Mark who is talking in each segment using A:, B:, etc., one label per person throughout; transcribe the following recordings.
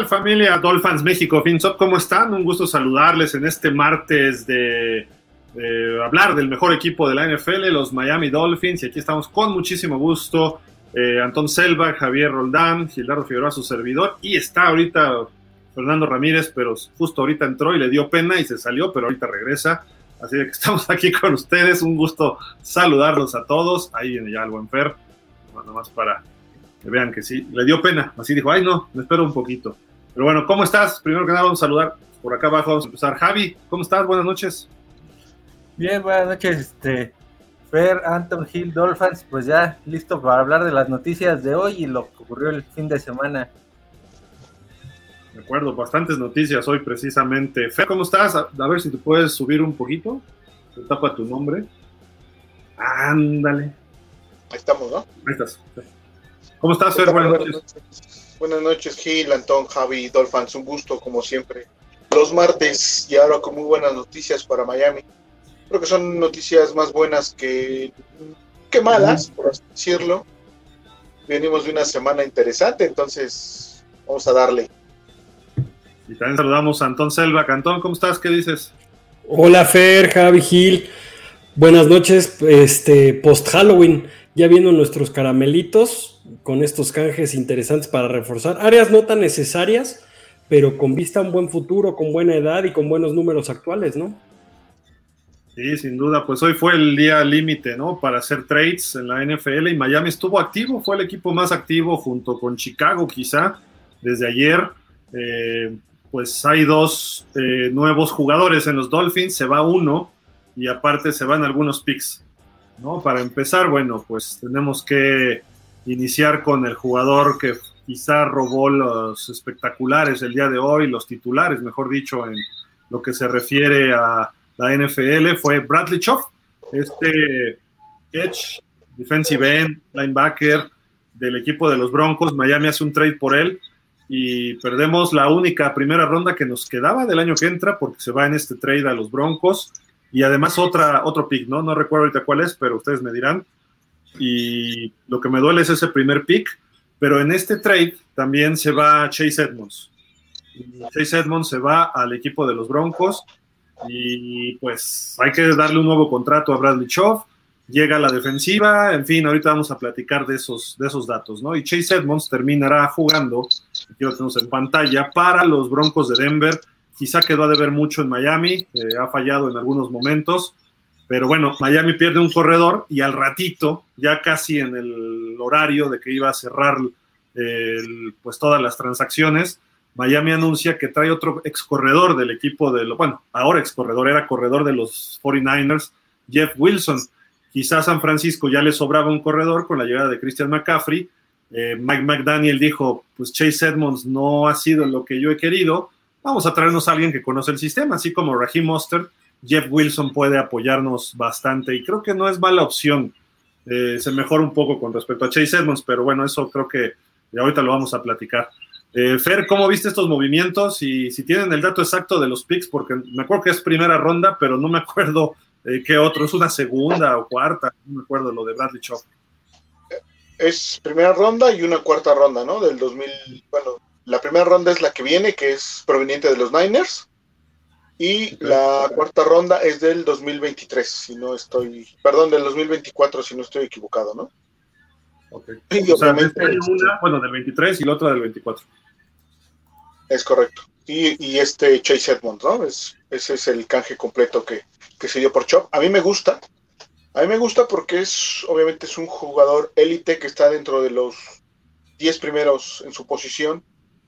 A: ¿Qué tal familia Dolphins México? FinSop, ¿cómo están? Un gusto saludarles en este martes de, hablar del mejor equipo de la NFL, los Miami Dolphins, y aquí estamos con muchísimo gusto. Eh, Antón Selva, Javier Roldán, Gildardo Figueroa, su servidor, y está ahorita Fernando Ramírez, pero justo ahorita entró y le dio pena y se salió, pero ahorita regresa. Así que estamos aquí con ustedes, un gusto saludarlos a todos. Ahí viene ya el buen Fer, nada más para que vean que sí, le dio pena, así dijo, ay no, me espero un poquito. Pero bueno, ¿cómo estás? Primero que nada vamos a saludar por acá abajo, vamos a empezar. Javi, ¿cómo estás? Buenas noches.
B: Bien, buenas noches, este, Fer, Anton Hill, Dolphins, pues ya listo para hablar de las noticias de hoy y lo que ocurrió el fin de semana.
A: De acuerdo, bastantes noticias hoy precisamente. Fer, ¿cómo estás? A, ver si te puedes subir un poquito. Se tapa tu nombre. Ándale.
C: Ahí estamos, ¿no?
A: Ahí estás. ¿Cómo estás, Fer? Buenas noches.
C: Buenas noches, Gil, Antón, Javi, Dolphins, un gusto como siempre. Los martes y ahora con muy buenas noticias para Miami. Creo que son noticias más buenas que, que malas, por así decirlo. Venimos de una semana interesante, entonces vamos a darle.
A: Y también saludamos a Antón Selva. Antón, ¿cómo estás? ¿Qué dices?
D: Hola, Fer, Javi, Gil. Buenas noches, este, post Halloween ya viendo nuestros caramelitos con estos canjes interesantes para reforzar áreas no tan necesarias, pero con vista a un buen futuro, con buena edad y con buenos números actuales, ¿no?
A: Sí, sin duda, pues hoy fue el día límite, ¿no? Para hacer trades en la NFL y Miami estuvo activo, fue el equipo más activo junto con Chicago quizá desde ayer. Eh, pues hay dos eh, nuevos jugadores en los Dolphins, se va uno y aparte se van algunos picks. ¿no? Para empezar, bueno, pues tenemos que iniciar con el jugador que quizá robó los espectaculares el día de hoy, los titulares, mejor dicho, en lo que se refiere a la NFL, fue Bradley Choff, este edge, defensive end, linebacker del equipo de los Broncos. Miami hace un trade por él y perdemos la única primera ronda que nos quedaba del año que entra porque se va en este trade a los Broncos y además otra, otro pick, ¿no? No recuerdo ahorita cuál es, pero ustedes me dirán. Y lo que me duele es ese primer pick, pero en este trade también se va Chase Edmonds. Chase Edmonds se va al equipo de los Broncos y pues hay que darle un nuevo contrato a Bradley Chow. Llega la defensiva, en fin, ahorita vamos a platicar de esos, de esos datos, ¿no? Y Chase Edmonds terminará jugando, aquí lo tenemos en pantalla, para los Broncos de Denver quizá quedó a deber mucho en Miami, eh, ha fallado en algunos momentos, pero bueno, Miami pierde un corredor y al ratito, ya casi en el horario de que iba a cerrar pues todas las transacciones, Miami anuncia que trae otro ex corredor del equipo de, bueno, ahora ex corredor, era corredor de los 49ers, Jeff Wilson. Quizás San Francisco ya le sobraba un corredor con la llegada de Christian McCaffrey. Eh, Mike McDaniel dijo, pues Chase Edmonds no ha sido lo que yo he querido, vamos a traernos a alguien que conoce el sistema, así como Raheem Mostert, Jeff Wilson puede apoyarnos bastante y creo que no es mala opción. Eh, se mejora un poco con respecto a Chase Edmonds, pero bueno, eso creo que ahorita lo vamos a platicar. Eh, Fer, ¿cómo viste estos movimientos? Y si tienen el dato exacto de los picks, porque me acuerdo que es primera ronda, pero no me acuerdo eh, qué otro, es una segunda o cuarta, no me acuerdo lo de Bradley Chop.
C: Es primera ronda y una cuarta ronda, ¿no? Del 2000, bueno, la primera ronda es la que viene, que es proveniente de los Niners. Y la cuarta ronda es del 2023, si no estoy, perdón, del 2024, si no estoy equivocado, ¿no?
A: Ok. Y obviamente, una, bueno, del 23 y la otra del 24.
C: Es correcto. Y, este Chase Edmonds, ¿no? Es, ese es el canje completo que, que se dio por Chop. A mí me gusta. A mí me gusta porque es, obviamente, es un jugador élite que está dentro de los 10 primeros en su posición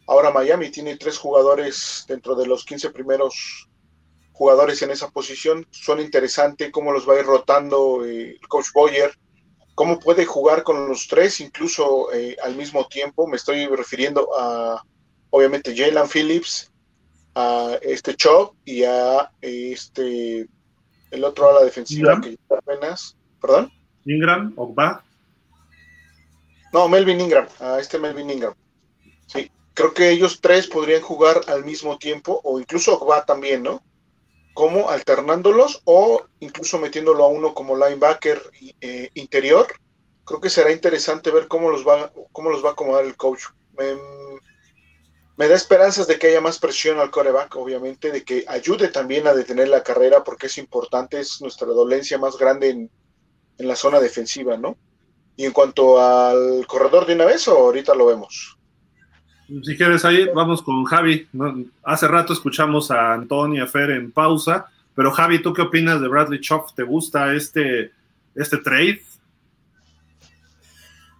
C: Ahora Miami tiene tres jugadores dentro de los 15 primeros jugadores en esa posición. Son interesantes cómo los va a ir rotando eh, el coach Boyer, cómo puede jugar con los tres incluso eh, al mismo tiempo. Me estoy refiriendo a, obviamente, Jalen Phillips, a este Chop y a este, el otro a la defensiva que apenas, perdón.
A: Ingram, Ogba.
C: No, Melvin Ingram, a este Melvin Ingram. Sí, creo que ellos tres podrían jugar al mismo tiempo, o incluso va también, ¿no? Como alternándolos o incluso metiéndolo a uno como linebacker eh, interior. Creo que será interesante ver cómo los va, cómo los va a acomodar el coach. me da esperanzas de que haya más presión al coreback, obviamente, de que ayude también a detener la carrera, porque es importante, es nuestra dolencia más grande en, en la zona defensiva, ¿no? Y en cuanto al corredor de una vez, o ahorita lo vemos.
A: Si quieres ahí, vamos con Javi. Hace rato escuchamos a Antonio Fer en pausa, pero Javi, ¿tú qué opinas de Bradley Choff? ¿Te gusta este, este trade?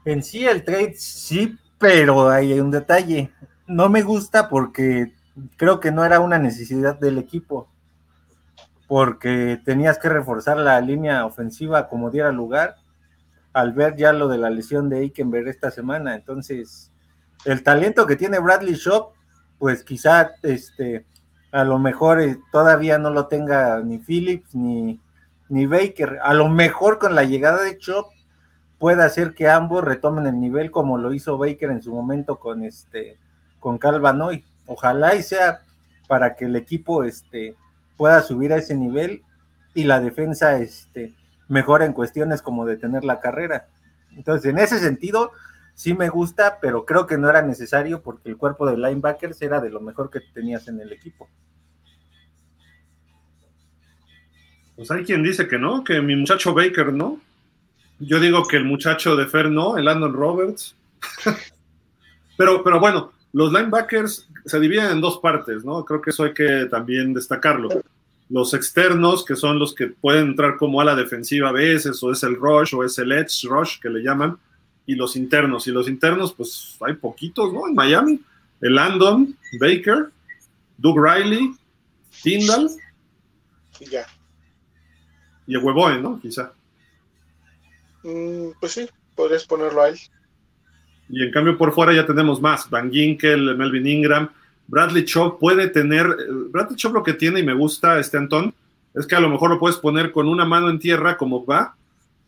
B: En sí, el trade sí, pero hay un detalle. No me gusta porque creo que no era una necesidad del equipo, porque tenías que reforzar la línea ofensiva como diera lugar al ver ya lo de la lesión de Eikenberg esta semana. Entonces, el talento que tiene Bradley Shaw, pues quizá este, a lo mejor eh, todavía no lo tenga ni Phillips ni, ni Baker. A lo mejor con la llegada de Chop puede hacer que ambos retomen el nivel como lo hizo Baker en su momento con este con Calvanoy. Ojalá y sea para que el equipo este, pueda subir a ese nivel y la defensa este, mejore en cuestiones como detener la carrera. Entonces, en ese sentido, sí me gusta, pero creo que no era necesario porque el cuerpo de linebackers era de lo mejor que tenías en el equipo.
A: Pues hay quien dice que no, que mi muchacho Baker no. Yo digo que el muchacho de Fer no, el Landon Roberts. pero, pero bueno, los linebackers se dividen en dos partes, ¿no? Creo que eso hay que también destacarlo. Los externos, que son los que pueden entrar como a la defensiva a veces, o es el rush, o es el edge rush, que le llaman, y los internos. Y los internos, pues hay poquitos, ¿no? En Miami, el Landon, Baker, Doug Riley, Tyndall.
C: Y ya.
A: Y el Huevoe, ¿no? Quizá.
C: Mm, pues sí, podrías ponerlo a él.
A: Y en cambio por fuera ya tenemos más. Van Ginkel, Melvin Ingram, Bradley Chop puede tener, Bradley Chop lo que tiene y me gusta este Antón, es que a lo mejor lo puedes poner con una mano en tierra como va,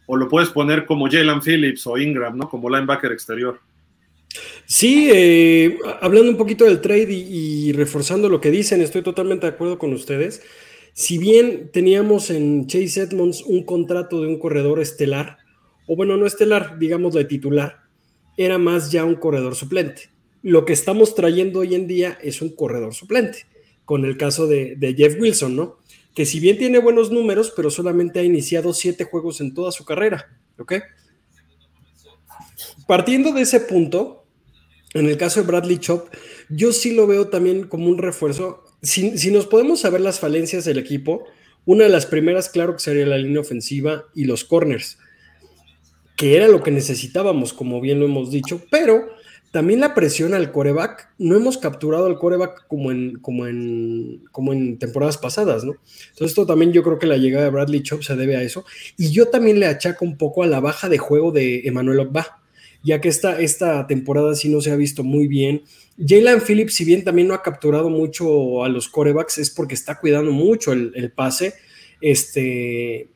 A: o lo puedes poner como Jalen Phillips o Ingram, ¿no? Como linebacker exterior.
D: Sí, eh, hablando un poquito del trade y, reforzando lo que dicen, estoy totalmente de acuerdo con ustedes. Si bien teníamos en Chase Edmonds un contrato de un corredor estelar, o bueno, no estelar, digamos de titular, era más ya un corredor suplente. Lo que estamos trayendo hoy en día es un corredor suplente, con el caso de, de Jeff Wilson, ¿no? Que si bien tiene buenos números, pero solamente ha iniciado siete juegos en toda su carrera, ¿ok? Partiendo de ese punto, en el caso de Bradley Chop, yo sí lo veo también como un refuerzo. Si, si, nos podemos saber las falencias del equipo, una de las primeras, claro que sería la línea ofensiva y los corners, que era lo que necesitábamos, como bien lo hemos dicho, pero también la presión al coreback, no hemos capturado al coreback como en, como en, como en temporadas pasadas, ¿no? Entonces esto también yo creo que la llegada de Bradley Chop se debe a eso. Y yo también le achaco un poco a la baja de juego de Emmanuel Ogba, ya que esta, esta temporada sí no se ha visto muy bien. Jalen Phillips, si bien también no ha capturado mucho a los corebacks, es porque está cuidando mucho el, el pase. Este,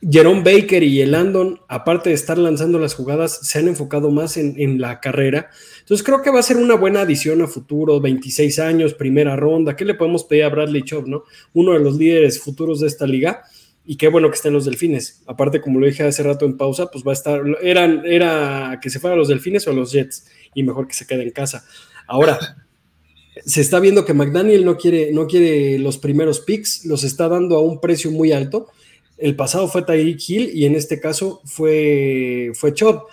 D: Jerome Baker y el Landon, aparte de estar lanzando las jugadas, se han enfocado más en, la carrera. Entonces creo que va a ser una buena adición a futuro, 26 años, primera ronda. ¿Qué le podemos pedir a Bradley Chubb, no? Uno de los líderes futuros de esta liga. Y qué bueno que estén los delfines. Aparte, como lo dije hace rato en pausa, pues va a estar, eran, era que se fueran los delfines o los Jets, y mejor que se quede en casa. Ahora, se está viendo que McDaniel no quiere, no quiere los primeros picks, los está dando a un precio muy alto el pasado fue Tyreek Hill y en este caso fue, fue Chop.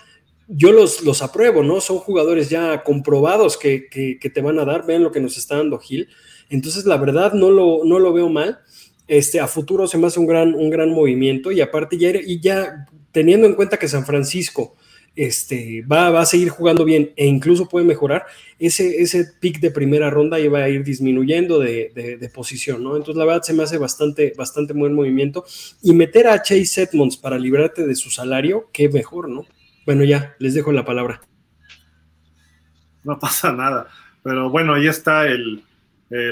D: Yo los, los apruebo, ¿no? Son jugadores ya comprobados que, te van a dar. Vean lo que nos está dando Hill. Entonces, la verdad, no lo, no lo veo mal. Este, a futuro se me hace un gran, un gran movimiento y aparte ya, y ya teniendo en cuenta que San Francisco este, va, va, a seguir jugando bien e incluso puede mejorar, ese, ese pick de primera ronda iba a ir disminuyendo de, posición, ¿no? Entonces, la verdad se me hace bastante, bastante buen movimiento. Y meter a Chase Edmonds para librarte de su salario, qué mejor, ¿no? Bueno, ya, les dejo la palabra.
A: No pasa nada. Pero bueno, ahí está el,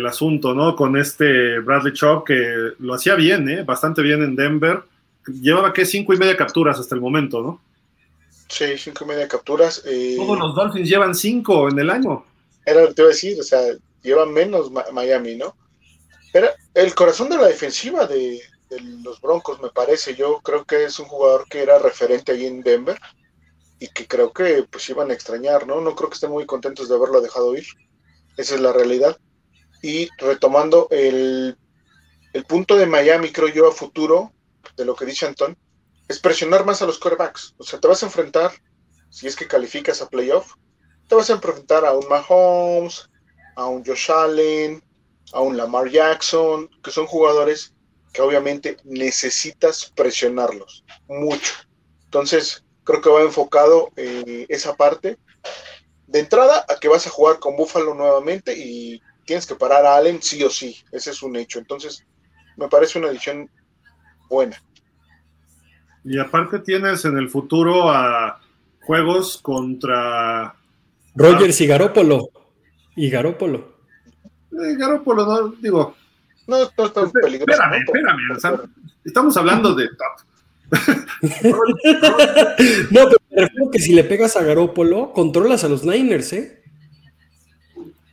A: asunto, ¿no? Con este Bradley Chop que lo hacía bien, ¿eh? Bastante bien en Denver. Llevaba que cinco y media capturas hasta el momento, ¿no?
C: Sí, cinco y media capturas. Eh,
A: Todos los Dolphins llevan cinco en el año.
C: Era lo que te iba a decir, o sea, llevan menos Miami, ¿no? Pero el corazón de la defensiva de, los Broncos, me parece. Yo creo que es un jugador que era referente ahí en Denver y que creo que pues iban a extrañar, ¿no? No creo que estén muy contentos de haberlo dejado ir. esa es la realidad. Y retomando el, el punto de Miami, creo yo, a futuro, de lo que dice Anton, es presionar más a los corebacks. O sea, te vas a enfrentar, si es que calificas a playoff, te vas a enfrentar a un Mahomes, a un Josh Allen, a un Lamar Jackson, que son jugadores que obviamente necesitas presionarlos mucho. Entonces, creo que va enfocado en esa parte. De entrada, a que vas a jugar con Buffalo nuevamente y tienes que parar a Allen sí o sí. Ese es un hecho. Entonces, me parece una edición buena.
A: Y aparte tienes en el futuro a juegos contra
D: Rogers y Garópolo. Y Garópolo.
A: Eh, Garópolo, no, digo.
C: No, no es tan peligroso.
A: Espérame, espérame. estamos hablando de top.
D: no, pero me refiero que si le pegas a Garópolo, controlas a los Niners, ¿eh?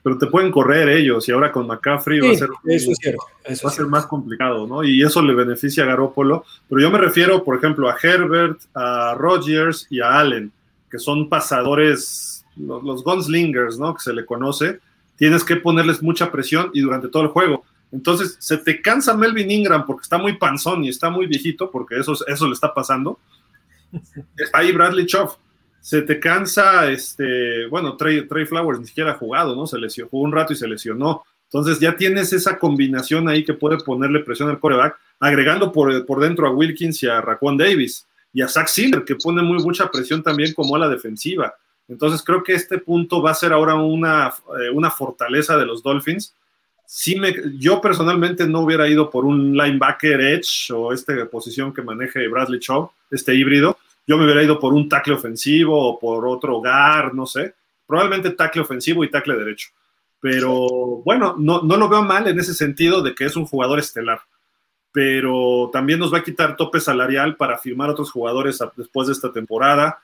A: Pero te pueden correr ellos y ahora con McCaffrey va a ser,
D: eso es cierto,
A: va a ser más complicado, ¿no? Y eso le beneficia a Garópolo. Pero yo me refiero, por ejemplo, a Herbert, a Rogers y a Allen, que son pasadores, los, los gunslingers, ¿no? Que se le conoce. Tienes que ponerles mucha presión y durante todo el juego. Entonces, se te cansa Melvin Ingram porque está muy panzón y está muy viejito, porque eso, eso le está pasando. Ahí Bradley Choff se te cansa, este, bueno, Trey, Flowers ni siquiera ha jugado, ¿no? Se lesionó, jugó un rato y se lesionó. Entonces ya tienes esa combinación ahí que puede ponerle presión al coreback, agregando por, por dentro a Wilkins y a Raquan Davis y a Zach Silver, que pone muy mucha presión también como a la defensiva. Entonces creo que este punto va a ser ahora una, eh, una fortaleza de los Dolphins. Sí me, yo personalmente no hubiera ido por un linebacker edge o esta posición que maneje Bradley Chubb, este híbrido, yo me hubiera ido por un tackle ofensivo o por otro hogar, no sé. Probablemente tackle ofensivo y tackle derecho. Pero bueno, no, no lo veo mal en ese sentido de que es un jugador estelar. Pero también nos va a quitar tope salarial para firmar otros jugadores después de esta temporada.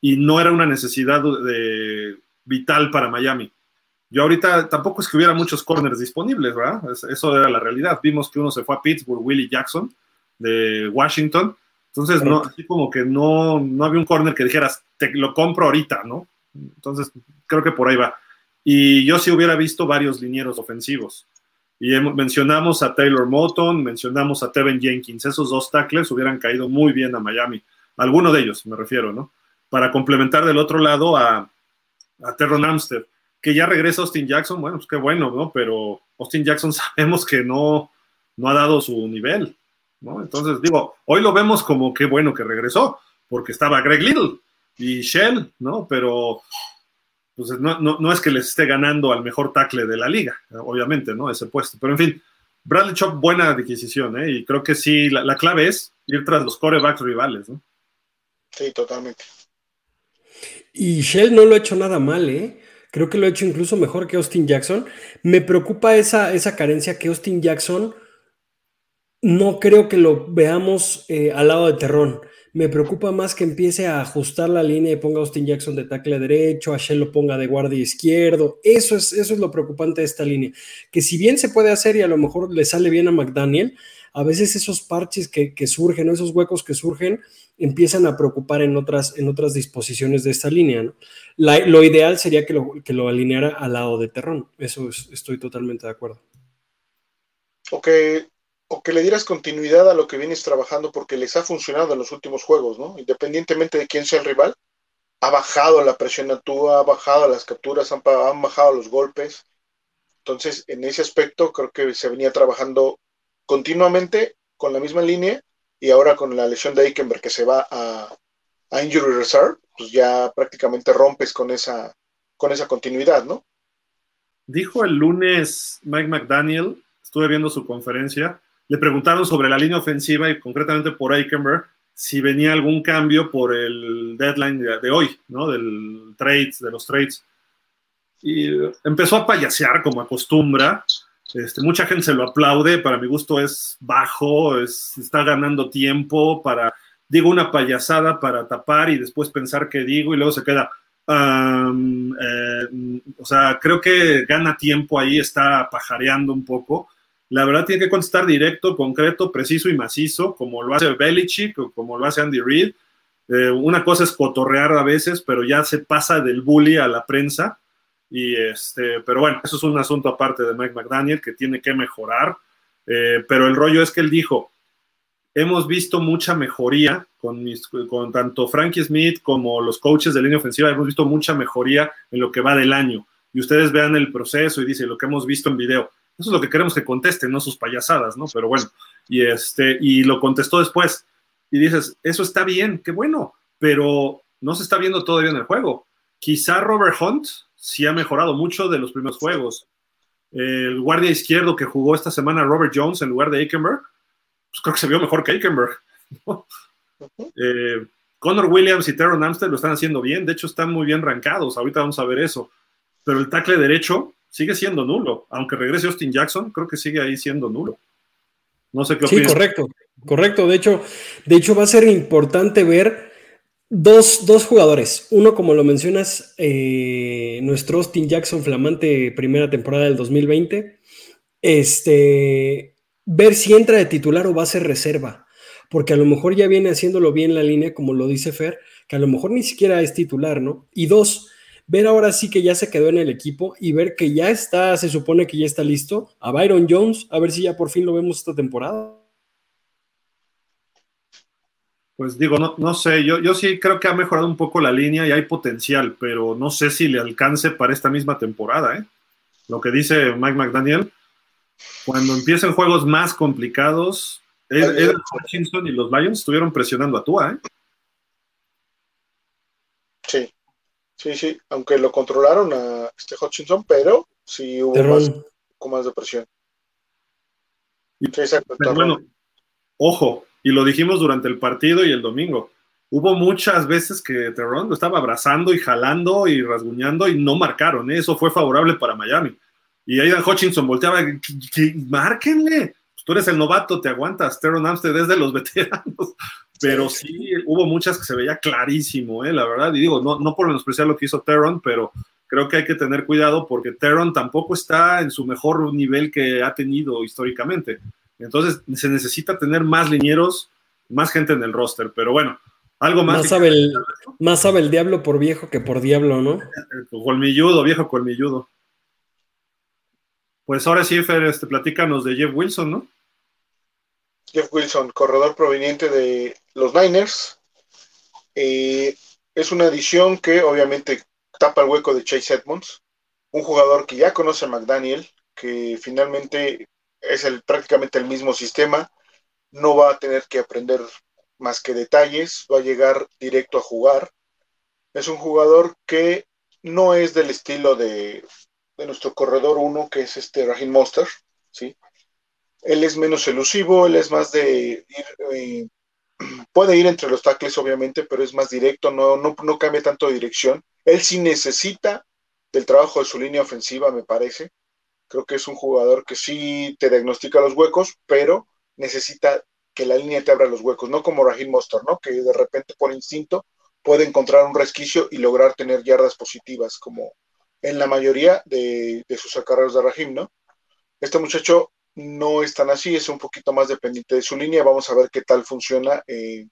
A: Y no era una necesidad vital para Miami. Yo ahorita tampoco es que hubiera muchos corners disponibles, ¿verdad? Eso era la realidad. Vimos que uno se fue a Pittsburgh, Willie Jackson, de Washington, entonces, no, así como que no, no había un corner que dijeras, te lo compro ahorita, ¿no? Entonces, creo que por ahí va. Y yo sí hubiera visto varios linieros ofensivos. Y mencionamos a Taylor Moton, mencionamos a Tevin Jenkins. Esos dos tackles hubieran caído muy bien a Miami. Alguno de ellos, me refiero, ¿no? Para complementar del otro lado a, a Terron Amster, que ya regresa Austin Jackson. Bueno, pues qué bueno, ¿no? Pero Austin Jackson sabemos que no, no ha dado su nivel. Entonces, digo, hoy lo vemos como qué bueno que regresó, porque estaba Greg Little y Shell, ¿no? Pero pues no, es que les esté ganando al mejor tackle de la liga, obviamente, ¿no? Ese puesto. Pero en fin, Bradley Chop, buena adquisición, ¿eh? Y creo que sí, la, clave es ir tras los corebacks rivales, ¿no?
C: Sí, totalmente.
D: Y Shell no lo ha hecho nada mal, ¿eh? Creo que lo ha hecho incluso mejor que Austin Jackson. Me preocupa esa, esa carencia que Austin Jackson no creo que lo veamos eh, al lado de Terrón. Me preocupa más que empiece a ajustar la línea y ponga a Austin Jackson de tackle derecho, a Shell lo ponga de guardia izquierdo. Eso es, eso es lo preocupante de esta línea. Que si bien se puede hacer y a lo mejor le sale bien a McDaniel, a veces esos parches que, surgen, esos huecos que surgen, empiezan a preocupar en otras, en otras disposiciones de esta línea. lo ideal sería que lo, que lo alineara al lado de Terrón. Eso estoy totalmente de acuerdo.
C: Ok, o que le dieras continuidad a lo que vienes trabajando porque les ha funcionado en los últimos juegos, ¿no? Independientemente de quién sea el rival, ha bajado la presión a tú, ha bajado las capturas, han, bajado los golpes. Entonces, en ese aspecto, creo que se venía trabajando continuamente con la misma línea y ahora con la lesión de Eikenberg que se va a, a Injury Reserve, pues ya prácticamente rompes con esa, con esa continuidad, ¿no?
A: Dijo el lunes Mike McDaniel, estuve viendo su conferencia, le preguntaron sobre la línea ofensiva y concretamente por Aikenberg si venía algún cambio por el deadline de, hoy, ¿no? Del trades, de los trades. Y empezó a payasear como acostumbra. Este, mucha gente se lo aplaude, para mi gusto es bajo, es, está ganando tiempo para, digo una payasada para tapar y después pensar qué digo y luego se queda, eh, o sea, creo que gana tiempo ahí, está pajareando un poco la verdad tiene que contestar directo, concreto, preciso y macizo, como lo hace Belichick o como lo hace Andy Reid. Eh, una cosa es cotorrear a veces, pero ya se pasa del bully a la prensa Y este, pero bueno, eso es un asunto aparte de Mike McDaniel que tiene que mejorar. Eh, pero el rollo es que él dijo, hemos visto mucha mejoría con, con tanto Frankie Smith como los coaches de línea ofensiva, hemos visto mucha mejoría en lo que va del año. Y ustedes vean el proceso y dice lo que hemos visto en video. Eso es lo que queremos que contesten, no sus payasadas, ¿no? Pero bueno, y este, y lo contestó después. Y dices, eso está bien, qué bueno, pero no se está viendo todavía en el juego. Quizá Robert Hunt sí ha mejorado mucho de los primeros juegos. El guardia izquierdo que jugó esta semana, Robert Jones, en lugar de Aikenberg, pues creo que se vio mejor que Aikenberg. Eh, Connor Williams y Teron Amstead lo están haciendo bien, de hecho están muy bien rancados, ahorita vamos a ver eso. Pero el tackle derecho sigue siendo nulo, aunque regrese Austin Jackson, creo que sigue ahí siendo nulo. No sé qué
D: opinas. Sí, correcto, correcto. De hecho, de hecho va a ser importante ver dos, dos jugadores. Uno, como lo mencionas, eh, nuestro Austin Jackson, flamante primera temporada del 2020. Este, ver si entra de titular o va a ser reserva, porque a lo mejor ya viene haciéndolo bien la línea, como lo dice Fer, que a lo mejor ni siquiera es titular, ¿no? Y dos, ver ahora sí que ya se quedó en el equipo y ver que ya está, se supone que ya está listo, a Byron Jones, a ver si ya por fin lo vemos esta temporada.
A: Pues digo, no, no sé, yo, yo sí creo que ha mejorado un poco la línea y hay potencial, pero no sé si le alcance para esta misma temporada, ¿eh? Lo que dice Mike McDaniel, cuando empiezan juegos más complicados, Ed, Hutchinson y los Lions estuvieron presionando a Tua, ¿eh?
C: Sí, sí, sí, aunque lo controlaron a este Hutchinson, pero sí hubo más, más de presión.
A: pero bueno, ojo, y lo dijimos durante el partido y el domingo. Hubo muchas veces que Terron lo estaba abrazando y jalando y rasguñando y no marcaron. ¿eh? Eso fue favorable para Miami. Y Aidan Hutchinson volteaba, márquenle, pues tú eres el novato, te aguantas, Teron Amstead es de los veteranos, pero sí hubo muchas que se veía clarísimo, ¿eh? la verdad, y digo, no, no por menospreciar lo que hizo Teron, pero creo que hay que tener cuidado porque Teron tampoco está en su mejor nivel que ha tenido históricamente. Entonces se necesita tener más linieros, más gente en el roster, pero bueno, algo más.
D: Más sabe, el, más sabe el diablo por viejo que por diablo, ¿no?
A: Colmilludo, viejo colmilludo. Pues ahora sí, Fer, este, platícanos de Jeff Wilson, ¿no?
C: Jeff Wilson, corredor proveniente de los Niners. Eh, es una edición que obviamente tapa el hueco de Chase Edmonds, un jugador que ya conoce a McDaniel, que finalmente es el, prácticamente el mismo sistema, no va a tener que aprender más que detalles, va a llegar directo a jugar. Es un jugador que no es del estilo de nuestro corredor 1, que es este Raheem Monster, ¿sí? Él es menos elusivo, él es más de eh, puede ir entre los tackles, obviamente, pero es más directo, no, no, no cambia tanto de dirección. Él sí necesita del trabajo de su línea ofensiva, me parece. Creo que es un jugador que sí te diagnostica los huecos, pero necesita que la línea te abra los huecos, no como Raheem Monster, ¿no? Que de repente por instinto puede encontrar un resquicio y lograr tener yardas positivas, como, en la mayoría de, sus acarreos de Rahim, ¿no? Este muchacho no es tan así, es un poquito más dependiente de su línea. Vamos a ver qué tal funciona eh,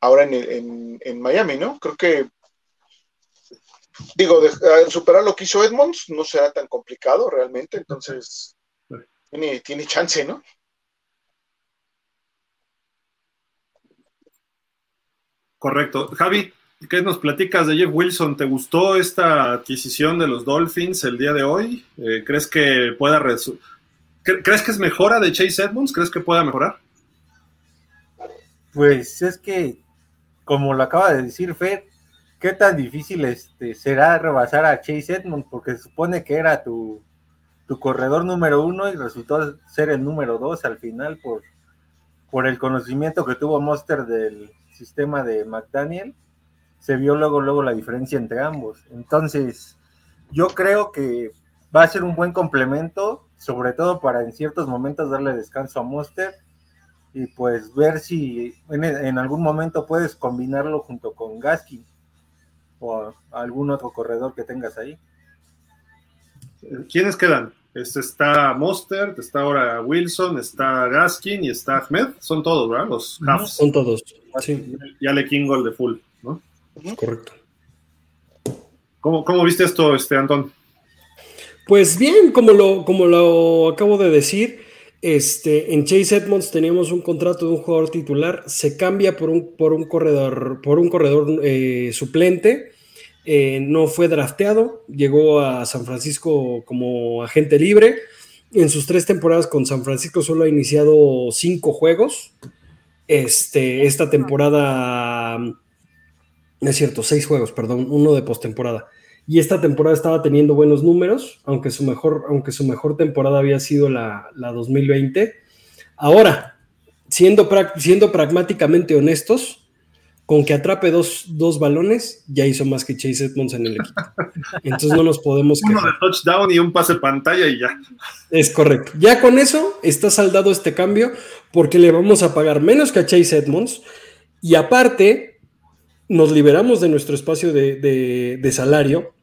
C: ahora en, en, Miami, ¿no? Creo que, digo, superar lo que hizo Edmonds no será tan complicado realmente, entonces tiene, tiene chance, ¿no?
A: Correcto. Javi, ¿Qué nos platicas de Jeff Wilson? ¿Te gustó esta adquisición de los Dolphins el día de hoy? Eh, ¿Crees que pueda ¿Crees que es mejora de Chase Edmonds? ¿Crees que pueda mejorar?
B: Pues es que, como lo acaba de decir Fer, ¿qué tan difícil este, será rebasar a Chase Edmonds? Porque se supone que era tu, tu corredor número uno y resultó ser el número dos al final por, por el conocimiento que tuvo Monster del sistema de McDaniel se vio luego, luego la diferencia entre ambos. Entonces, yo creo que va a ser un buen complemento, sobre todo para en ciertos momentos darle descanso a Monster y pues ver si en, algún momento puedes combinarlo junto con Gaskin o algún otro corredor que tengas ahí.
A: ¿Quiénes quedan? Este está Monster, está ahora Wilson, está Gaskin y está Ahmed. Son todos, ¿verdad? Los
D: Son todos.
A: Sí. Y Ale Kingold de full, ¿no?
D: Correcto.
A: ¿Cómo, cómo viste esto, este, Antón?
D: Pues bien, como lo, como lo acabo de decir, este, en Chase Edmonds teníamos un contrato de un jugador titular, se cambia por un, por un corredor, por un corredor eh, suplente, eh, no fue drafteado, llegó a San Francisco como agente libre. En sus tres temporadas con San Francisco solo ha iniciado cinco juegos. Este, esta temporada, no es cierto, seis juegos, perdón, uno de postemporada y esta temporada estaba teniendo buenos números, aunque su mejor, aunque su mejor temporada había sido la, 2020. Ahora, siendo, siendo pragmáticamente honestos, con que atrape dos, balones, ya hizo más que Chase Edmonds en el equipo. Entonces no nos podemos
A: Uno de touchdown y un pase pantalla y ya.
D: Es correcto. Ya con eso está saldado este cambio porque le vamos a pagar menos que a Chase Edmonds y aparte nos liberamos de nuestro espacio de salario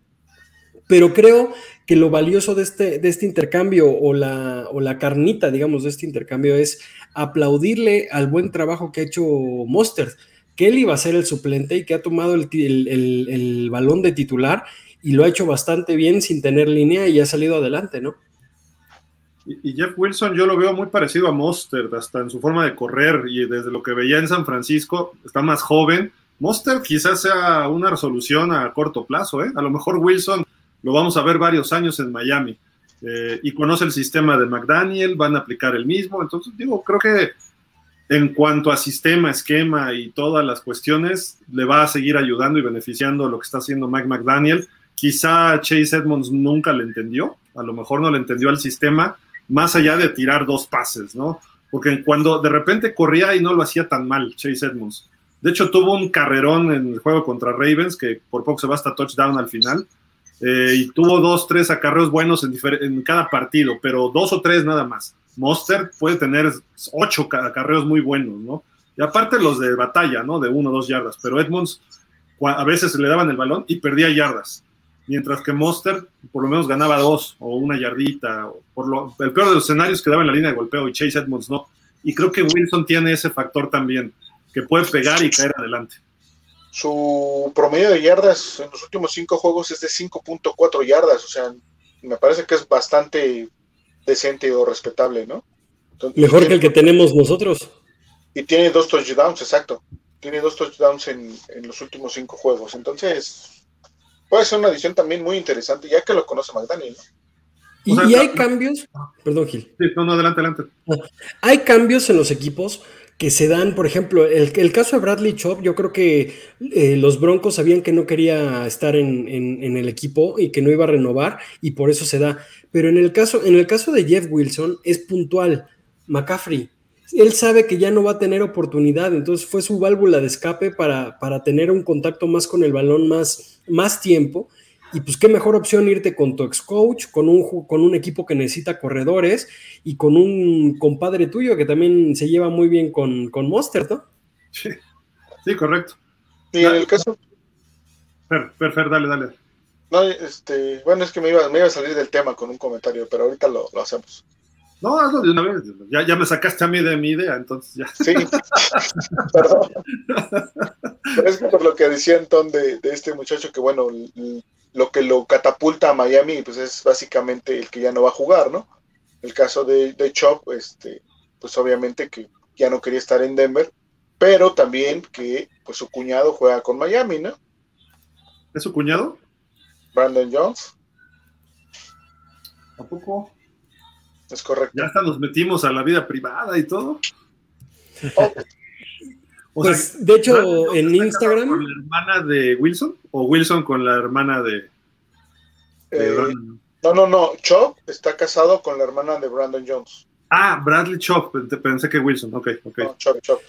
D: pero creo que lo valioso de este, de este intercambio o la, o la carnita, digamos, de este intercambio es aplaudirle al buen trabajo que ha hecho Mostert, que él iba a ser el suplente y que ha tomado el, el, balón de titular y lo ha hecho bastante bien sin tener línea y ha salido adelante, ¿no?
A: Y Jeff Wilson yo lo veo muy parecido a Mostert, hasta en su forma de correr y desde lo que veía en San Francisco, está más joven. Mostert quizás sea una resolución a corto plazo, ¿eh? A lo mejor Wilson lo vamos a ver varios años en Miami. Eh, y conoce el sistema de McDaniel, van a aplicar el mismo. Entonces, digo, creo que en cuanto a sistema, esquema y todas las cuestiones, le va a seguir ayudando y beneficiando lo que está haciendo Mike McDaniel. Quizá Chase Edmonds nunca le entendió, a lo mejor no le entendió al sistema, más allá de tirar dos pases, ¿no? Porque cuando de repente corría y no lo hacía tan mal Chase Edmonds. De hecho, tuvo un carrerón en el juego contra Ravens, que por poco se va hasta touchdown al final eh, y tuvo dos, tres acarreos buenos en, cada partido, pero dos o tres nada más. Monster puede tener ocho acarreos muy buenos, ¿no? Y aparte los de batalla, ¿no? De uno o dos yardas, pero Edmonds a veces le daban el balón y perdía yardas, mientras que Monster por lo menos ganaba dos o una yardita. por lo, el peor de los escenarios quedaba en la línea de golpeo y Chase Edmonds no. Y creo que Wilson tiene ese factor también, que puede pegar y caer adelante.
C: Su promedio de yardas en los últimos cinco juegos es de 5.4 yardas, o sea, me parece que es bastante decente o respetable, ¿no?
D: Mejor que el que tenemos nosotros.
C: Y tiene dos touchdowns, exacto. Tiene dos touchdowns en, los últimos cinco juegos. Entonces, puede ser una adición también muy interesante, ya que lo conoce McDaniel,
D: ¿no? Y, hay cambios. Perdón, Gil.
A: Sí, no, no, adelante, adelante.
D: Hay cambios en los equipos que se dan, por ejemplo, el, el caso de Bradley Chop, yo creo que eh, los Broncos sabían que no quería estar en, el equipo y que no iba a renovar y por eso se da. Pero en el caso, en el caso de Jeff Wilson es puntual. McCaffrey, él sabe que ya no va a tener oportunidad, entonces fue su válvula de escape para, para tener un contacto más con el balón más, más tiempo y pues qué mejor opción irte con tu ex coach, con un, con un equipo que necesita corredores y con un compadre tuyo que también se lleva muy bien con, con Monster, ¿no?
A: Sí, sí, correcto.
C: Y en el caso.
A: Fer, Fer, dale, dale.
C: No, este, bueno, es que me iba, me iba a salir del tema con un comentario, pero ahorita lo, lo hacemos.
A: No, hazlo de una vez. Ya, ya me sacaste a mí de mi idea, entonces ya.
C: Sí, perdón. Es que por lo que decía Antón de, de este muchacho, que bueno, lo que lo catapulta a Miami, pues es básicamente el que ya no va a jugar, ¿no? El caso de, de Chop, este, pues obviamente que ya no quería estar en Denver, pero también que pues su cuñado juega con Miami, ¿no?
A: ¿Es su cuñado?
C: Brandon Jones.
A: ¿A poco?
C: Es correcto.
A: Ya hasta nos metimos a la vida privada y todo.
D: Oh. Pues, de hecho, en Instagram.
A: ¿Con la hermana de Wilson? ¿O Wilson con la hermana de.?
C: Eh, no, no, no. Chop está casado con la hermana de Brandon Jones.
A: Ah, Bradley Chop. Pensé que Wilson. Ok, ok.
C: Chop, Chop.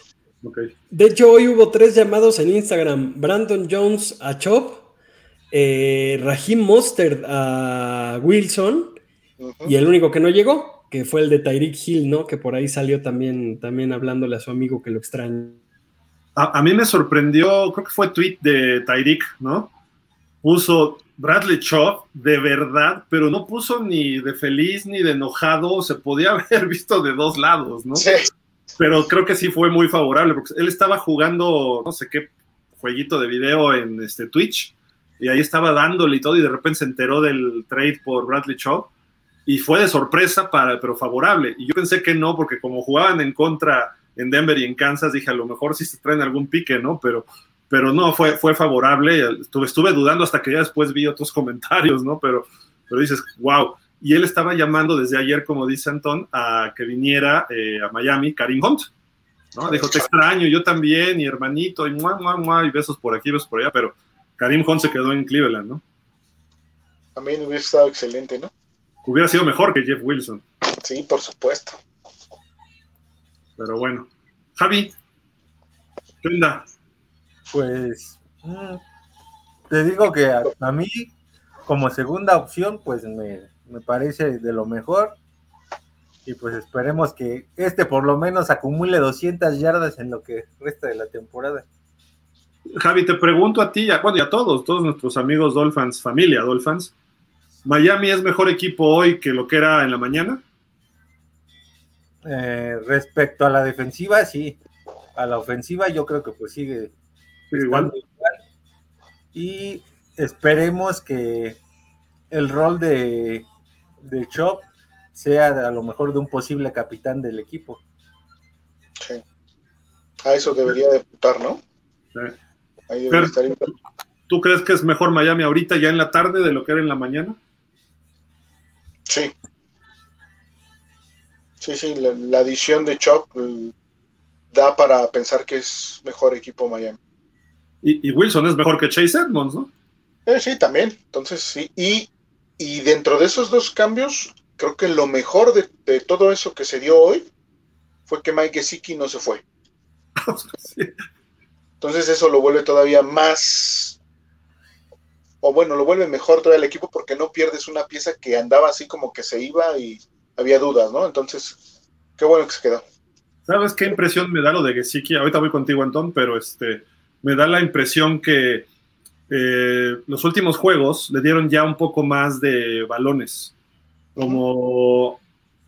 A: Okay.
D: De hecho, hoy hubo tres llamados en Instagram: Brandon Jones a Chop, eh, Raheem Mostert a Wilson, y el único que no llegó, que fue el de Tyreek Hill, ¿no? Que por ahí salió también, también hablándole a su amigo que lo extraña.
A: A, mí me sorprendió, creo que fue tweet de Tyreek, ¿no? Puso Bradley Chop de verdad, pero no puso ni de feliz ni de enojado, se podía haber visto de dos lados, ¿no?
C: Sí.
A: Pero creo que sí fue muy favorable, porque él estaba jugando, no sé qué jueguito de video en este Twitch, y ahí estaba dándole y todo, y de repente se enteró del trade por Bradley Chubb, y fue de sorpresa, para, pero favorable. Y yo pensé que no, porque como jugaban en contra en Denver y en Kansas, dije, a lo mejor sí se traen algún pique, ¿no? Pero, pero no, fue, fue favorable. Estuve, estuve dudando hasta que ya después vi otros comentarios, ¿no? Pero, pero dices, wow. Y él estaba llamando desde ayer, como dice Antón, a que viniera eh, a Miami Karim Hunt. ¿no? Dijo, te extraño, yo también, y hermanito, y mua, mua, mua, y besos por aquí, besos por allá, pero Karim Hunt se quedó en Cleveland, ¿no?
C: También hubiera estado excelente, ¿no?
A: Hubiera sido mejor que Jeff Wilson.
C: Sí, por supuesto.
A: Pero bueno. Javi, ¿qué onda?
B: Pues mm, te digo que a, a mí, como segunda opción, pues me, me parece de lo mejor. Y pues esperemos que este por lo menos acumule 200 yardas en lo que resta de la temporada.
A: Javi, te pregunto a ti, a, bueno, y a todos, todos nuestros amigos Dolphins, familia Dolphins, ¿Miami es mejor equipo hoy que lo que era en la mañana?
B: Eh, respecto a la defensiva, sí. A la ofensiva yo creo que pues sigue
A: igual.
B: igual. Y esperemos que el rol de, de Chop sea a lo mejor de un posible capitán del equipo.
C: Sí. A eso debería de apuntar, ¿no?
A: Sí.
C: Ahí debería estar.
A: ¿Tú crees que es mejor Miami ahorita ya en la tarde de lo que era en la mañana?
C: Sí. Sí, sí, la, la adición de Chop eh, da para pensar que es mejor equipo Miami.
A: Y, y Wilson es mejor que Chase Edmonds, ¿no?
C: Eh, sí, también. Entonces, sí. Y, y dentro de esos dos cambios, creo que lo mejor de, de todo eso que se dio hoy fue que Mike Gesicki no se fue.
A: Sí.
C: Entonces eso lo vuelve todavía más, o bueno, lo vuelve mejor todavía el equipo porque no pierdes una pieza que andaba así como que se iba y había dudas, ¿no? Entonces, qué bueno que se quedó.
A: ¿Sabes qué impresión me da lo de Gesicki? Ahorita voy contigo, Antón, pero este, me da la impresión que eh, los últimos juegos le dieron ya un poco más de balones. Como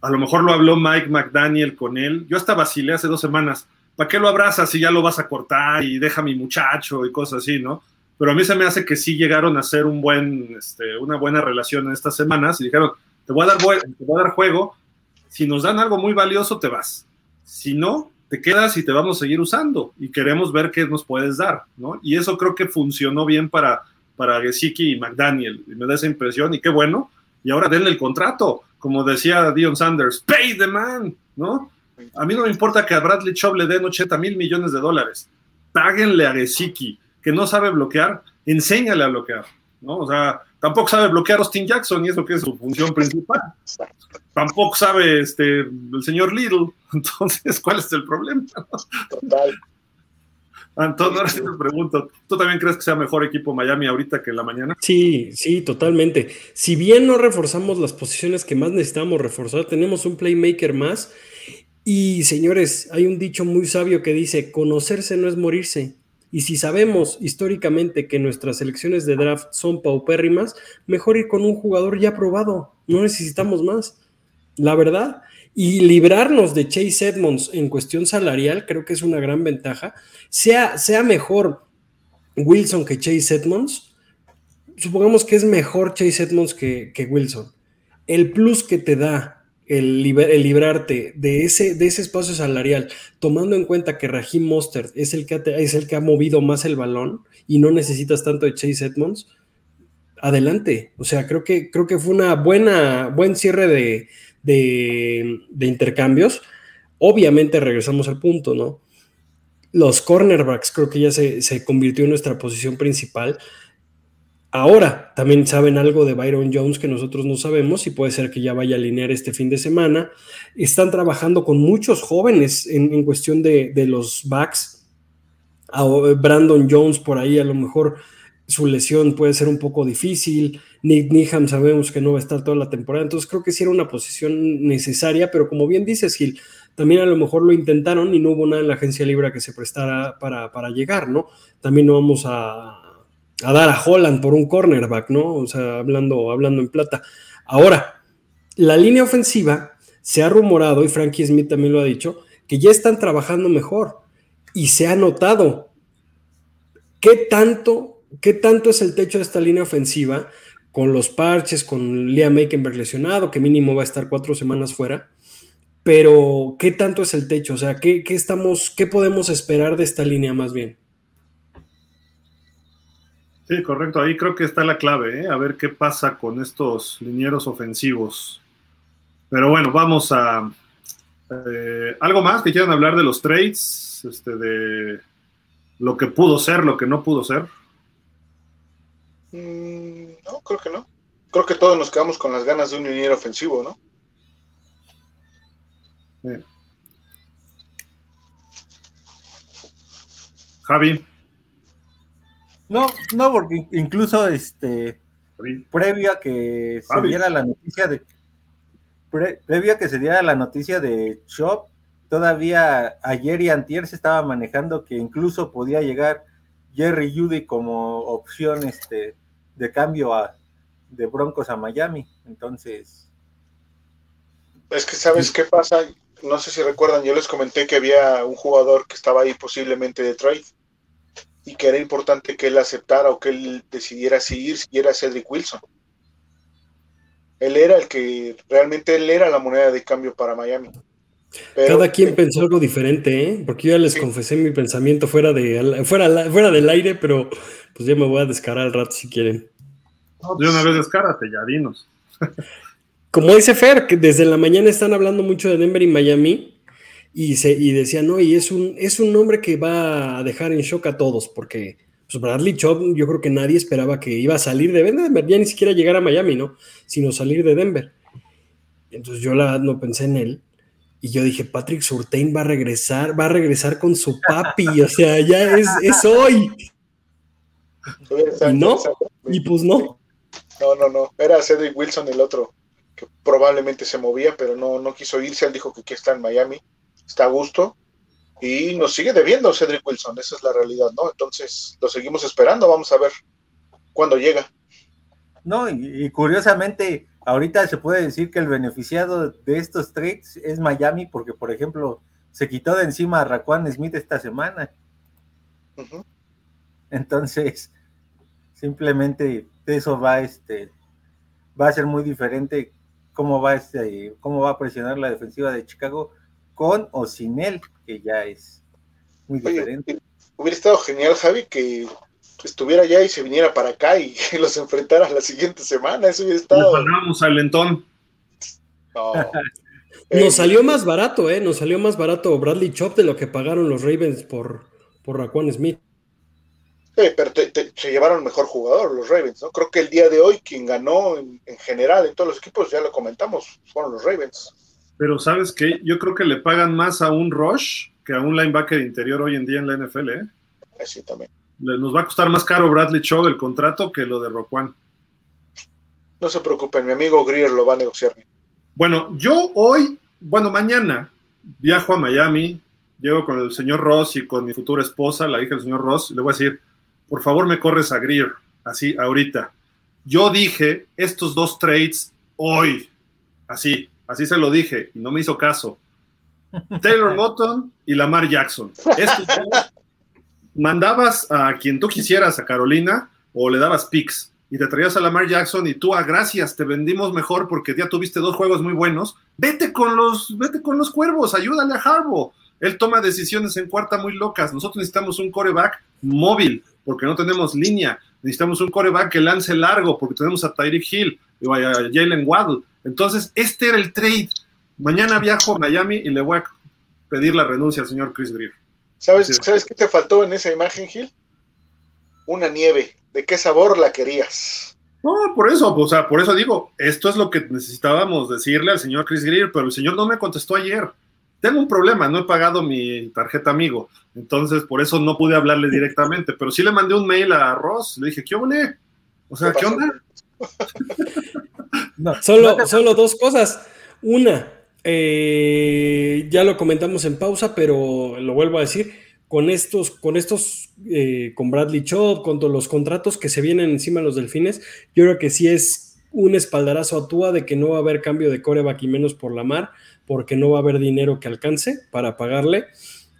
A: a lo mejor lo habló Mike McDaniel con él. Yo hasta vacilé hace dos semanas. ¿Para qué lo abrazas si ya lo vas a cortar y deja a mi muchacho y cosas así, no? Pero a mí se me hace que sí llegaron a hacer un buen, este, una buena relación en estas semanas y dijeron, te voy, a dar, juego, si nos dan algo muy valioso te vas, si no, te quedas y te vamos a seguir usando y queremos ver qué nos puedes dar, ¿no? Y eso creo que funcionó bien para, para Gesicki y McDaniel, y me da esa impresión y qué bueno, y ahora denle el contrato, como decía Dion Sanders, pay the man, ¿no? A mí no me importa que a Bradley Chubb le den 80 mil millones de dólares. Páguenle a Gesicki, que no sabe bloquear, enséñale a bloquear, ¿no? O sea, tampoco sabe bloquear Austin Jackson y es lo que es su función principal. Tampoco sabe este, el señor Little. Entonces, ¿cuál es el problema?
C: Total.
A: Antonio, ahora sí te pregunto, ¿tú también crees que sea mejor equipo Miami ahorita que en la mañana?
D: Sí, sí, totalmente. Si bien no reforzamos las posiciones que más necesitamos reforzar, tenemos un playmaker más. Y señores, hay un dicho muy sabio que dice, conocerse no es morirse. Y si sabemos históricamente que nuestras selecciones de draft son paupérrimas, mejor ir con un jugador ya probado. No necesitamos más. La verdad. Y librarnos de Chase Edmonds en cuestión salarial, creo que es una gran ventaja. Sea, sea mejor Wilson que Chase Edmonds, supongamos que es mejor Chase Edmonds que, que Wilson. El plus que te da el, liber- el librarte de ese, de ese espacio salarial, tomando en cuenta que Raheem Mostert es el que, es el que ha movido más el balón y no necesitas tanto de Chase Edmonds, adelante. O sea, creo que, creo que fue una buena, buen cierre de, de, de intercambios. Obviamente regresamos al punto, ¿no? Los cornerbacks creo que ya se, se convirtió en nuestra posición principal. Ahora también saben algo de Byron Jones que nosotros no sabemos y puede ser que ya vaya a alinear este fin de semana. Están trabajando con muchos jóvenes en, cuestión de, los backs. Brandon Jones por ahí a lo mejor su lesión puede ser un poco difícil. Nick Needham sabemos que no va a estar toda la temporada. Entonces creo que sí era una posición necesaria, pero como bien dices, Gil, también a lo mejor lo intentaron y no hubo nada en la agencia libre que se prestara para llegar, ¿no? También no vamos a, a dar a Holland por un cornerback, ¿no? O sea, hablando, hablando en plata. Ahora, la línea ofensiva se ha rumorado, y Frankie Smith también lo ha dicho, que ya están trabajando mejor y se ha notado qué tanto ¿qué tanto es el techo de esta línea ofensiva con los parches, con Liam Eikenberg lesionado, que mínimo va a estar cuatro semanas fuera? Pero, ¿qué tanto es el techo? O sea, ¿qué, estamos, qué podemos esperar de esta línea más bien?
A: Sí, correcto. Ahí creo que está la clave, ¿eh? a ver qué pasa con estos linieros ofensivos. Pero bueno, vamos a... Eh, ¿Algo más que quieran hablar de los trades? Este, de lo que pudo ser, lo que no pudo ser.
C: Mm, no, creo que no. Creo que todos nos quedamos con las ganas de un liniero ofensivo, ¿no?
A: Javi.
B: No, no, porque incluso este previo a que se diera la noticia de previo a que se diera la noticia de Shop, todavía ayer y antier se estaba manejando que incluso podía llegar Jerry Judy como opción este de cambio a de Broncos a Miami. Entonces,
C: es que sabes qué pasa, no sé si recuerdan, yo les comenté que había un jugador que estaba ahí posiblemente de trade y que era importante que él aceptara o que él decidiera seguir, si era Cedric Wilson. Él era el que, realmente él era la moneda de cambio para Miami.
D: Cada quien pensó algo diferente, ¿eh? porque yo ya les confesé mi pensamiento fuera, de, fuera, fuera del aire, pero pues ya me voy a descarar al rato si quieren.
A: de una vez descárate, ya dinos.
D: Como dice Fer, que desde la mañana están hablando mucho de Denver y Miami, y, se, y decían, no, y es un, es un nombre que va a dejar en shock a todos, porque pues Bradley Chubb, yo creo que nadie esperaba que iba a salir de Denver, ya ni siquiera llegar a Miami, ¿no? Sino salir de Denver. Entonces yo la no pensé en él. Y yo dije, Patrick Surtain va a regresar, va a regresar con su papi, o sea, ya es, es hoy. y no, y pues no.
C: No, no, no, era Cedric Wilson el otro, que probablemente se movía, pero no, no quiso irse, él dijo que aquí está en Miami está a gusto y nos sigue debiendo Cedric Wilson, esa es la realidad, ¿no? Entonces lo seguimos esperando, vamos a ver cuándo llega.
B: No, y, curiosamente, ahorita se puede decir que el beneficiado de estos trades es Miami, porque por ejemplo, se quitó de encima a Raquan Smith esta semana. Entonces, simplemente eso va, este, va a ser muy diferente cómo va, este, cómo va a presionar la defensiva de Chicago con o sin él, que ya es muy diferente.
C: Hubiera estado genial, Javi, que estuviera allá y se viniera para acá y los enfrentara la siguiente semana. Eso hubiera estado.
A: Nos al lentón.
D: Nos salió más barato, ¿eh? Nos salió más barato Bradley Chop de lo que pagaron los Ravens por, por Raquan Smith.
C: Sí, pero se llevaron mejor jugador los Ravens, ¿no? Creo que el día de hoy quien ganó en, en general en todos los equipos, ya lo comentamos, fueron los Ravens.
A: Pero sabes qué, yo creo que le pagan más a un Rush que a un linebacker interior hoy en día en la NFL, ¿eh?
C: Sí, también.
A: Nos va a costar más caro Bradley Shaw el contrato que lo de Roquan.
C: No se preocupen, mi amigo Greer lo va a negociar.
A: Bueno, yo hoy, bueno, mañana viajo a Miami, llego con el señor Ross y con mi futura esposa, la hija del señor Ross, y le voy a decir, por favor me corres a Greer, así, ahorita. Yo dije estos dos trades hoy, así, Así se lo dije y no me hizo caso. Taylor Moton y Lamar Jackson. mandabas a quien tú quisieras, a Carolina, o le dabas picks y te traías a Lamar Jackson y tú, a ah, gracias, te vendimos mejor porque ya tuviste dos juegos muy buenos. Vete con los, vete con los cuervos, ayúdale a Harbaugh. Él toma decisiones en cuarta muy locas. Nosotros necesitamos un coreback móvil porque no tenemos línea. Necesitamos un coreback que lance largo porque tenemos a Tyreek Hill y a Jalen Waddle. Entonces, este era el trade. Mañana viajo a Miami y le voy a pedir la renuncia al señor Chris Greer.
C: ¿Sabes, ¿Sabes qué te faltó en esa imagen, Gil? Una nieve. ¿De qué sabor la querías?
A: No, por eso, o sea, por eso digo, esto es lo que necesitábamos decirle al señor Chris Greer, pero el señor no me contestó ayer. Tengo un problema, no he pagado mi tarjeta amigo, entonces por eso no pude hablarle directamente, pero sí le mandé un mail a Ross, le dije, ¿qué ole? O sea, ¿qué onda?
D: solo, solo dos cosas. Una, eh, ya lo comentamos en pausa, pero lo vuelvo a decir. Con estos, con estos, eh, con Bradley Chop, con todos los contratos que se vienen encima de los delfines, yo creo que sí es un espaldarazo a Tua de que no va a haber cambio de coreback y menos por la mar, porque no va a haber dinero que alcance para pagarle.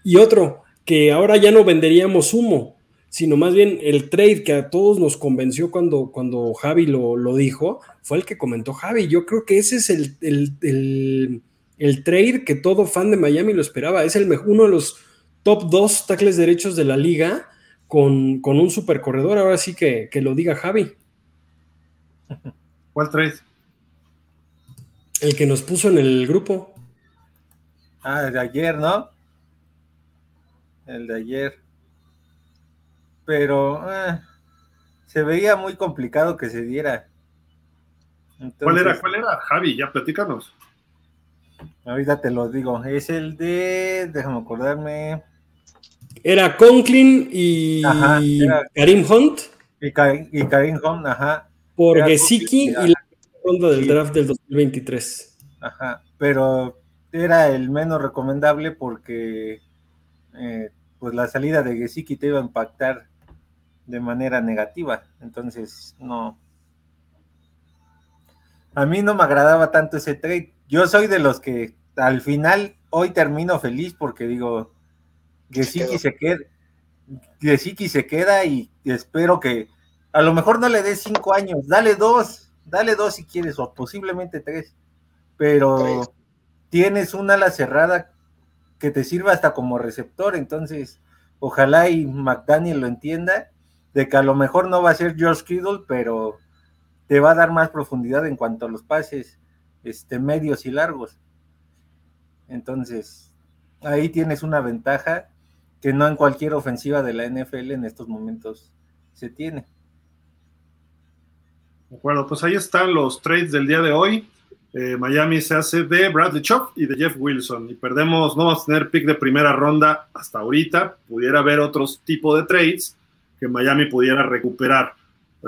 D: Y otro, que ahora ya no venderíamos humo, sino más bien el trade que a todos nos convenció cuando, cuando Javi lo, lo dijo, fue el que comentó Javi. Yo creo que ese es el, el, el, trade que todo fan de Miami lo esperaba. Es el, uno de los top dos tackles derechos de la liga con, con un super corredor. Ahora sí que, que lo diga Javi.
A: ¿Cuál trade?
D: El que nos puso en el grupo.
B: Ah, de ayer, ¿no? El de ayer pero eh, se veía muy complicado que se diera.
A: ¿Cuál era? ¿Cuál era? Javi, ya platícanos.
B: Ahorita te lo digo. Es el de. Déjame acordarme.
D: Era Conklin y Karim Hunt.
B: Y, Karim Hunt, ajá.
D: Por Gesicki y la ronda del draft del 2023.
B: Ajá, pero era el menos recomendable porque eh, pues la salida de Gesicki te iba a impactar de manera negativa. Entonces, no. A mí no me agradaba tanto ese trade. Yo soy de los que al final hoy termino feliz porque digo, Gesicki se queda, Gesicki se queda y espero que a lo mejor no le des cinco años, dale dos, dale dos si quieres, o posiblemente tres, pero tienes una ala cerrada que te sirva hasta como receptor, entonces ojalá y McDaniel lo entienda de que a lo mejor no va a ser George Kittle, pero te va a dar más profundidad en cuanto a los pases este, medios y largos. Entonces, ahí tienes una ventaja que no en cualquier ofensiva de la NFL en estos momentos se tiene.
A: De acuerdo, pues ahí están los trades del día de hoy. Eh, Miami se hace de Bradley Chop y de Jeff Wilson. Y perdemos, no vamos a tener pick de primera ronda hasta ahorita. Pudiera haber otros tipos de trades que Miami pudiera recuperar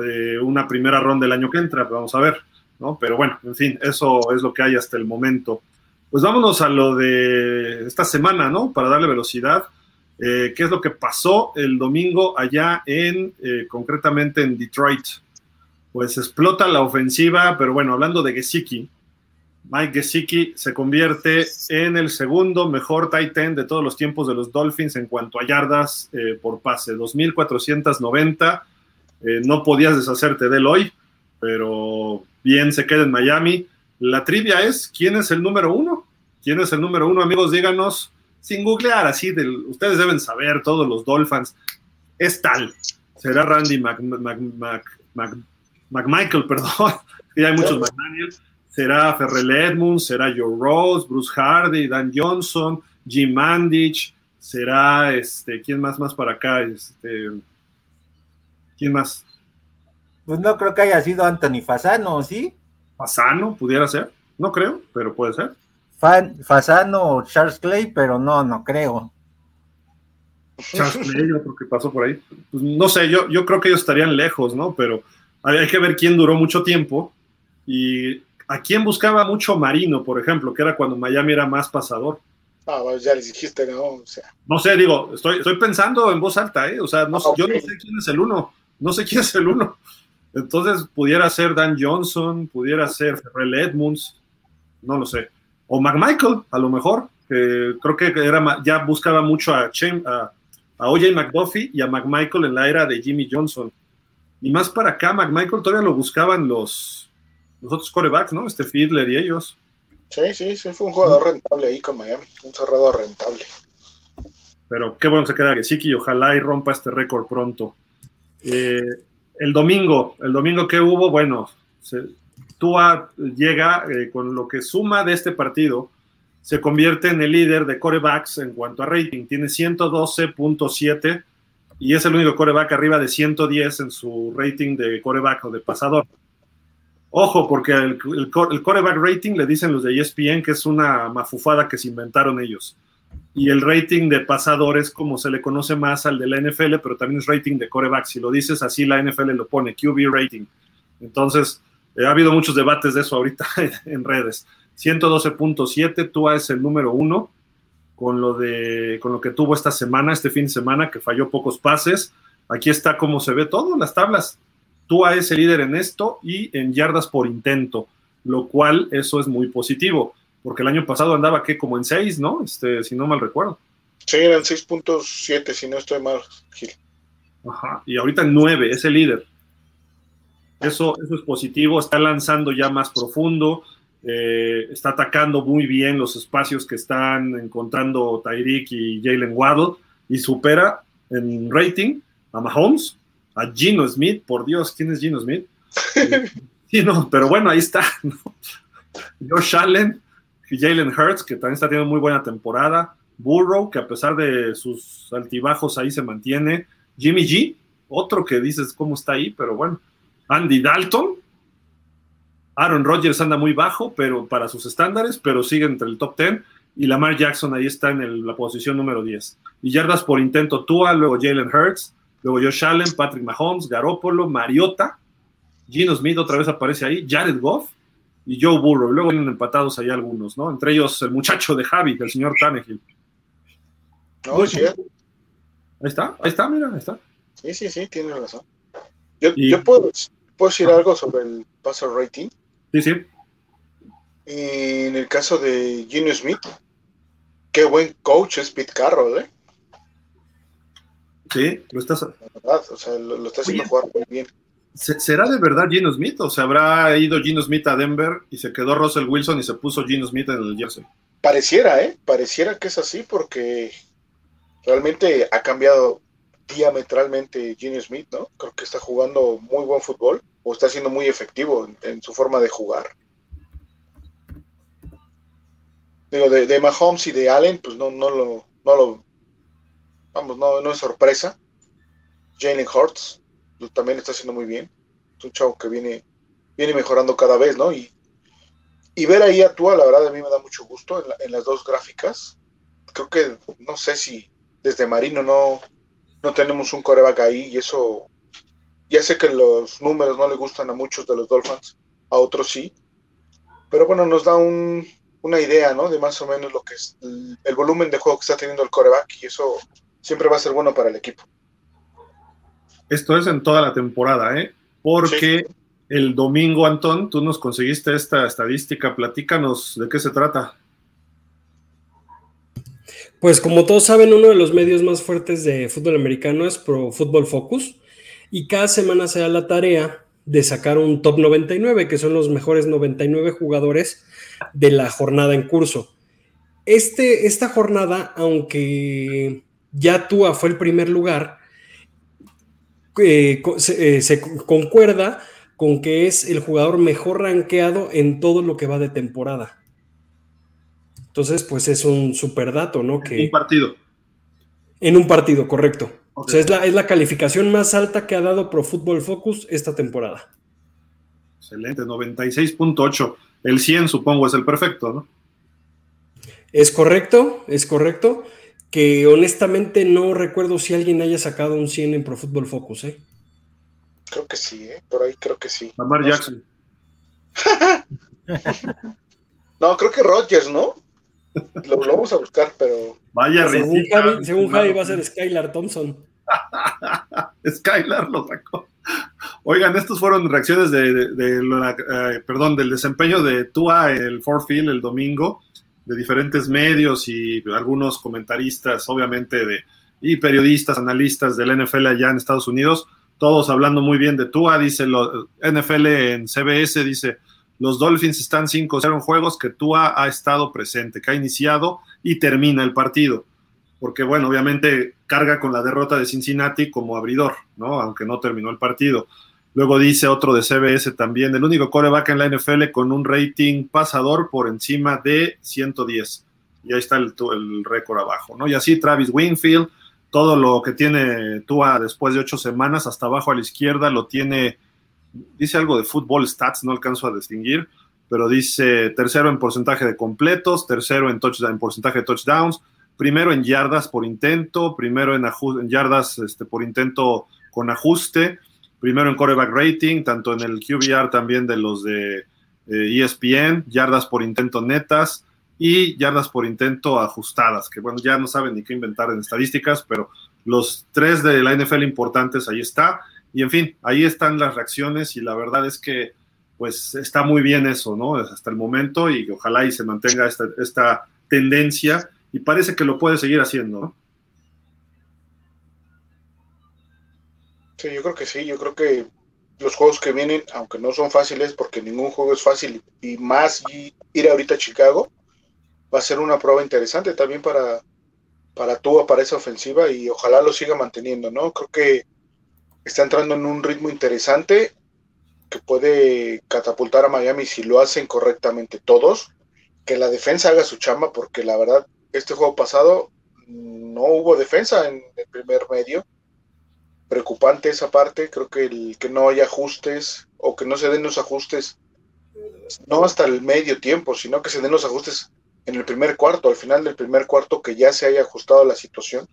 A: eh, una primera ronda el año que entra, vamos a ver, ¿no? Pero bueno, en fin, eso es lo que hay hasta el momento. Pues vámonos a lo de esta semana, ¿no? Para darle velocidad. Eh, ¿Qué es lo que pasó el domingo allá en, eh, concretamente en Detroit? Pues explota la ofensiva, pero bueno, hablando de Gesicki, Mike Gesicki se convierte en el segundo mejor tight end de todos los tiempos de los Dolphins en cuanto a yardas eh, por pase, 2.490. Eh, no podías deshacerte de él hoy, pero bien se queda en Miami. La trivia es, ¿quién es el número uno? ¿Quién es el número uno? Amigos, díganos, sin googlear, así, ustedes deben saber, todos los Dolphins. Es tal. Será Randy McMichael, perdón. ya hay muchos McDaniels será Ferrell Edmunds, será Joe Rose, Bruce Hardy, Dan Johnson, Jim Mandich, será este, ¿quién más más para acá? Este, ¿quién más?
B: Pues no creo que haya sido Anthony Fasano, ¿sí?
A: Fasano, pudiera ser, no creo, pero puede ser.
B: Fasano o Charles Clay, pero no, no creo.
A: Charles Clay, yo creo que pasó por ahí. Pues no sé, yo, yo creo que ellos estarían lejos, ¿no? Pero hay que ver quién duró mucho tiempo y ¿A quién buscaba mucho Marino, por ejemplo, que era cuando Miami era más pasador?
C: Ah, ya les dijiste, ¿no? O sea.
A: No sé, digo, estoy, estoy pensando en voz alta, ¿eh? O sea, no, yo no sé quién es el uno, no sé quién es el uno. Entonces, pudiera ser Dan Johnson, pudiera ser Ferrell Edmunds, no lo sé. O McMichael, a lo mejor, que creo que era, ya buscaba mucho a, a, a OJ McDuffie y a McMichael en la era de Jimmy Johnson. Y más para acá, McMichael todavía lo buscaban los, los otros corebacks, ¿no? Este Fiedler y ellos.
C: Sí, sí, sí, fue un jugador rentable ahí con Miami, un cerrado rentable.
A: Pero qué bueno se queda Gesicki y ojalá y rompa este récord pronto. Eh, el domingo, el domingo que hubo, bueno, Tua llega eh, con lo que suma de este partido, se convierte en el líder de corebacks en cuanto a rating, tiene 112.7 y es el único coreback arriba de 110 en su rating de coreback o de pasador. Ojo, porque el, el, coreback rating le dicen los de ESPN que es una mafufada que se inventaron ellos. Y el rating de pasadores, como se le conoce más al de la NFL, pero también es rating de coreback. Si lo dices así, la NFL lo pone, QB rating. Entonces, eh, ha habido muchos debates de eso ahorita en redes. 112.7, Tua es el número uno con lo, de, con lo que tuvo esta semana, este fin de semana, que falló pocos pases. Aquí está cómo se ve todo, las tablas. Tua es el líder en esto y en yardas por intento, lo cual eso es muy positivo, porque el año pasado andaba que como en 6, ¿no? Este, si no mal recuerdo.
C: Sí, eran 6.7, si no estoy mal, Gil.
A: Ajá, y ahorita en 9, es el líder. Eso, eso es positivo, está lanzando ya más profundo, eh, está atacando muy bien los espacios que están encontrando Tyreek y Jalen Waddle y supera en rating a Mahomes, a Gino Smith, por Dios, ¿quién es Gino Smith? sí, no, pero bueno, ahí está. ¿no? Josh Allen, Jalen Hurts, que también está teniendo muy buena temporada, Burrow, que a pesar de sus altibajos ahí se mantiene, Jimmy G, otro que dices cómo está ahí, pero bueno, Andy Dalton, Aaron Rodgers anda muy bajo, pero para sus estándares, pero sigue entre el top 10, y Lamar Jackson ahí está en el, la posición número 10. Y yardas por intento Tua, luego Jalen Hurts, luego Josh Allen, Patrick Mahomes, Garoppolo, Mariota, Gino Smith otra vez aparece ahí, Jared Goff y Joe Burrow. Luego vienen empatados ahí algunos, ¿no? Entre ellos el muchacho de Javi, el señor Tannehill.
C: Sí.
A: Ahí está, ahí está, mira, ahí está.
C: Sí, sí, sí, tiene razón. Yo,
A: Y-
C: yo puedo, puedo decir algo sobre el passer rating.
A: Sí, sí.
C: En el caso de Gino Smith, qué buen coach es Pete Carroll, ¿eh?
A: Sí, lo estás.
C: Verdad, o sea, lo, lo está haciendo
A: Oye.
C: jugar muy bien.
A: ¿Se- ¿Será de verdad Gino Smith o se habrá ido Gino Smith a Denver y se quedó Russell Wilson y se puso Gino Smith en el jersey?
C: Pareciera, ¿eh? Pareciera que es así porque realmente ha cambiado diametralmente Gino Smith, ¿no? Creo que está jugando muy buen fútbol o está siendo muy efectivo en, en su forma de jugar. Digo, de, de Mahomes y de Allen, pues no, no lo, no lo, vamos, no, no es sorpresa. Jalen Hurts también está haciendo muy bien. Es un chavo que viene, viene mejorando cada vez, ¿no? Y, y ver ahí a Tua, la verdad, a mí me da mucho gusto en las dos gráficas. Creo que, no sé si desde Marino no, no tenemos un coreback ahí y eso, ya sé que los números no le gustan a muchos de los Dolphins, a otros sí, pero bueno, nos da un, una idea, ¿no? De más o menos lo que es el, el volumen de juego que está teniendo el coreback y eso siempre va a ser bueno para el equipo.
A: Esto es en toda la temporada, ¿eh? Porque el domingo, Antón, tú nos conseguiste esta estadística. Platícanos de qué se trata.
D: Pues como todos saben, uno de los medios más fuertes de fútbol americano es Pro Football Focus y cada semana se da la tarea de sacar un top 99, que son los mejores 99 jugadores de la jornada en curso. Este, esta jornada, aunque ya Tua fue el primer lugar, eh, se, eh, se concuerda con que es el jugador mejor rankeado en todo lo que va de temporada. Entonces, pues es un super dato, ¿no? Que,
A: Un partido.
D: en un partido, correcto. O sea, es la, es la calificación más alta que ha dado Pro Football Focus esta temporada.
A: Excelente, 96.8. El 100 supongo es el perfecto, ¿no?
D: Es correcto, es correcto. Que honestamente no recuerdo si alguien haya sacado un 100 en Pro Football Focus, ¿eh?
C: Creo que sí, ¿eh? Por ahí creo que sí.
A: Lamar. Jackson.
C: No, creo que Rodgers, ¿no? Lo, lo vamos a buscar, pero
A: Vaya
D: Según
A: risita,
D: Javi, según. Javi va a ser Skylar Thompson.
A: Skylar lo sacó. Oigan, estos fueron reacciones de, de- de la, eh, perdón, del desempeño de Tua el Ford Field el domingo, de diferentes medios y algunos comentaristas, obviamente, de, y periodistas, analistas del NFL allá en Estados Unidos, todos hablando muy bien de Tua, dice lo, NFL en CBS, dice, los Dolphins están 5-0 en juegos que Tua ha estado presente, que ha iniciado y termina el partido porque bueno, obviamente carga con la derrota de Cincinnati como abridor, ¿no? Aunque no terminó el partido. Luego dice otro de CBS también, el único coreback en la NFL con un rating pasador por encima de 110. Y ahí está el, récord abajo, ¿no? Y así Travis Winfield, todo lo que tiene Tua después de ocho semanas, hasta abajo a la izquierda lo tiene, dice algo de fútbol stats, no alcanzo a distinguir, pero dice tercero en porcentaje de completos, tercero en, touchdown, en porcentaje de touchdowns, primero en yardas por intento, primero en, en yardas este, por intento con ajuste, primero en coreback rating, tanto en el QBR también de los de eh, ESPN, yardas por intento netas y yardas por intento ajustadas, que bueno, ya no saben ni qué inventar en estadísticas, pero los tres de la NFL importantes ahí está. Y en fin, ahí están las reacciones y la verdad es que pues está muy bien eso, ¿no? Hasta el momento y ojalá y se mantenga esta, esta tendencia y parece que lo puede seguir haciendo. ¿no?
C: Sí, yo creo que sí, yo creo que los juegos que vienen, aunque no son fáciles, porque ningún juego es fácil, y más ir ahorita a Chicago, va a ser una prueba interesante también para, para Tua, para esa ofensiva, y ojalá lo siga manteniendo, ¿no? Creo que está entrando en un ritmo interesante que puede catapultar a Miami si lo hacen correctamente todos, que la defensa haga su chamba, porque la verdad, este juego pasado no hubo defensa en el primer medio, esa parte. Creo que el que no haya ajustes o que no se den los ajustes, no hasta el medio tiempo, sino que se den los ajustes en el primer cuarto, al final del primer cuarto, que ya se haya ajustado la situación,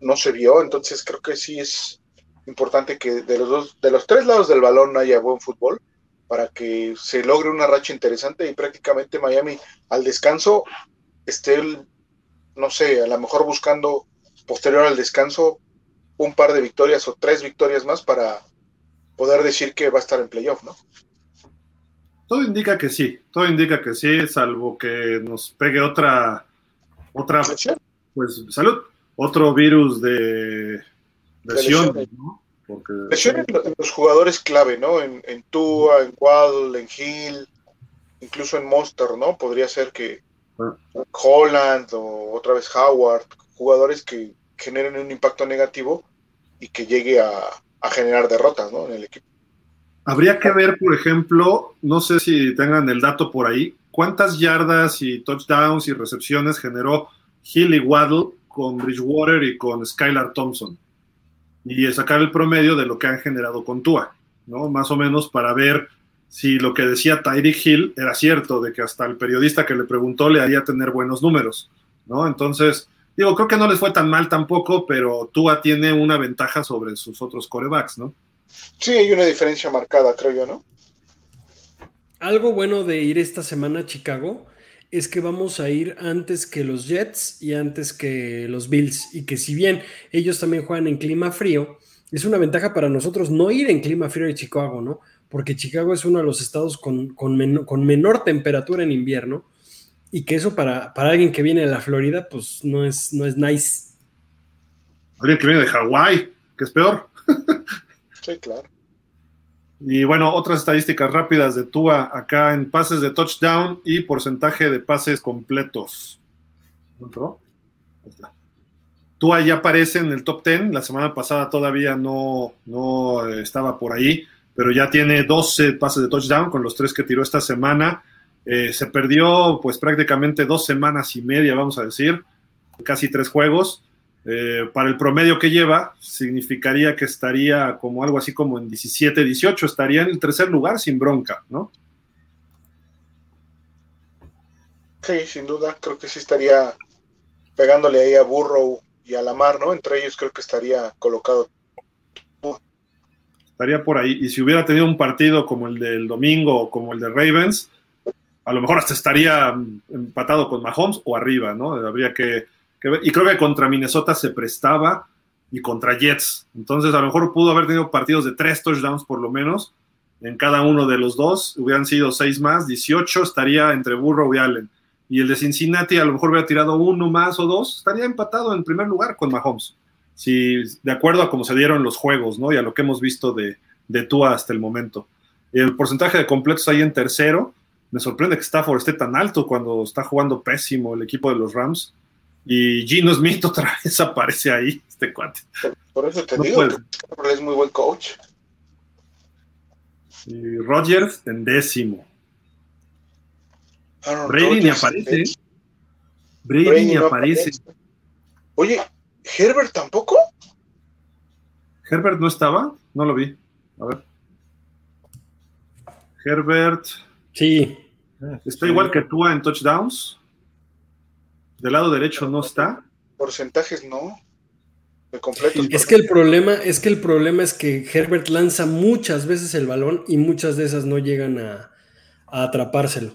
C: no se vio. Entonces creo que sí es importante que de los dos, de los tres lados del balón haya buen fútbol para que se logre una racha interesante y prácticamente Miami al descanso esté, no sé, a lo mejor buscando posterior al descanso un par de victorias o tres victorias más para poder decir que va a estar en playoff, ¿no?
A: Todo indica que sí, todo indica que sí, salvo que nos pegue otra, otra, pues salud, otro virus de lesión, ¿no?
C: Porque, lesiones en los jugadores clave, ¿no? En, en Tua, en Waddle, en Hill, incluso en Monster, ¿no? Podría ser que ah. Holland o otra vez Howard, jugadores que generen un impacto negativo y que llegue a, generar derrotas ¿no? en el equipo.
A: Habría que ver, por ejemplo, no sé si tengan el dato por ahí, cuántas yardas y touchdowns y recepciones generó Hill y Waddle con Bridgewater y con Skylar Thompson. Y sacar el promedio de lo que han generado con Tua, ¿no? Más o menos para ver si lo que decía Tyreek Hill era cierto, de que hasta el periodista que le preguntó le haría tener buenos números, ¿no? Entonces, Digo, creo que no les fue tan mal tampoco, pero Tua tiene una ventaja sobre sus otros corebacks, ¿no?
C: Sí, hay una diferencia marcada, creo yo, ¿no?
D: Algo bueno de ir esta semana a Chicago es que vamos a ir antes que los Jets y antes que los Bills. Y que si bien ellos también juegan en clima frío, es una ventaja para nosotros no ir en clima frío de Chicago, ¿no? Porque Chicago es uno de los estados con, con menor temperatura en invierno y que eso para, alguien que viene de la Florida, pues no es, no es nice.
A: Alguien que viene de Hawái, que es peor.
C: sí, claro.
A: Y bueno, otras estadísticas rápidas de Tua acá en pases de touchdown y porcentaje de pases completos. Tua ya aparece en el top 10. La semana pasada todavía no, no estaba por ahí, pero ya tiene 12 pases de touchdown con los tres que tiró esta semana. Eh, se perdió pues prácticamente dos semanas y media, vamos a decir, casi tres juegos. Eh, para el promedio que lleva, significaría que estaría como algo así como en 17, 18, estaría en el tercer lugar sin bronca, ¿no?
C: Sí, sin duda, creo que sí estaría pegándole ahí a Burrow y a Lamar, ¿no? Entre ellos creo que estaría colocado.
A: Estaría por ahí. Y si hubiera tenido un partido como el del domingo o como el de Ravens, a lo mejor hasta estaría empatado con Mahomes o arriba, ¿no? Habría que, ver. Y creo que contra Minnesota se prestaba y contra Jets. Entonces, a lo mejor pudo haber tenido partidos de tres touchdowns por lo menos en cada uno de los dos. Hubieran sido seis más, 18 estaría entre Burrow y Allen. Y el de Cincinnati a lo mejor hubiera tirado uno más o dos, estaría empatado en primer lugar con Mahomes. Si, de acuerdo a cómo se dieron los juegos, ¿no? Y a lo que hemos visto de, de Tua hasta el momento. El porcentaje de completos ahí en tercero me sorprende que Stafford esté tan alto cuando está jugando pésimo el equipo de los Rams. Y Gino Smith otra vez aparece ahí, este cuate.
C: Por eso te digo que es muy buen coach.
A: Y Rodgers en décimo. Brady ni aparece. Brady, ni aparece.
C: Oye, ¿Herbert tampoco?
A: ¿Herbert no estaba? No lo vi. A ver. Herbert.
D: Sí.
A: Está igual que tú en touchdowns. Del lado derecho no está.
C: Porcentajes no. De completo.
D: Es que el problema, es que el problema es que Herbert lanza muchas veces el balón y muchas de esas no llegan a, atrapárselo.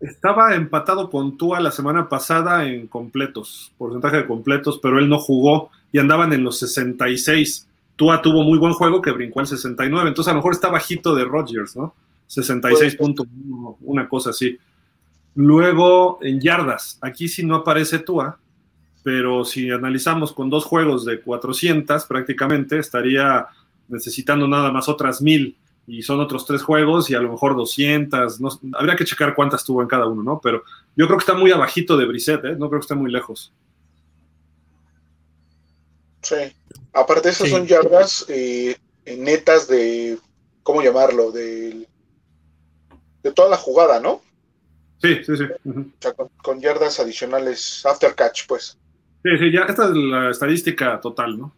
A: Estaba empatado con Tua la semana pasada en completos, porcentaje de completos, pero él no jugó y andaban en los 66. Tua tuvo muy buen juego que brincó al 69, entonces a lo mejor está bajito de Rodgers, ¿no? 66 puntos, una cosa así. Luego, en yardas, aquí sí no aparece Tua, pero si analizamos con dos juegos de 400 prácticamente, estaría necesitando nada más otras mil y son otros tres juegos y a lo mejor 200, no, habría que checar cuántas tuvo en cada uno, ¿no? Pero yo creo que está muy abajito de Brissett, ¿eh? no creo que esté muy lejos.
C: Sí, aparte esas son yardas eh, netas de, ¿cómo llamarlo? De, de toda la jugada, ¿no?
A: Sí, sí, sí.
C: O sea, con, yardas adicionales, after catch, pues.
A: Sí, sí, ya esta es la estadística total, ¿no?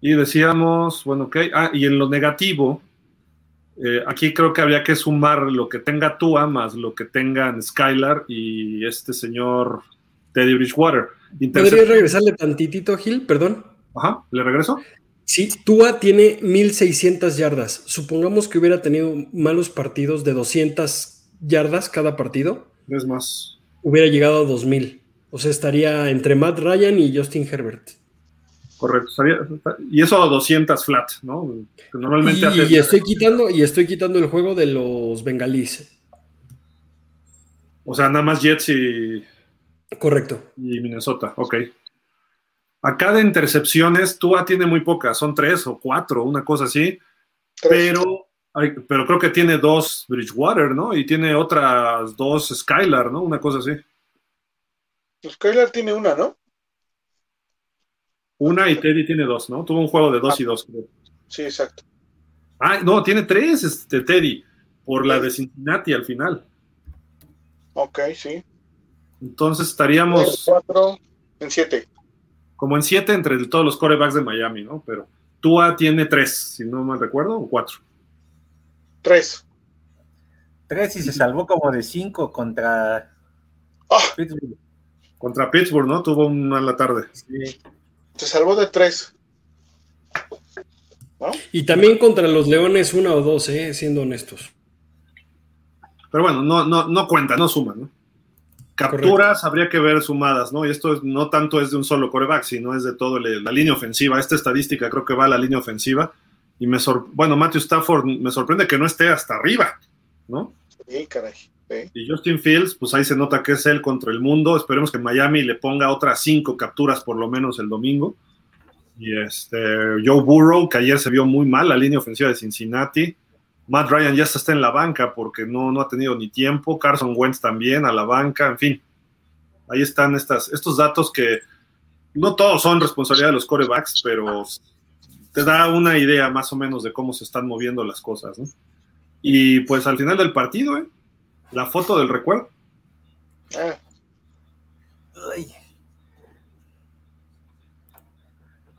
A: Y decíamos, bueno, ok, ah, y en lo negativo, eh, aquí creo que habría que sumar lo que tenga Tua más lo que tengan Skylar y este señor Teddy Bridgewater.
D: ¿Podría regresarle tantitito, Gil? Perdón.
A: Ajá, ¿le regreso?
D: Sí, Tua tiene 1600 yardas. Supongamos que hubiera tenido malos partidos de 200 yardas cada partido.
A: Es más.
D: Hubiera llegado a 2000. O sea, estaría entre Matt Ryan y Justin Herbert.
A: Correcto. y eso a 200 flat, ¿no?
D: Normalmente y, estoy quitando y estoy quitando el juego de los bengalíes.
A: O sea, nada más Jets y
D: Correcto.
A: Y Minnesota, ok. Acá de intercepciones, Tua tiene muy pocas, son tres o cuatro, una cosa así. Pero, pero creo que tiene dos Bridgewater, ¿no? Y tiene otras dos Skylar, ¿no? Una cosa así.
C: Skylar tiene una, ¿no?
A: Una y Teddy tiene dos, ¿no? Tuvo un juego de dos y dos,
C: creo. Sí, exacto.
A: Ah, no, tiene tres, este, Teddy, por la de Cincinnati al final.
C: Ok, sí.
A: Entonces estaríamos.
C: cuatro, en siete.
A: Como en siete entre todos los corebacks de Miami, ¿no? Pero Tua tiene tres, si no mal recuerdo, o cuatro.
C: Tres.
B: Tres y se salvó como de cinco contra
C: ah.
A: Pittsburgh. Contra Pittsburgh, ¿no? Tuvo una la tarde. Sí.
C: Se salvó de tres.
D: Y también contra los Leones una o dos, ¿eh? siendo honestos.
A: Pero bueno, no, no, no cuenta, no suma, ¿no? Capturas habría que ver sumadas, ¿no? Y esto no tanto es de un solo coreback, sino es de toda la línea ofensiva. Esta estadística creo que va a la línea ofensiva. Y me bueno, Matthew Stafford me sorprende que no esté hasta arriba, ¿no?
C: Sí, caray.
A: Y Justin Fields, pues ahí se nota que es él contra el mundo. Esperemos que Miami le ponga otras cinco capturas por lo menos el domingo. Y este Joe Burrow, que ayer se vio muy mal, la línea ofensiva de Cincinnati. Matt Ryan ya está en la banca porque no, no ha tenido ni tiempo. Carson Wentz también a la banca, en fin. Ahí están estas, estos datos que no todos son responsabilidad de los corebacks, pero te da una idea más o menos de cómo se están moviendo las cosas. Y pues al final del partido, ¿eh? la foto del recuerdo. Ah.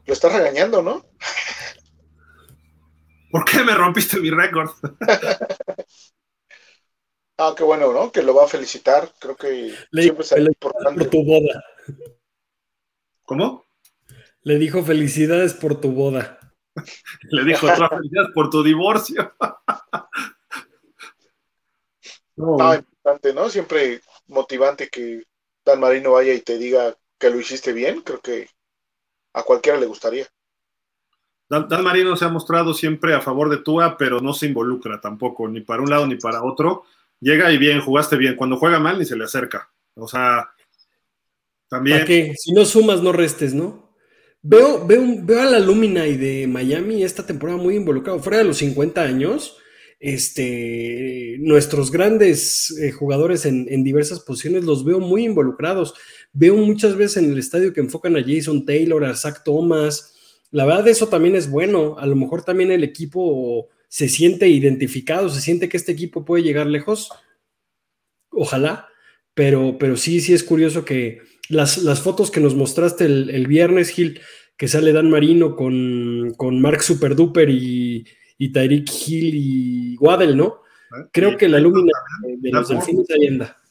C: Lo estás regañando, ¿no?
A: ¿Por qué me rompiste mi récord?
C: ah, qué bueno, ¿no? Que lo va a felicitar. Creo que siempre será importante.
D: Por tu boda.
A: ¿Cómo?
D: Le dijo felicidades por tu boda.
A: Le dijo otra felicidades por tu divorcio.
C: no, importante, ¿no? Siempre motivante que Dan Marino vaya y te diga que lo hiciste bien. Creo que a cualquiera le gustaría.
A: Dan, Marino se ha mostrado siempre a favor de Tua, pero no se involucra tampoco, ni para un lado ni para otro. Llega y bien, jugaste bien. Cuando juega mal, ni se le acerca. O sea, también.
D: qué? Si no sumas, no restes, ¿no? Veo, veo, veo a la Lumina de Miami esta temporada muy involucrado. Fuera de los 50 años, este, nuestros grandes eh, jugadores en, diversas posiciones los veo muy involucrados. Veo muchas veces en el estadio que enfocan a Jason Taylor, a Zach Thomas, la verdad eso también es bueno. A lo mejor también el equipo se siente identificado, se siente que este equipo puede llegar lejos. Ojalá, pero, pero sí, sí es curioso que las, fotos que nos mostraste el, viernes, Gil, que sale Dan Marino con, con Mark Superduper y, y Tyreek Hill y Waddell, ¿no? Ah, Creo que la lúmina de los delfines ahí anda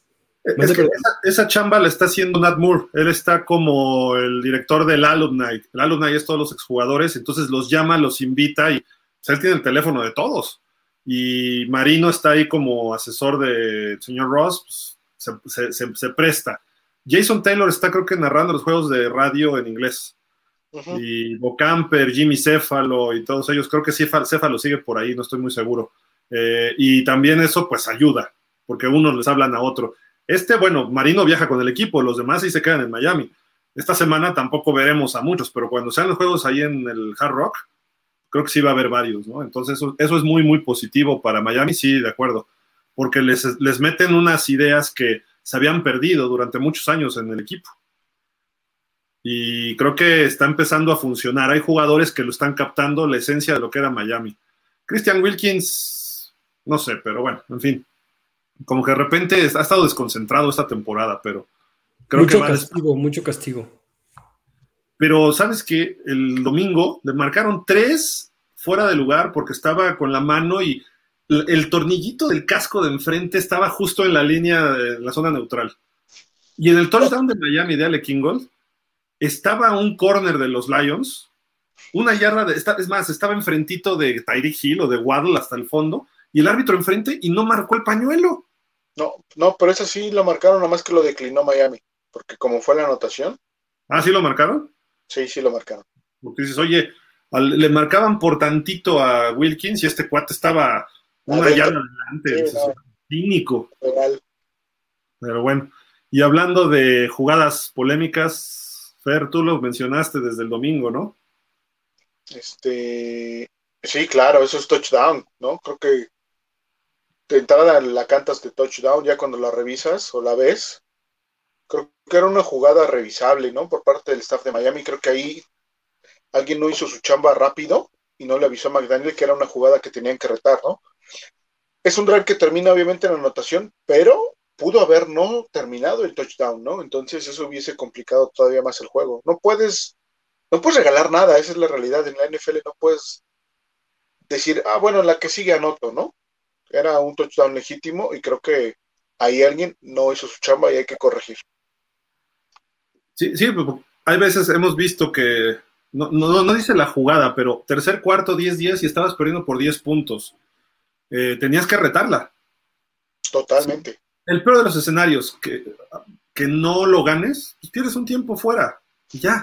A: esa, chamba la está haciendo Nat Moore. Él está como el director del Alumni. El Alumni es todos los exjugadores, entonces los llama, los invita y él tiene el teléfono de todos. Y Marino está ahí como asesor del señor Ross, pues, se, presta. Jason Taylor está creo que narrando los juegos de radio en inglés. Y Bocamper, Jimmy Céfalo y todos ellos, creo que Céfalo sigue por ahí, no estoy muy seguro. Eh, y también eso pues ayuda, porque unos les hablan a otro. Este, bueno, Marino viaja con el equipo, los demás sí se quedan en Miami. Esta semana tampoco veremos a muchos, pero cuando sean los juegos ahí en el Hard Rock, creo que sí va a haber varios, ¿no? Entonces eso, eso es muy, muy positivo para Miami, sí, de acuerdo, porque les, les meten unas ideas que se habían perdido durante muchos años en el equipo. Y creo que está empezando a funcionar. Hay jugadores que lo están captando la esencia de lo que era Miami. Christian Wilkins, no sé, pero bueno, en fin. Como que de repente ha estado desconcentrado esta temporada, pero creo
D: mucho
A: que va
D: castigo, mucho castigo.
A: Pero sabes que el domingo le marcaron tres fuera de lugar porque estaba con la mano y el tornillito del casco de enfrente estaba justo en la línea de la zona neutral. Y en el touchdown de Miami de Ale Kingold estaba un corner de los Lions, una yarda de, es más, estaba enfrentito de Tyreek Hill o de Waddle hasta el fondo, y el árbitro enfrente y no marcó el pañuelo.
C: No, no, pero ese sí lo marcaron, nada más que lo declinó Miami, porque como fue la anotación.
A: Ah, ¿sí lo marcaron?
C: Sí, sí lo marcaron.
A: Porque dices, oye, al, le marcaban por tantito a Wilkins y este cuate estaba una yarda adelante, sí, no. cínico.
C: Real.
A: Pero bueno, y hablando de jugadas polémicas, Fer, tú lo mencionaste desde el domingo, ¿no?
C: Este, sí, claro, eso es touchdown, ¿no? Creo que de entrada la cantas de touchdown, ya cuando la revisas o la ves, creo que era una jugada revisable, ¿no? Por parte del staff de Miami, creo que ahí alguien no hizo su chamba rápido y no le avisó a McDaniel que era una jugada que tenían que retar, ¿no? Es un drive que termina obviamente en anotación, pero pudo haber no terminado el touchdown, ¿no? Entonces eso hubiese complicado todavía más el juego. No puedes, no puedes regalar nada, esa es la realidad. En la NFL no puedes decir, ah, bueno, la que sigue anoto, ¿no? Era un touchdown legítimo y creo que ahí alguien no hizo su chamba y hay que corregir.
A: Sí, sí, hay veces hemos visto que, no, no, no dice la jugada, pero tercer cuarto, 10-10 y estabas perdiendo por 10 puntos. Eh, tenías que retarla.
C: Totalmente.
A: Sí el peor de los escenarios, que, que no lo ganes, pues tienes un tiempo fuera. Y ya.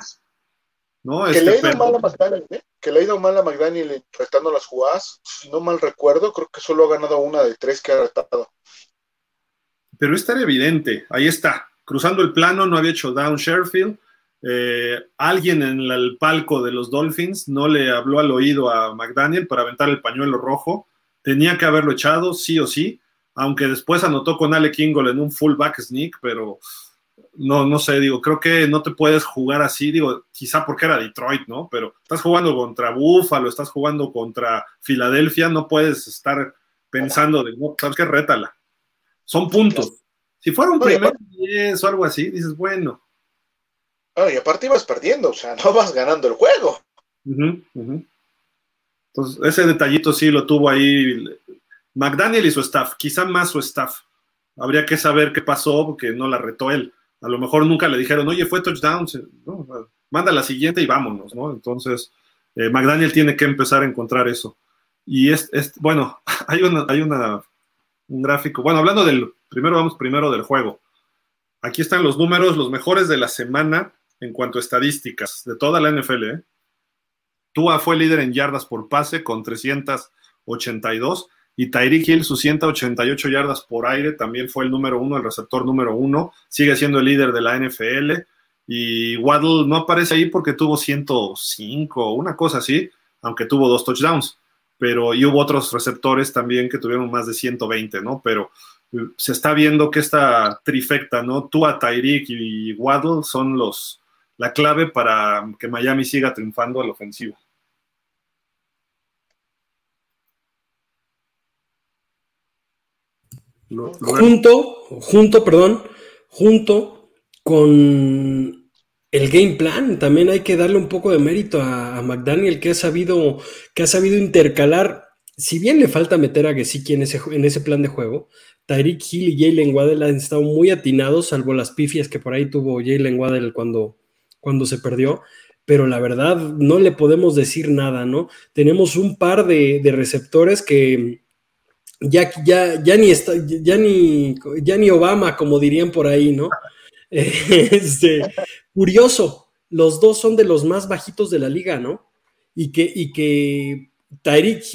A: ¿no?
C: Que,
A: Este,
C: le
A: pero-
C: mal a McDaniel, ¿eh? Que le ha ido mal a McDaniel retando las jugadas. Si no mal recuerdo, creo que solo ha ganado una de tres que ha retado.
A: pero esta era evidente, ahí está, cruzando el plano, no había hecho down Sherfield, eh, alguien en el palco de los Dolphins no le habló al oído a McDaniel para aventar el pañuelo rojo, tenía que haberlo echado, sí o sí, aunque después anotó con Ale Kingle en un fullback sneak, pero no, no sé, digo, creo que no te puedes jugar así, digo, quizá porque era Detroit, ¿no? Pero estás jugando contra Buffalo, estás jugando contra Filadelfia, no puedes estar pensando de, no, sabes qué, rétala. Son puntos. Si fuera un primer
C: aparte-
A: 10 o algo así, dices, bueno.
C: Y aparte ibas perdiendo, o sea, no vas ganando el juego.
A: Entonces, ese detallito sí lo tuvo ahí McDaniel y su staff, quizá más su staff. Habría que saber qué pasó porque no la retó él. A lo mejor nunca le dijeron, oye, fue touchdown, no, manda la siguiente y vámonos, ¿no? Entonces, eh, McDaniel tiene que empezar a encontrar eso. Y es, es bueno, hay una, hay una, un gráfico. Bueno, hablando del, primero vamos primero del juego. Aquí están los números, los mejores de la semana en cuanto a estadísticas de toda la NFL, ¿eh? Tua fue líder en yardas por pase con 382 y Tyreek Hill sus 188 yardas por aire también fue el número uno, el receptor número uno, sigue siendo el líder de la NFL y Waddle no aparece ahí porque tuvo 105 una cosa así, aunque tuvo dos touchdowns, pero y hubo otros receptores también que tuvieron más de 120, ¿no? Pero eh, se está viendo que esta trifecta, ¿no? Tua, Tyreek y Waddle son los la clave para que Miami siga triunfando al ofensivo.
D: Junto, junto, perdón, junto con el game plan, también hay que darle un poco de mérito a, McDaniel que ha sabido, que ha sabido intercalar, si bien le falta meter a Gesicki en ese, en ese plan de juego, Tyreek Hill y Jalen Waddell han estado muy atinados, salvo las pifias que por ahí tuvo Jalen Waddell cuando, cuando se perdió, pero la verdad no le podemos decir nada, ¿no? Tenemos un par de receptores que ya, ya, ya, ni está, ya, ni, ya ni Obama, como dirían por ahí, ¿no? Este, curioso, los dos son de los más bajitos de la liga, ¿no? Y que, y que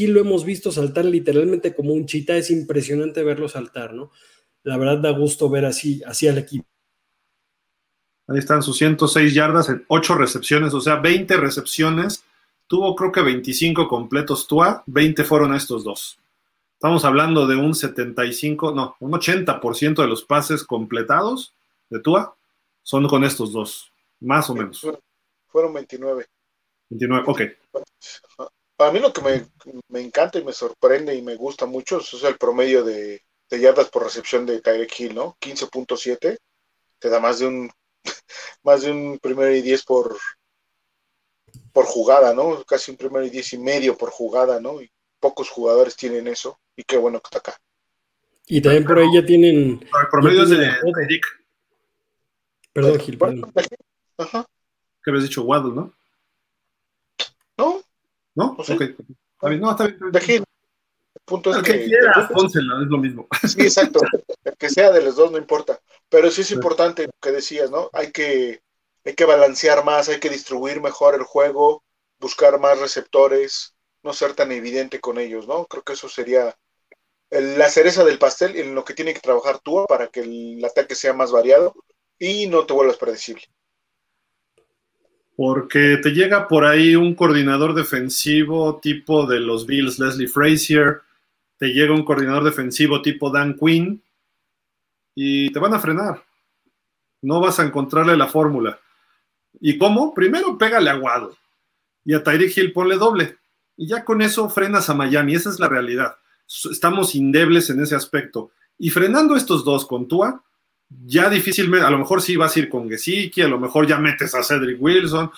D: lo hemos visto saltar literalmente como un chita, es impresionante verlo saltar, ¿no? la verdad da gusto ver así, así al equipo.
A: Ahí están sus 106 yardas en 8 recepciones, o sea, 20 recepciones. Tuvo creo que 25 completos Tua, 20 fueron a estos dos. Estamos hablando de un 75, no, un 80% de los pases completados de Tua son con estos dos, más o menos.
C: Fueron 29.
A: 29, ok.
C: A mí lo que me, me encanta y me sorprende y me gusta mucho es el promedio de, de yardas por recepción de Tyreek Hill, ¿no? 15.7. Te da más de un más de un primero y diez por por jugada, ¿no? Casi un primero y diez y medio por jugada, ¿no? Y pocos jugadores tienen eso y qué bueno que está acá.
D: Y también por ahí ya tienen.
A: El promedio de Tyreek.
D: Perdón, Gil. Perdón.
A: Ajá. ¿Qué habías dicho? Waddle, ¿no?
C: No.
A: ¿No?
C: No sé.
A: Ok. Está bien. No, está bien.
C: De Hill. El punto es
A: que quiera, pónsela, es lo mismo.
C: Sí, exacto. El que sea de los dos no importa. Pero sí es importante lo que decías, ¿no? Hay que, hay que balancear más, hay que distribuir mejor el juego, buscar más receptores, no ser tan evidente con ellos, ¿no? Creo que eso sería la cereza del pastel en lo que tiene que trabajar tú para que el ataque sea más variado y no te vuelvas predecible.
A: Porque te llega por ahí un coordinador defensivo tipo de los Bills, Leslie Frazier, te llega un coordinador defensivo tipo Dan Quinn y te van a frenar. No vas a encontrarle la fórmula. ¿Y cómo? Primero pégale a Waddle y a Tyreek Hill ponle doble. Y ya con eso frenas a Miami. Esa es la realidad. Estamos indebles en ese aspecto. Y frenando estos dos con Tua, ya difícilmente, a lo mejor sí vas a ir con Gesicki, a lo mejor ya metes a Cedric Wilson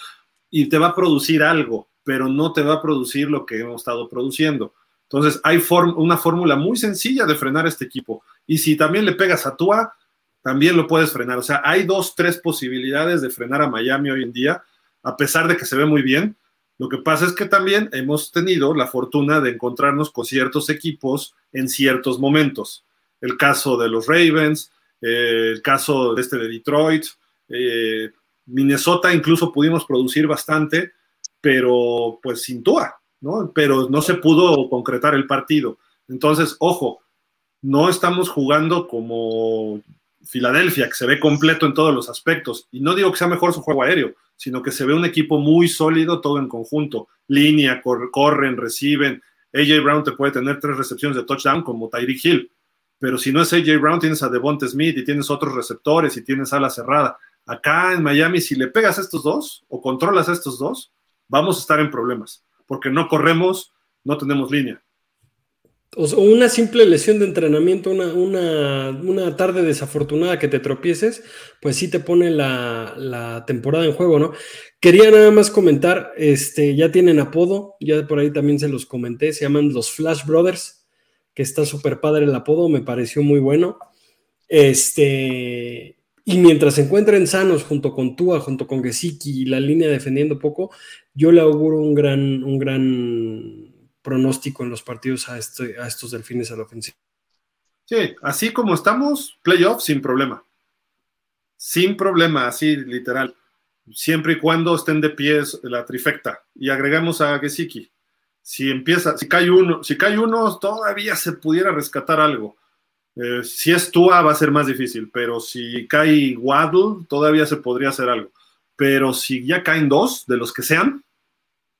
A: y te va a producir algo, pero no te va a producir lo que hemos estado produciendo. Entonces, hay una fórmula muy sencilla de frenar este equipo. Y si también le pegas a Tua, también lo puedes frenar. O sea, hay dos, tres posibilidades de frenar a Miami hoy en día, a pesar de que se ve muy bien. Lo que pasa es que también hemos tenido la fortuna de encontrarnos con ciertos equipos en ciertos momentos. El caso de los Ravens, eh, el caso de este de Detroit, eh, Minnesota incluso pudimos producir bastante, pero pues sin Tua, ¿no? Pero no se pudo concretar el partido. Entonces, ojo, no estamos jugando como Filadelfia, que se ve completo en todos los aspectos. Y no digo que sea mejor su juego aéreo, sino que se ve un equipo muy sólido todo en conjunto. Línea, cor- corren, reciben. AJ Brown te puede tener tres recepciones de touchdown como Tyreek Hill. Pero si no es AJ Brown, tienes a Devonta Smith y tienes otros receptores y tienes ala cerrada. Acá en Miami, si le pegas a estos dos o controlas a estos dos, vamos a estar en problemas. Porque no corremos, no tenemos línea.
D: O una simple lesión de entrenamiento, una, una, una tarde desafortunada que te tropieces, pues sí te pone la, la temporada en juego, ¿no? Quería nada más comentar, este, ya tienen apodo, ya por ahí también se los comenté, se llaman los Flash Brothers, que está súper padre el apodo, me pareció muy bueno. Este, y mientras se encuentren sanos junto con Tua, junto con Gesicki y la línea defendiendo poco, yo le auguro un gran, un gran pronóstico en los partidos a, este, a estos delfines a la ofensiva.
A: Sí, así como estamos, playoff sin problema. Sin problema, así literal. Siempre y cuando estén de pies la trifecta. Y agregamos a Gesicki. Si empieza, si cae uno, si cae uno, todavía se pudiera rescatar algo. Eh, si es Tua va a ser más difícil, pero si cae Waddle, todavía se podría hacer algo. Pero si ya caen dos, de los que sean,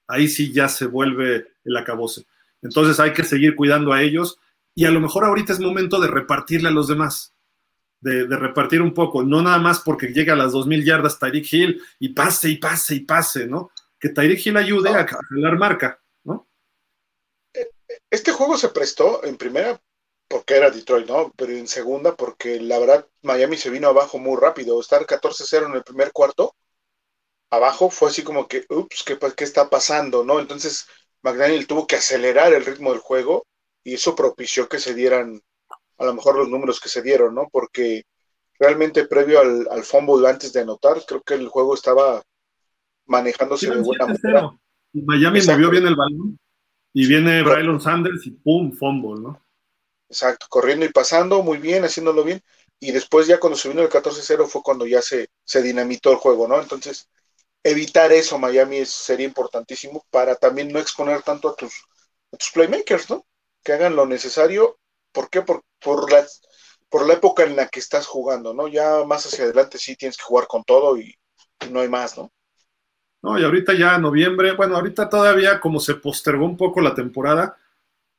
A: ahí sí ya se vuelve el acabose. Entonces hay que seguir cuidando a ellos y a lo mejor ahorita es momento de repartirle a los demás, de, de repartir un poco, no nada más porque llega a las 2.000 yardas Tyreek Hill y pase y pase y pase, ¿no? Que Tyreek Hill ayude a jalar marca, ¿no?
C: Este juego se prestó en primera porque era Detroit, ¿no? Pero en segunda porque la verdad Miami se vino abajo muy rápido. Estar 14-0 en el primer cuarto, abajo fue así como que, ups, ¿qué, qué está pasando, no? Entonces McDaniel tuvo que acelerar el ritmo del juego y eso propició que se dieran a lo mejor los números que se dieron, ¿no? Porque realmente previo al, al fumble antes de anotar, creo que el juego estaba manejándose de buena
A: 7-0.
C: manera.
A: Miami
C: Exacto.
A: movió bien el balón y viene Braylon Sanders y pum, fumble, ¿no?
C: Exacto, corriendo y pasando muy bien, haciéndolo bien. Y después ya cuando se vino el 14-0 fue cuando ya se, se dinamitó el juego, ¿no? Entonces, evitar eso, Miami, sería importantísimo para también no exponer tanto a tus, playmakers, ¿no? Que hagan lo necesario. ¿Por qué? Por, las, por la época en la que estás jugando, ¿no? Ya más hacia adelante sí tienes que jugar con todo y, no hay más, ¿no?
A: No, y ahorita ya noviembre, bueno, ahorita todavía como se postergó un poco la temporada,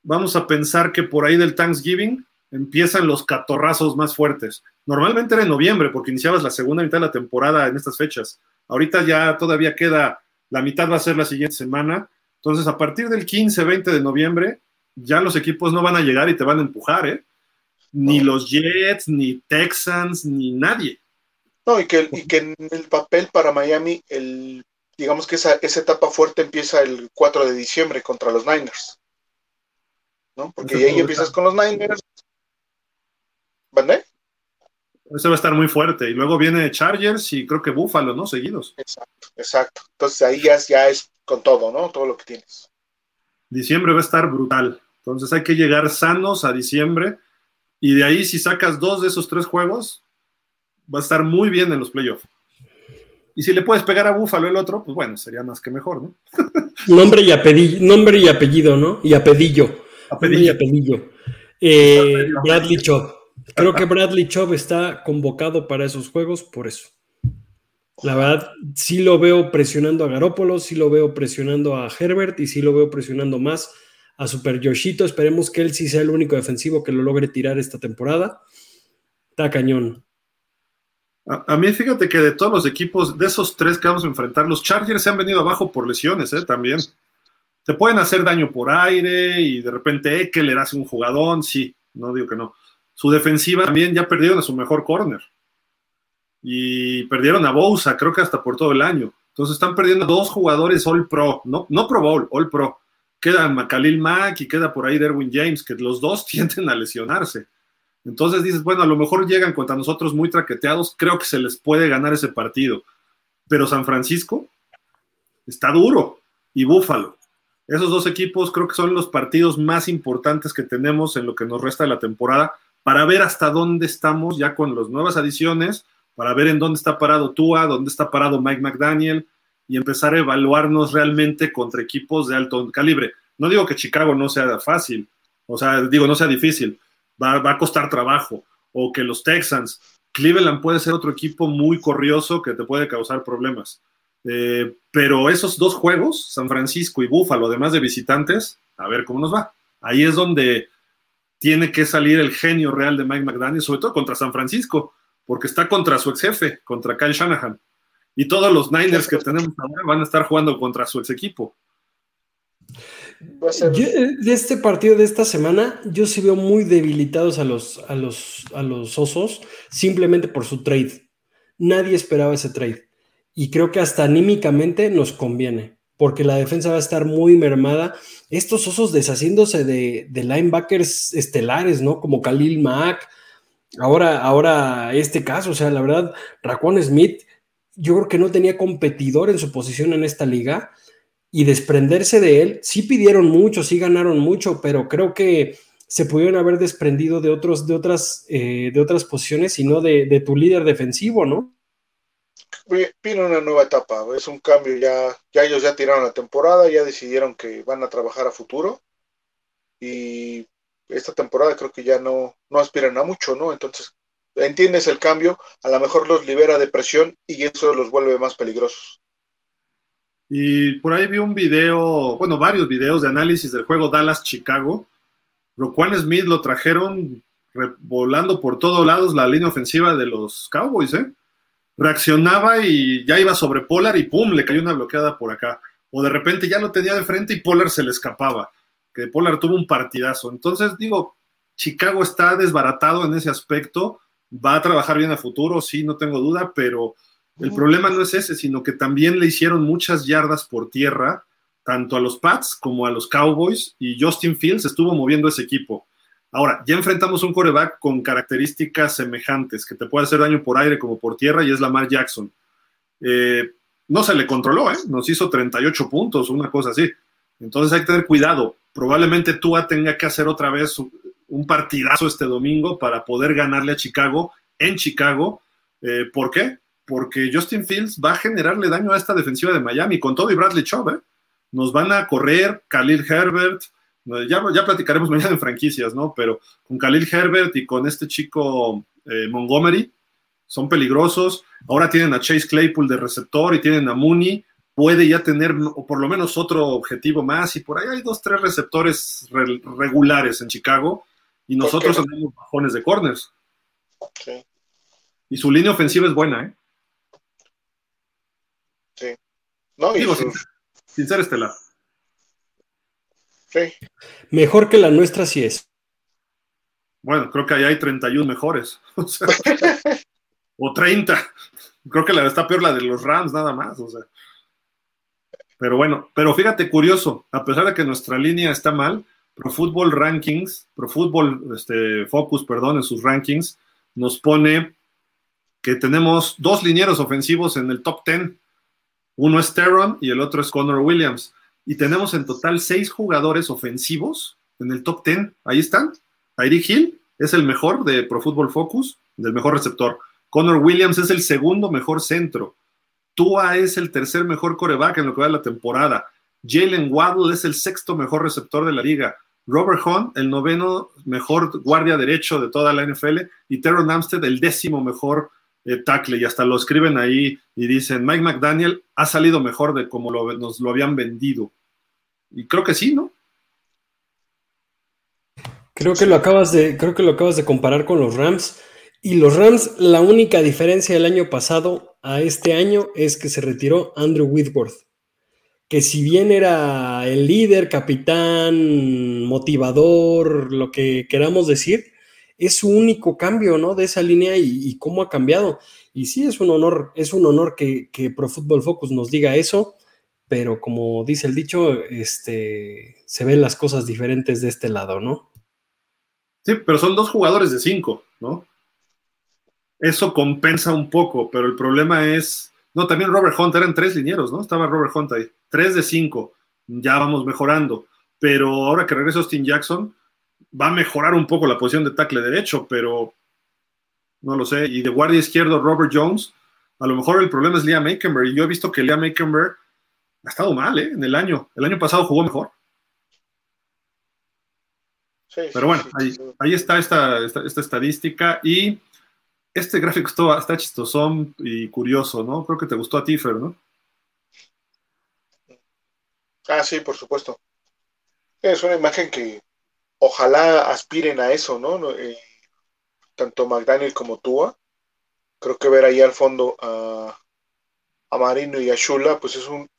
A: vamos a pensar que por ahí del Thanksgiving empiezan los catorrazos más fuertes. Normalmente era en noviembre, porque iniciabas la segunda mitad de la temporada en estas fechas. Ahorita ya todavía queda, la mitad va a ser la siguiente semana. Entonces, a partir del 15, 20 de noviembre, ya los equipos no van a llegar y te van a empujar, ¿eh? Ni los Jets, ni Texans, ni nadie.
C: No, y que, y que en el papel para Miami, el, digamos que esa, esa etapa fuerte empieza el 4 de diciembre contra los Niners. ¿no? Porque ahí empiezas con los Niners. ¿Vale?
A: Ese va a estar muy fuerte. Y luego viene Chargers y creo que Buffalo, ¿no? Seguidos.
C: Exacto, exacto. Entonces ahí ya, ya es con todo, ¿no? Todo lo que tienes.
A: Diciembre va a estar brutal. Entonces hay que llegar sanos a diciembre. Y de ahí, si sacas dos de esos tres juegos, va a estar muy bien en los playoffs. Y si le puedes pegar a Búfalo el otro, pues bueno, sería más que mejor, ¿no?
D: nombre, y apellido, nombre y apellido, ¿no? Y apellido. Apellido. Y apellido. Eh, Bradley Chubb. Creo que Bradley Chubb está convocado para esos juegos por eso. La verdad, sí lo veo presionando a Garópolo, sí lo veo presionando a Herbert y sí lo veo presionando más a Super Yoshito. Esperemos que él sí sea el único defensivo que lo logre tirar esta temporada. Está cañón.
A: A, mí, fíjate que de todos los equipos, de esos tres que vamos a enfrentar, los Chargers se han venido abajo por lesiones, ¿eh? También. Te pueden hacer daño por aire y de repente Eckler hace un jugadón, sí, no digo que no. Su defensiva también ya perdieron a su mejor corner. Y perdieron a Bousa, creo que hasta por todo el año. Entonces están perdiendo dos jugadores All Pro, no, no Pro Bowl, All Pro. Queda Khalil Mack y queda por ahí Derwin James, que los dos tienden a lesionarse. Entonces dices, bueno, a lo mejor llegan contra nosotros muy traqueteados, creo que se les puede ganar ese partido. Pero San Francisco está duro y Búfalo. Esos dos equipos creo que son los partidos más importantes que tenemos en lo que nos resta de la temporada para ver hasta dónde estamos ya con las nuevas adiciones, para ver en dónde está parado Tua, dónde está parado Mike McDaniel y empezar a evaluarnos realmente contra equipos de alto calibre. No digo que Chicago no sea fácil, o sea, digo, no sea difícil, va, a costar trabajo, o que los Texans, Cleveland puede ser otro equipo muy corrioso que te puede causar problemas. Eh, pero esos dos juegos, San Francisco y Buffalo, además de visitantes, a ver cómo nos va. Ahí es donde tiene que salir el genio real de Mike McDaniel, sobre todo contra San Francisco, porque está contra su ex jefe, contra Kyle Shanahan. Y todos los Niners que tenemos ahora van a estar jugando contra su ex equipo.
D: Eh, de este partido de esta semana, yo sí veo muy debilitados a los, a los, a los osos simplemente por su trade. Nadie esperaba ese trade. Y creo que hasta anímicamente nos conviene, porque la defensa va a estar muy mermada. Estos osos deshaciéndose de, linebackers estelares, ¿no? Como Khalil Mack. Ahora, ahora este caso, o sea, la verdad, Raquan Smith, yo creo que no tenía competidor en su posición en esta liga y desprenderse de él, sí pidieron mucho, sí ganaron mucho, pero creo que se pudieron haber desprendido de, otros, de, otras, eh, de otras posiciones y no de, tu líder defensivo, ¿no?
C: Viene una nueva etapa, es un cambio, ya, ya ellos ya tiraron la temporada, ya decidieron que van a trabajar a futuro y esta temporada creo que ya no, no aspiran a mucho, ¿no? Entonces, entiendes el cambio, a lo mejor los libera de presión y eso los vuelve más peligrosos.
A: Y por ahí vi un video, bueno, varios videos de análisis del juego Dallas-Chicago. Roquan Smith lo trajeron volando por todos lados la línea ofensiva de los Cowboys, ¿eh? Reaccionaba y ya iba sobre Polar y ¡pum! le cayó una bloqueada por acá. O de repente ya lo tenía de frente y Polar se le escapaba. Que Polar tuvo un partidazo. Entonces, digo, Chicago está desbaratado en ese aspecto. Va a trabajar bien a futuro, sí, no tengo duda, pero el problema no es ese, sino que también le hicieron muchas yardas por tierra, tanto a los Pats como a los Cowboys, y Justin Fields estuvo moviendo ese equipo. Ahora, ya enfrentamos un coreback con características semejantes, que te puede hacer daño por aire como por tierra, y es Lamar Jackson. Eh, no se le controló, ¿eh? nos hizo 38 puntos, una cosa así. Entonces hay que tener cuidado. Probablemente Tua tenga que hacer otra vez un partidazo este domingo para poder ganarle a Chicago en Chicago. Eh, ¿Por qué? porque Justin Fields va a generarle daño a esta defensiva de Miami, con todo y Bradley Chubb, ¿eh? Nos van a correr Khalil Herbert, Ya, ya platicaremos mañana en franquicias, ¿no? Pero con Khalil Herbert y con este chico eh, Montgomery, son peligrosos. Ahora tienen a Chase Claypool de receptor y tienen a Mooney. Puede ya tener o por lo menos otro objetivo más. Y por ahí hay dos, tres receptores regulares en Chicago. Y nosotros tenemos bajones de corners. Sí. Y su línea ofensiva es buena, ¿eh?
C: Sí. No,
A: Digo, sin, ser estelar.
C: Sí.
D: Mejor que la nuestra sí es.
A: Bueno, creo que ahí hay 31 mejores. O, 30. Creo que la está peor la de los Rams, nada más. O sea. Pero bueno, pero fíjate, curioso, a pesar de que nuestra línea está mal, Pro Football Rankings, Pro Football este, Focus, perdón, en sus rankings, nos pone que tenemos dos linieros ofensivos en el top 10. Uno es Teron y el otro es Connor Williams. Y tenemos en total seis jugadores ofensivos en el top 10. Ahí están. Tyreek Hill es el mejor de Pro Football Focus, del mejor receptor. Connor Williams es el segundo mejor centro. Tua es el tercer mejor coreback en lo que va de la temporada. Jalen Waddle es el sexto mejor receptor de la liga. Robert Hunt, el noveno mejor guardia derecho de toda la NFL. Y Teron Amstead, el décimo mejor eh, tackle. Y hasta lo escriben ahí y dicen, Mike McDaniel ha salido mejor de como nos lo habían vendido. Y creo que sí, ¿no?
D: Creo que lo acabas de, creo que lo acabas de comparar con los Rams. Y los Rams, la única diferencia del año pasado a este año es que se retiró Andrew Whitworth. Que si bien era el líder, capitán, motivador, lo que queramos decir, es su único cambio, ¿no? De esa línea y, cómo ha cambiado. Y sí, es un honor, es un honor que, que Pro Football Focus nos diga eso, pero como dice el dicho, este, se ven las cosas diferentes de este lado, ¿no?
A: Sí, pero son dos jugadores de cinco, ¿no? Eso compensa un poco, pero el problema es. No, también Robert Hunt, eran tres linieros, ¿no? Estaba Robert Hunt ahí. Tres de cinco. Ya vamos mejorando. Pero ahora que regresa Austin Jackson, va a mejorar un poco la posición de tackle derecho, pero no lo sé. Y de guardia izquierdo, Robert Jones, a lo mejor el problema es Liam Aikenberg. Y yo he visto que Liam Aikenberg ha estado mal, ¿eh? En el año. El año pasado jugó mejor. Pero bueno, ahí, está esta, estadística y este gráfico está, está chistosón y curioso, ¿no? Creo que te gustó a ti, Fer, ¿no?
C: Ah, sí, por supuesto. Es una imagen que ojalá aspiren a eso, ¿no? Eh, tanto McDaniel como Tua. Creo que ver ahí al fondo a, a Marino y a Shula, pues es un,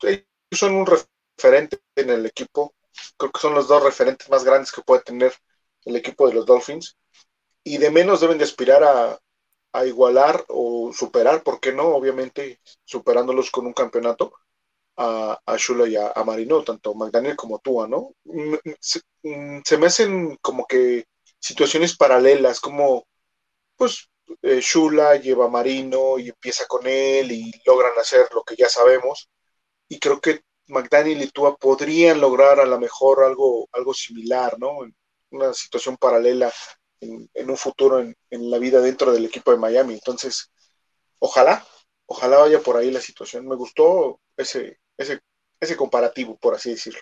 C: son un referente en el equipo. Creo que son los dos referentes más grandes que puede tener el equipo de los Dolphins, y de menos deben de aspirar a, igualar o superar, ¿por qué no? Obviamente superándolos con un campeonato a, a Shula y a, Marino, tanto McDaniel como Tua, ¿no? Mm, mm, se, me hacen como que situaciones paralelas, como pues eh, Shula lleva a Marino y empieza con él y logran hacer lo que ya sabemos, y creo que McDaniel y Tua podrían lograr a lo mejor algo, algo similar, ¿no? una situación paralela en, un futuro en, la vida dentro del equipo de Miami. Entonces, ojalá, ojalá vaya por ahí la situación. Me gustó ese, ese, ese comparativo, por así decirlo.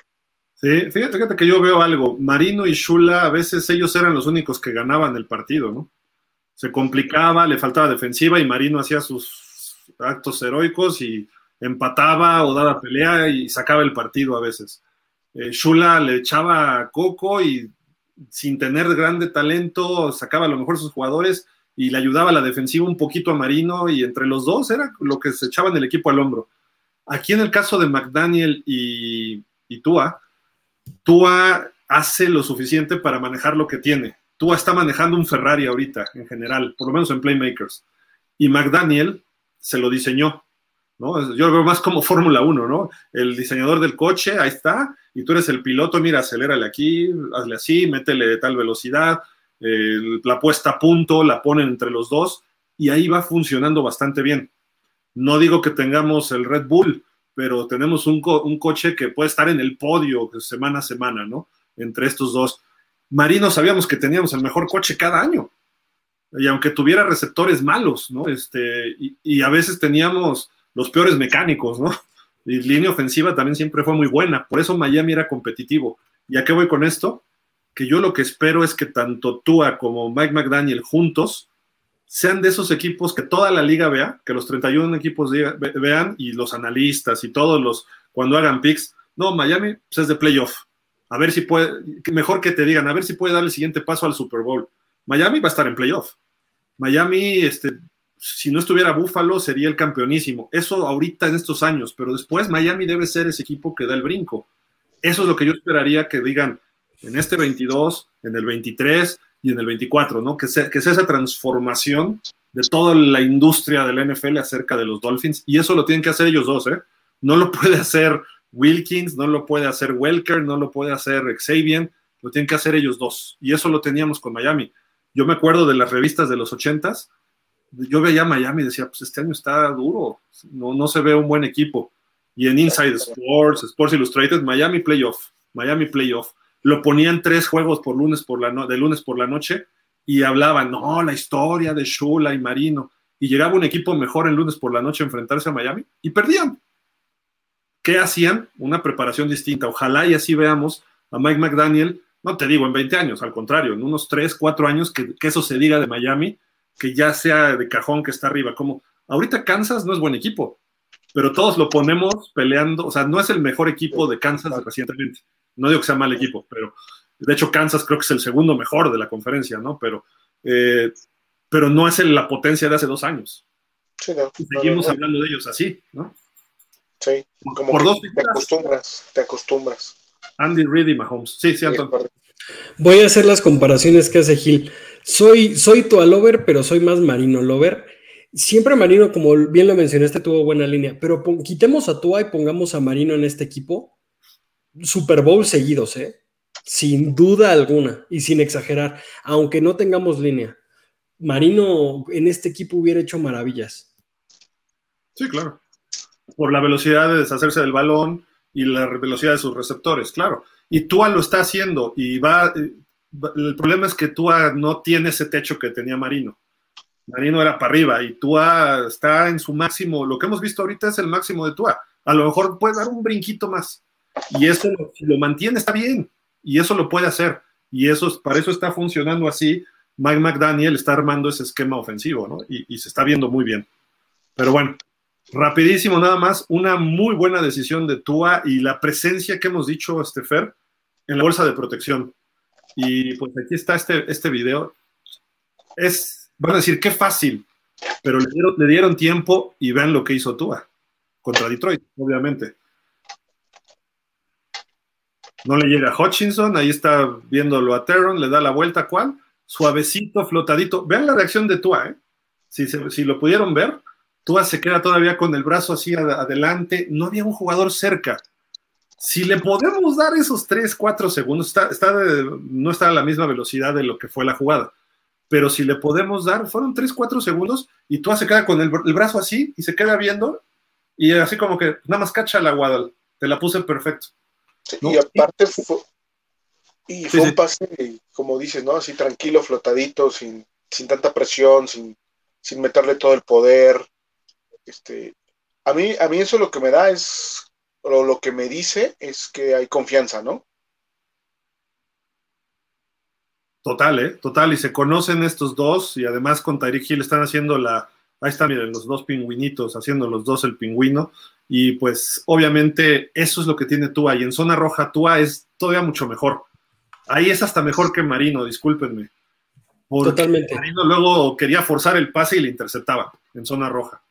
A: Sí, fíjate, fíjate que yo veo algo. Marino y Shula, a veces ellos eran los únicos que ganaban el partido, ¿no? Se complicaba, le faltaba defensiva y Marino hacía sus actos heroicos y empataba o daba pelea y sacaba el partido a veces. Eh, Shula le echaba coco y sin tener grande talento, sacaba a lo mejor sus jugadores y le ayudaba a la defensiva un poquito a Marino y entre los dos era lo que se echaban el equipo al hombro. Aquí en el caso de McDaniel y, y Tua, Tua hace lo suficiente para manejar lo que tiene. Tua está manejando un Ferrari ahorita en general, por lo menos en Playmakers. Y McDaniel se lo diseñó. ¿No? Yo lo veo más como Fórmula 1, ¿no? El diseñador del coche, ahí está, y tú eres el piloto, mira, acelérale aquí, hazle así, métele de tal velocidad, la puesta a punto, la ponen entre los dos, y ahí va funcionando bastante bien. No digo que tengamos el Red Bull, pero tenemos un, un coche que puede estar en el podio semana a semana, ¿no? Entre estos dos. Marino sabíamos que teníamos el mejor coche cada año. Y aunque tuviera receptores malos, ¿no? Este, y a veces teníamos los peores mecánicos, ¿no? Y línea ofensiva también siempre fue muy buena, por eso Miami era competitivo. ¿Y a qué voy con esto? Que yo lo que espero es que tanto Tua como Mike McDaniel juntos sean de esos equipos que toda la liga vea, que los 31 equipos vean y los analistas y todos los, cuando hagan picks, no, Miami pues, es de playoff. A ver si puede, mejor que te digan, a ver si puede dar el siguiente paso al Super Bowl. Miami va a estar en playoff. Miami, este, si no estuviera Buffalo, sería el campeonísimo. Eso ahorita en estos años, pero después Miami debe ser ese equipo que da el brinco. Eso es lo que yo esperaría que digan en este 22, en el 23 y en el 24, ¿no? Que sea, que sea esa transformación de toda la industria del NFL acerca de los Dolphins. Y eso lo tienen que hacer ellos dos, ¿eh? No lo puede hacer Wilkins, no lo puede hacer Welker, no lo puede hacer Xavier, lo tienen que hacer ellos dos. Y eso lo teníamos con Miami. Yo me acuerdo de las revistas de los ochentas, yo veía a Miami y decía, pues este año está duro, no, no se ve un buen equipo. Y en Inside Sports, Sports Illustrated, Miami Playoff, Miami Playoff. Lo ponían tres juegos por lunes por la de lunes por la noche y hablaban, no, la historia de Shula y Marino. Y llegaba un equipo mejor en lunes por la noche a enfrentarse a Miami y perdían. ¿Qué hacían? Una preparación distinta. Ojalá y así veamos a Mike McDaniel, no te digo en 20 años, al contrario, en unos 3, 4 años que, que eso se diga de Miami que ya sea de cajón que está arriba. Como ahorita Kansas no es buen equipo, pero todos lo ponemos peleando. O sea, no es el mejor equipo de Kansas recientemente. No digo que sea mal equipo, pero de hecho Kansas creo que es el segundo mejor de la conferencia, ¿no? Pero, eh, pero no es la potencia de hace dos años. Sí, seguimos hablando de ellos así, ¿no?
C: Sí, como Por dos te acostumbras, te acostumbras.
A: Andy Reid y Mahomes. Sí, sí, Anton.
D: Voy a hacer las comparaciones que hace Gil. Soy, soy Tua Lover, pero soy más Marino Lover. Siempre Marino, como bien lo mencionaste, tuvo buena línea, pero quitemos a Tua y pongamos a Marino en este equipo. Super Bowl seguidos, ¿eh? Sin duda alguna y sin exagerar, aunque no tengamos línea. Marino en este equipo hubiera hecho maravillas.
A: Sí, claro. Por la velocidad de deshacerse del balón y la velocidad de sus receptores, claro. Y Tua lo está haciendo y va, el problema es que Tua no tiene ese techo que tenía Marino. Marino era para arriba y Tua está en su máximo. Lo que hemos visto ahorita es el máximo de Tua. A lo mejor puede dar un brinquito más. Y eso, lo mantiene, está bien. Y eso lo puede hacer. Y eso, para eso está funcionando así. Mike McDaniel está armando ese esquema ofensivo, ¿no? Y se está viendo muy bien. Pero bueno, rapidísimo nada más. Una muy buena decisión de Tua y la presencia que hemos dicho, Estefer, en la bolsa de protección y pues aquí está este, este video. Es, van a decir, qué fácil, pero le dieron, le dieron tiempo y vean lo que hizo Tua contra Detroit, obviamente. No le llega a Hutchinson, ahí está viéndolo a Terron, le da la vuelta, ¿cuál? Suavecito, flotadito. Vean la reacción de Tua, ¿eh? Si, si lo pudieron ver, Tua se queda todavía con el brazo así adelante, no había un jugador cerca si le podemos dar esos 3, 4 segundos, está, no está a la misma velocidad de lo que fue la jugada, pero si le podemos dar, fueron 3, 4 segundos y tú se queda con el, brazo así y se queda viendo y así como que nada más cacha la guada, te la puse perfecto.
C: Y aparte fue, y fue un pase, como dices, ¿no? Así tranquilo, flotadito, sin, sin tanta presión, sin, sin meterle todo el poder. Este, a mí, a mí eso lo que me da es pero lo que me dice es que hay confianza, ¿no?
A: Total, ¿eh? Total, y se conocen estos dos, y además con Tyreek Hill están haciendo la, ahí están, miren, los dos pingüinitos, haciendo los dos el pingüino, y pues obviamente eso es lo que tiene Tua, y en zona roja Tua es todavía mucho mejor. Ahí es hasta mejor que Marino, discúlpenme. Totalmente. Marino luego quería forzar el pase y le interceptaba en zona roja.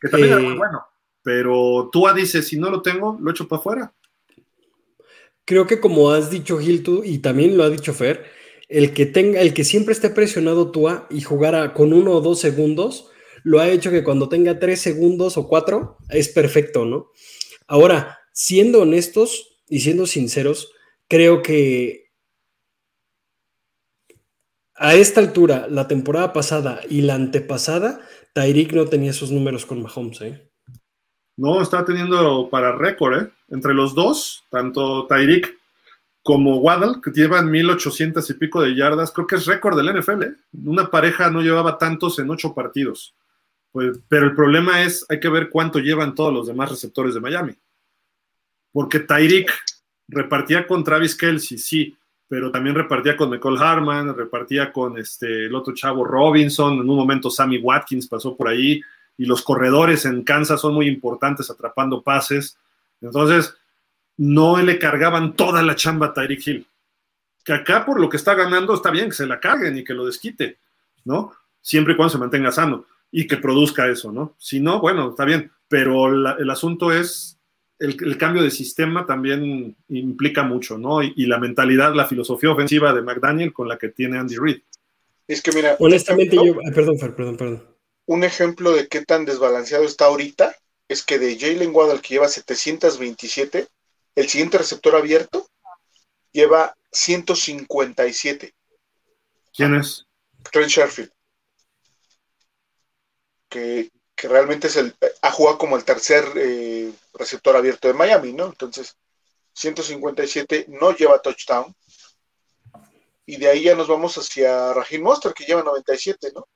A: Que también era muy eh, bueno. Pero tú dices, si no lo tengo, lo echo para afuera.
D: Creo que como has dicho Gil tú, y también lo ha dicho Fer, el que tenga, el que siempre esté presionado Tua y jugara con uno o dos segundos, lo ha hecho que cuando tenga tres segundos o cuatro, es perfecto, ¿no? Ahora, siendo honestos y siendo sinceros, creo que a esta altura, la temporada pasada y la antepasada, Tyreek no tenía esos números con Mahomes, ¿eh?
A: No, está teniendo para récord, ¿eh? Entre los dos, tanto Tyreek como Waddle, que llevan 1800 y pico de yardas, creo que es récord del NFL, ¿eh? Una pareja no llevaba tantos en ocho partidos. Pues, pero el problema es, hay que ver cuánto llevan todos los demás receptores de Miami. Porque Tyreek repartía con Travis Kelsey, sí, pero también repartía con Nicole Harman, repartía con este, el otro chavo Robinson, en un momento Sammy Watkins pasó por ahí, y los corredores en Kansas son muy importantes atrapando pases. Entonces, no le cargaban toda la chamba a Tyreek Hill. Que acá por lo que está ganando está bien que se la carguen y que lo desquite, ¿no? Siempre y cuando se mantenga sano y que produzca eso, ¿no? Si no, bueno, está bien, pero el asunto es el, cambio de sistema también implica mucho, ¿no? Y, la mentalidad, la filosofía ofensiva de McDaniel con la que tiene Andy Reid.
C: Es que mira,
D: honestamente yo, perdón, perdón, perdón.
C: Un ejemplo de qué tan desbalanceado está ahorita es que de Jalen Waddle que lleva 727, el siguiente receptor abierto lleva 157.
A: ¿Quién es?
C: Trent Sherfield. Que, realmente es el, ha jugado como el tercer eh, receptor abierto de Miami, ¿no? Entonces, 157 no lleva touchdown. Y de ahí ya nos vamos hacia Rajin Monster, que lleva 97, ¿no?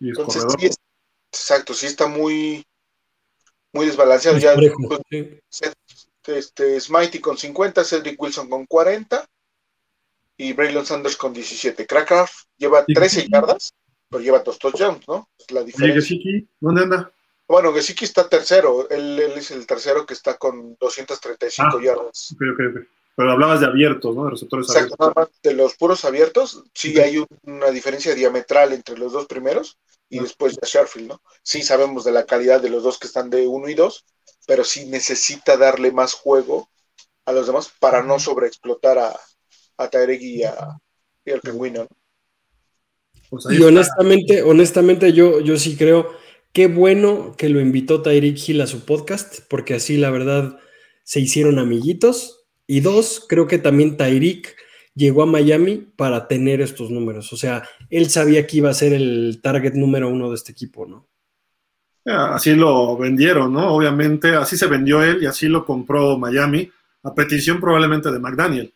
C: Entonces, sí exacto, sí está muy, muy desbalanceado. ya, este, Smitey con 50, Cedric Wilson con 40 y Braylon Sanders con 17. Crackcraft lleva 13 yardas, pero lleva dos touchdowns, ¿no? Es la diferencia.
A: ¿Dónde anda?
C: Bueno, Gesicki está tercero, él, es el tercero que está con 235 ah, yardas.
A: Pero hablabas de abiertos, ¿no? De receptores
C: Exacto, abiertos. de los puros abiertos, sí hay una diferencia diametral entre los dos primeros y ah. después de Sherfield, ¿no? Sí sabemos de la calidad de los dos que están de uno y dos, pero sí necesita darle más juego a los demás para no sobreexplotar a, a y, a, y al pingüino,
D: pues y honestamente, honestamente yo, yo sí creo Qué bueno que lo invitó Tyreek Hill a su podcast, porque así la verdad se hicieron amiguitos. Y dos, creo que también Tyreek llegó a Miami para tener estos números. O sea, él sabía que iba a ser el target número uno de este equipo, ¿no?
A: Así lo vendieron, ¿no? Obviamente, así se vendió él y así lo compró Miami, a petición probablemente de McDaniel.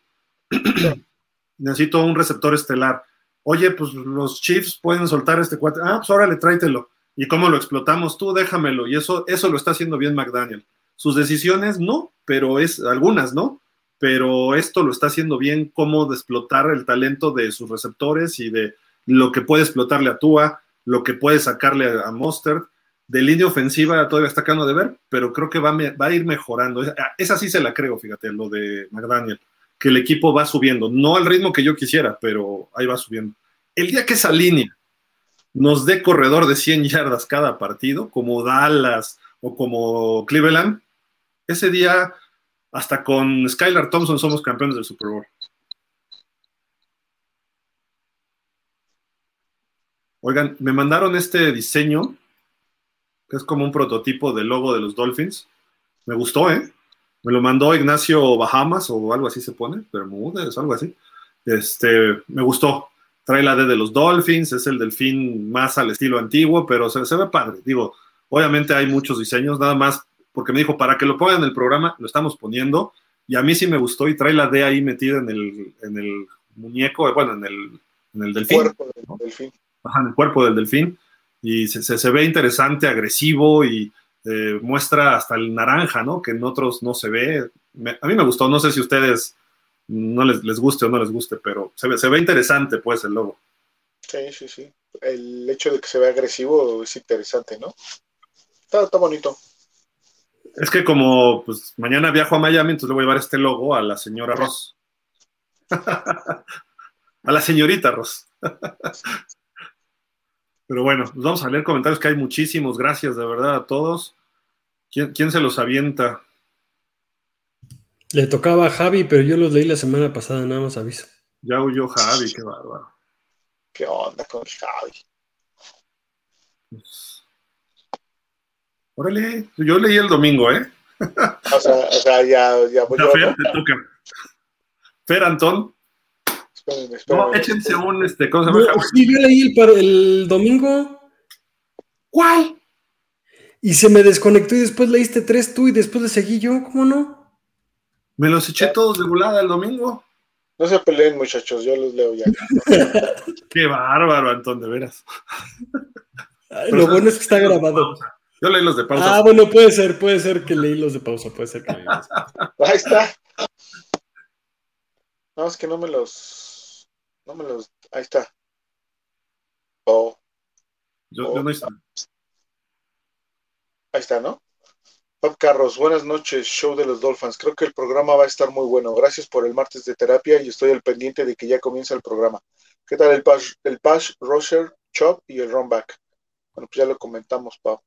A: Necesito un receptor estelar. Oye, pues los Chiefs pueden soltar este cuate. Ah, pues órale, tráetelo y cómo lo explotamos, tú déjamelo. Y eso, eso lo está haciendo bien McDaniel. Sus decisiones no, pero es algunas, ¿no? Pero esto lo está haciendo bien, cómo de explotar el talento de sus receptores y de lo que puede explotarle a Tua, lo que puede sacarle a, Monster. De línea ofensiva todavía está acabando de ver, pero creo que va, va a ir mejorando. Esa, sí se la creo, fíjate, lo de McDaniel, que el equipo va subiendo, no al ritmo que yo quisiera, pero ahí va subiendo. El día que esa línea nos dé corredor de 100 yardas cada partido, como Dallas o como Cleveland, ese día hasta con Skylar Thompson somos campeones del Super Bowl. Oigan, me mandaron este diseño, que es como un prototipo del logo de los Dolphins. Me gustó, ¿eh? Me lo mandó Ignacio Bahamas o algo así se pone, Bermúdez, algo así. Este, me gustó trae la D de los Dolphins, es el delfín más al estilo antiguo, pero se, ve padre. Digo, obviamente hay muchos diseños, nada más porque me dijo, para que lo pongan en el programa, lo estamos poniendo, y a mí sí me gustó y trae la D ahí metida en el, en el muñeco, bueno, en el, en el delfín. Cuerpo del delfín. en el cuerpo del delfín, y se, se, ve interesante, agresivo y eh, muestra hasta el naranja, ¿no? Que en otros no se ve. a mí me gustó, no sé si ustedes no les, les guste o no les guste, pero se ve, se ve interesante pues el logo.
C: Sí, sí, sí. El hecho de que se vea agresivo es interesante, ¿no? Está, está bonito.
A: Es que como pues mañana viajo a Miami, entonces le voy a llevar este logo a la señora Ross. a la señorita Ross. Pero bueno, pues vamos a leer comentarios que hay muchísimos. Gracias de verdad a todos. ¿Quién, quién se los avienta?
D: Le tocaba a Javi, pero yo los leí la semana pasada, nada más aviso.
A: Ya huyó Javi, qué bárbaro.
C: ¿Qué onda con Javi?
A: Pues, órale, yo leí el domingo, ¿eh?
C: o, sea, o sea, ya, ya voy a...
A: Fer, te toca. Fer Antón. No, échense un, este, ¿cómo se llama? No,
D: sí, yo leí el, el domingo.
A: ¿Cuál?
D: Y se me desconectó y después leíste tres tú y después le seguí yo, ¿cómo no?
A: Me los eché todos de volada el domingo.
C: No se peleen, muchachos, yo los leo ya.
A: Qué bárbaro, Antón, de veras.
D: lo bueno es que está grabado.
A: Yo leí los de pausa.
D: Ah, bueno, puede ser, puede ser que leí los de pausa, puede ser que leí los de pausa.
C: Ahí está. No, es que no me los. No me los. Ahí está. Oh.
A: Yo, yo no está.
C: Está, ¿no? Pap Carros, buenas noches, show de los Dolphins. Creo que el programa va a estar muy bueno. Gracias por el martes de terapia y estoy al pendiente de que ya comience el programa. ¿Qué tal el pass, el pass rusher, chop y el run back? Bueno, pues ya lo comentamos, Pap.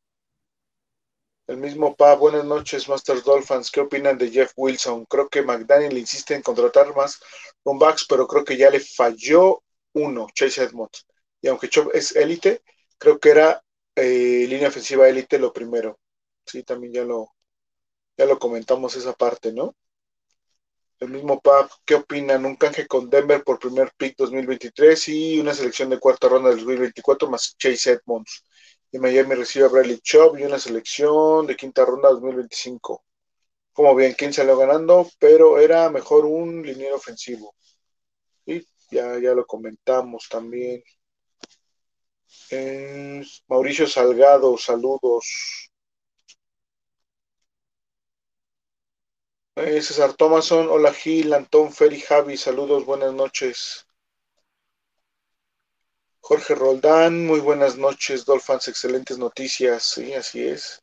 C: El mismo Pap, buenas noches, Masters Dolphins. ¿Qué opinan de Jeff Wilson? Creo que McDaniel insiste en contratar más run backs, pero creo que ya le falló uno, Chase Edmonds. Y aunque Chop es élite, creo que era eh, línea ofensiva élite lo primero sí, también ya lo, ya lo comentamos esa parte, ¿no? El mismo Pap, ¿qué opinan? Un canje con Denver por primer pick 2023 y una selección de cuarta ronda del 2024 más Chase Edmonds. Y Miami recibe a Bradley Chubb y una selección de quinta ronda 2025. Como bien, quién salió ganando, pero era mejor un liniero ofensivo. Y ya, ya lo comentamos también. Mauricio Salgado, saludos. Eh, César Thomason, hola Gil, Antón, Ferry, Javi, saludos, buenas noches. Jorge Roldán, muy buenas noches, Dolphins, excelentes noticias, sí, así es.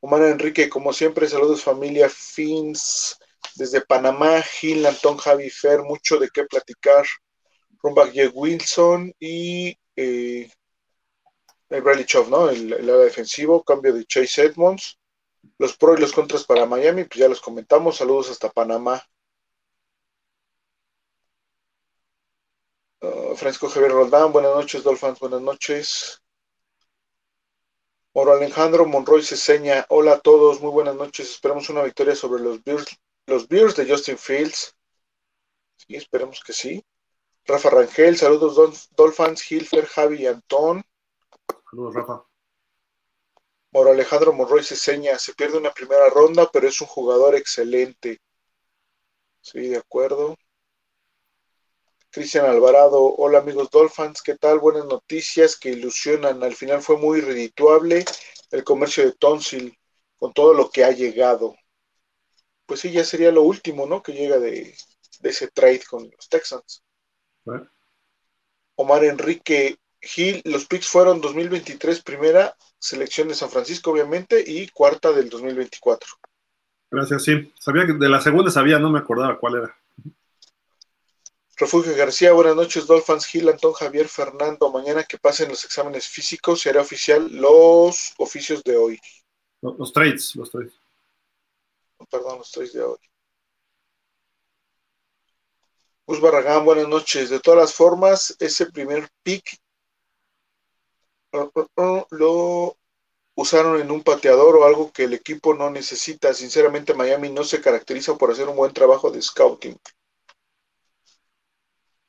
C: Omar Enrique, como siempre, saludos familia Fins, desde Panamá, Gil, Antón, Javi, Fer, mucho de qué platicar. Rumbach J. Wilson y eh, el Bradley Chov, ¿no? El, el área defensivo, cambio de Chase Edmonds. Los pros y los contras para Miami, pues ya los comentamos. Saludos hasta Panamá. Uh, Francisco Javier Roldán, buenas noches, Dolphins, buenas noches. Moro Alejandro Monroy Ceseña, hola a todos, muy buenas noches. Esperamos una victoria sobre los Bears, los Bears de Justin Fields. Sí, esperemos que sí. Rafa Rangel, saludos Dolphins, Hilfer, Javi y Antón.
A: Saludos, Rafa.
C: Moro Alejandro Monroy Ceseña, se pierde una primera ronda, pero es un jugador excelente. Sí, de acuerdo. Cristian Alvarado, hola amigos Dolphins, ¿qué tal? Buenas noticias que ilusionan. Al final fue muy redituable el comercio de Tonsil con todo lo que ha llegado. Pues sí, ya sería lo último, ¿no? Que llega de, de ese trade con los Texans. Omar Enrique Gil, los picks fueron 2023 primera selección de San Francisco, obviamente, y cuarta del 2024.
A: Gracias, sí. Sabía que de la segunda sabía, no me acordaba cuál era.
C: Refugio García, buenas noches, Dolphins, Gil, Antón, Javier, Fernando. Mañana que pasen los exámenes físicos, será oficial los oficios de hoy.
A: Los, los trades, los trades.
C: Perdón, los trades de hoy. Gus Barragán, buenas noches. De todas las formas, ese primer pick lo usaron en un pateador o algo que el equipo no necesita. Sinceramente, Miami no se caracteriza por hacer un buen trabajo de scouting.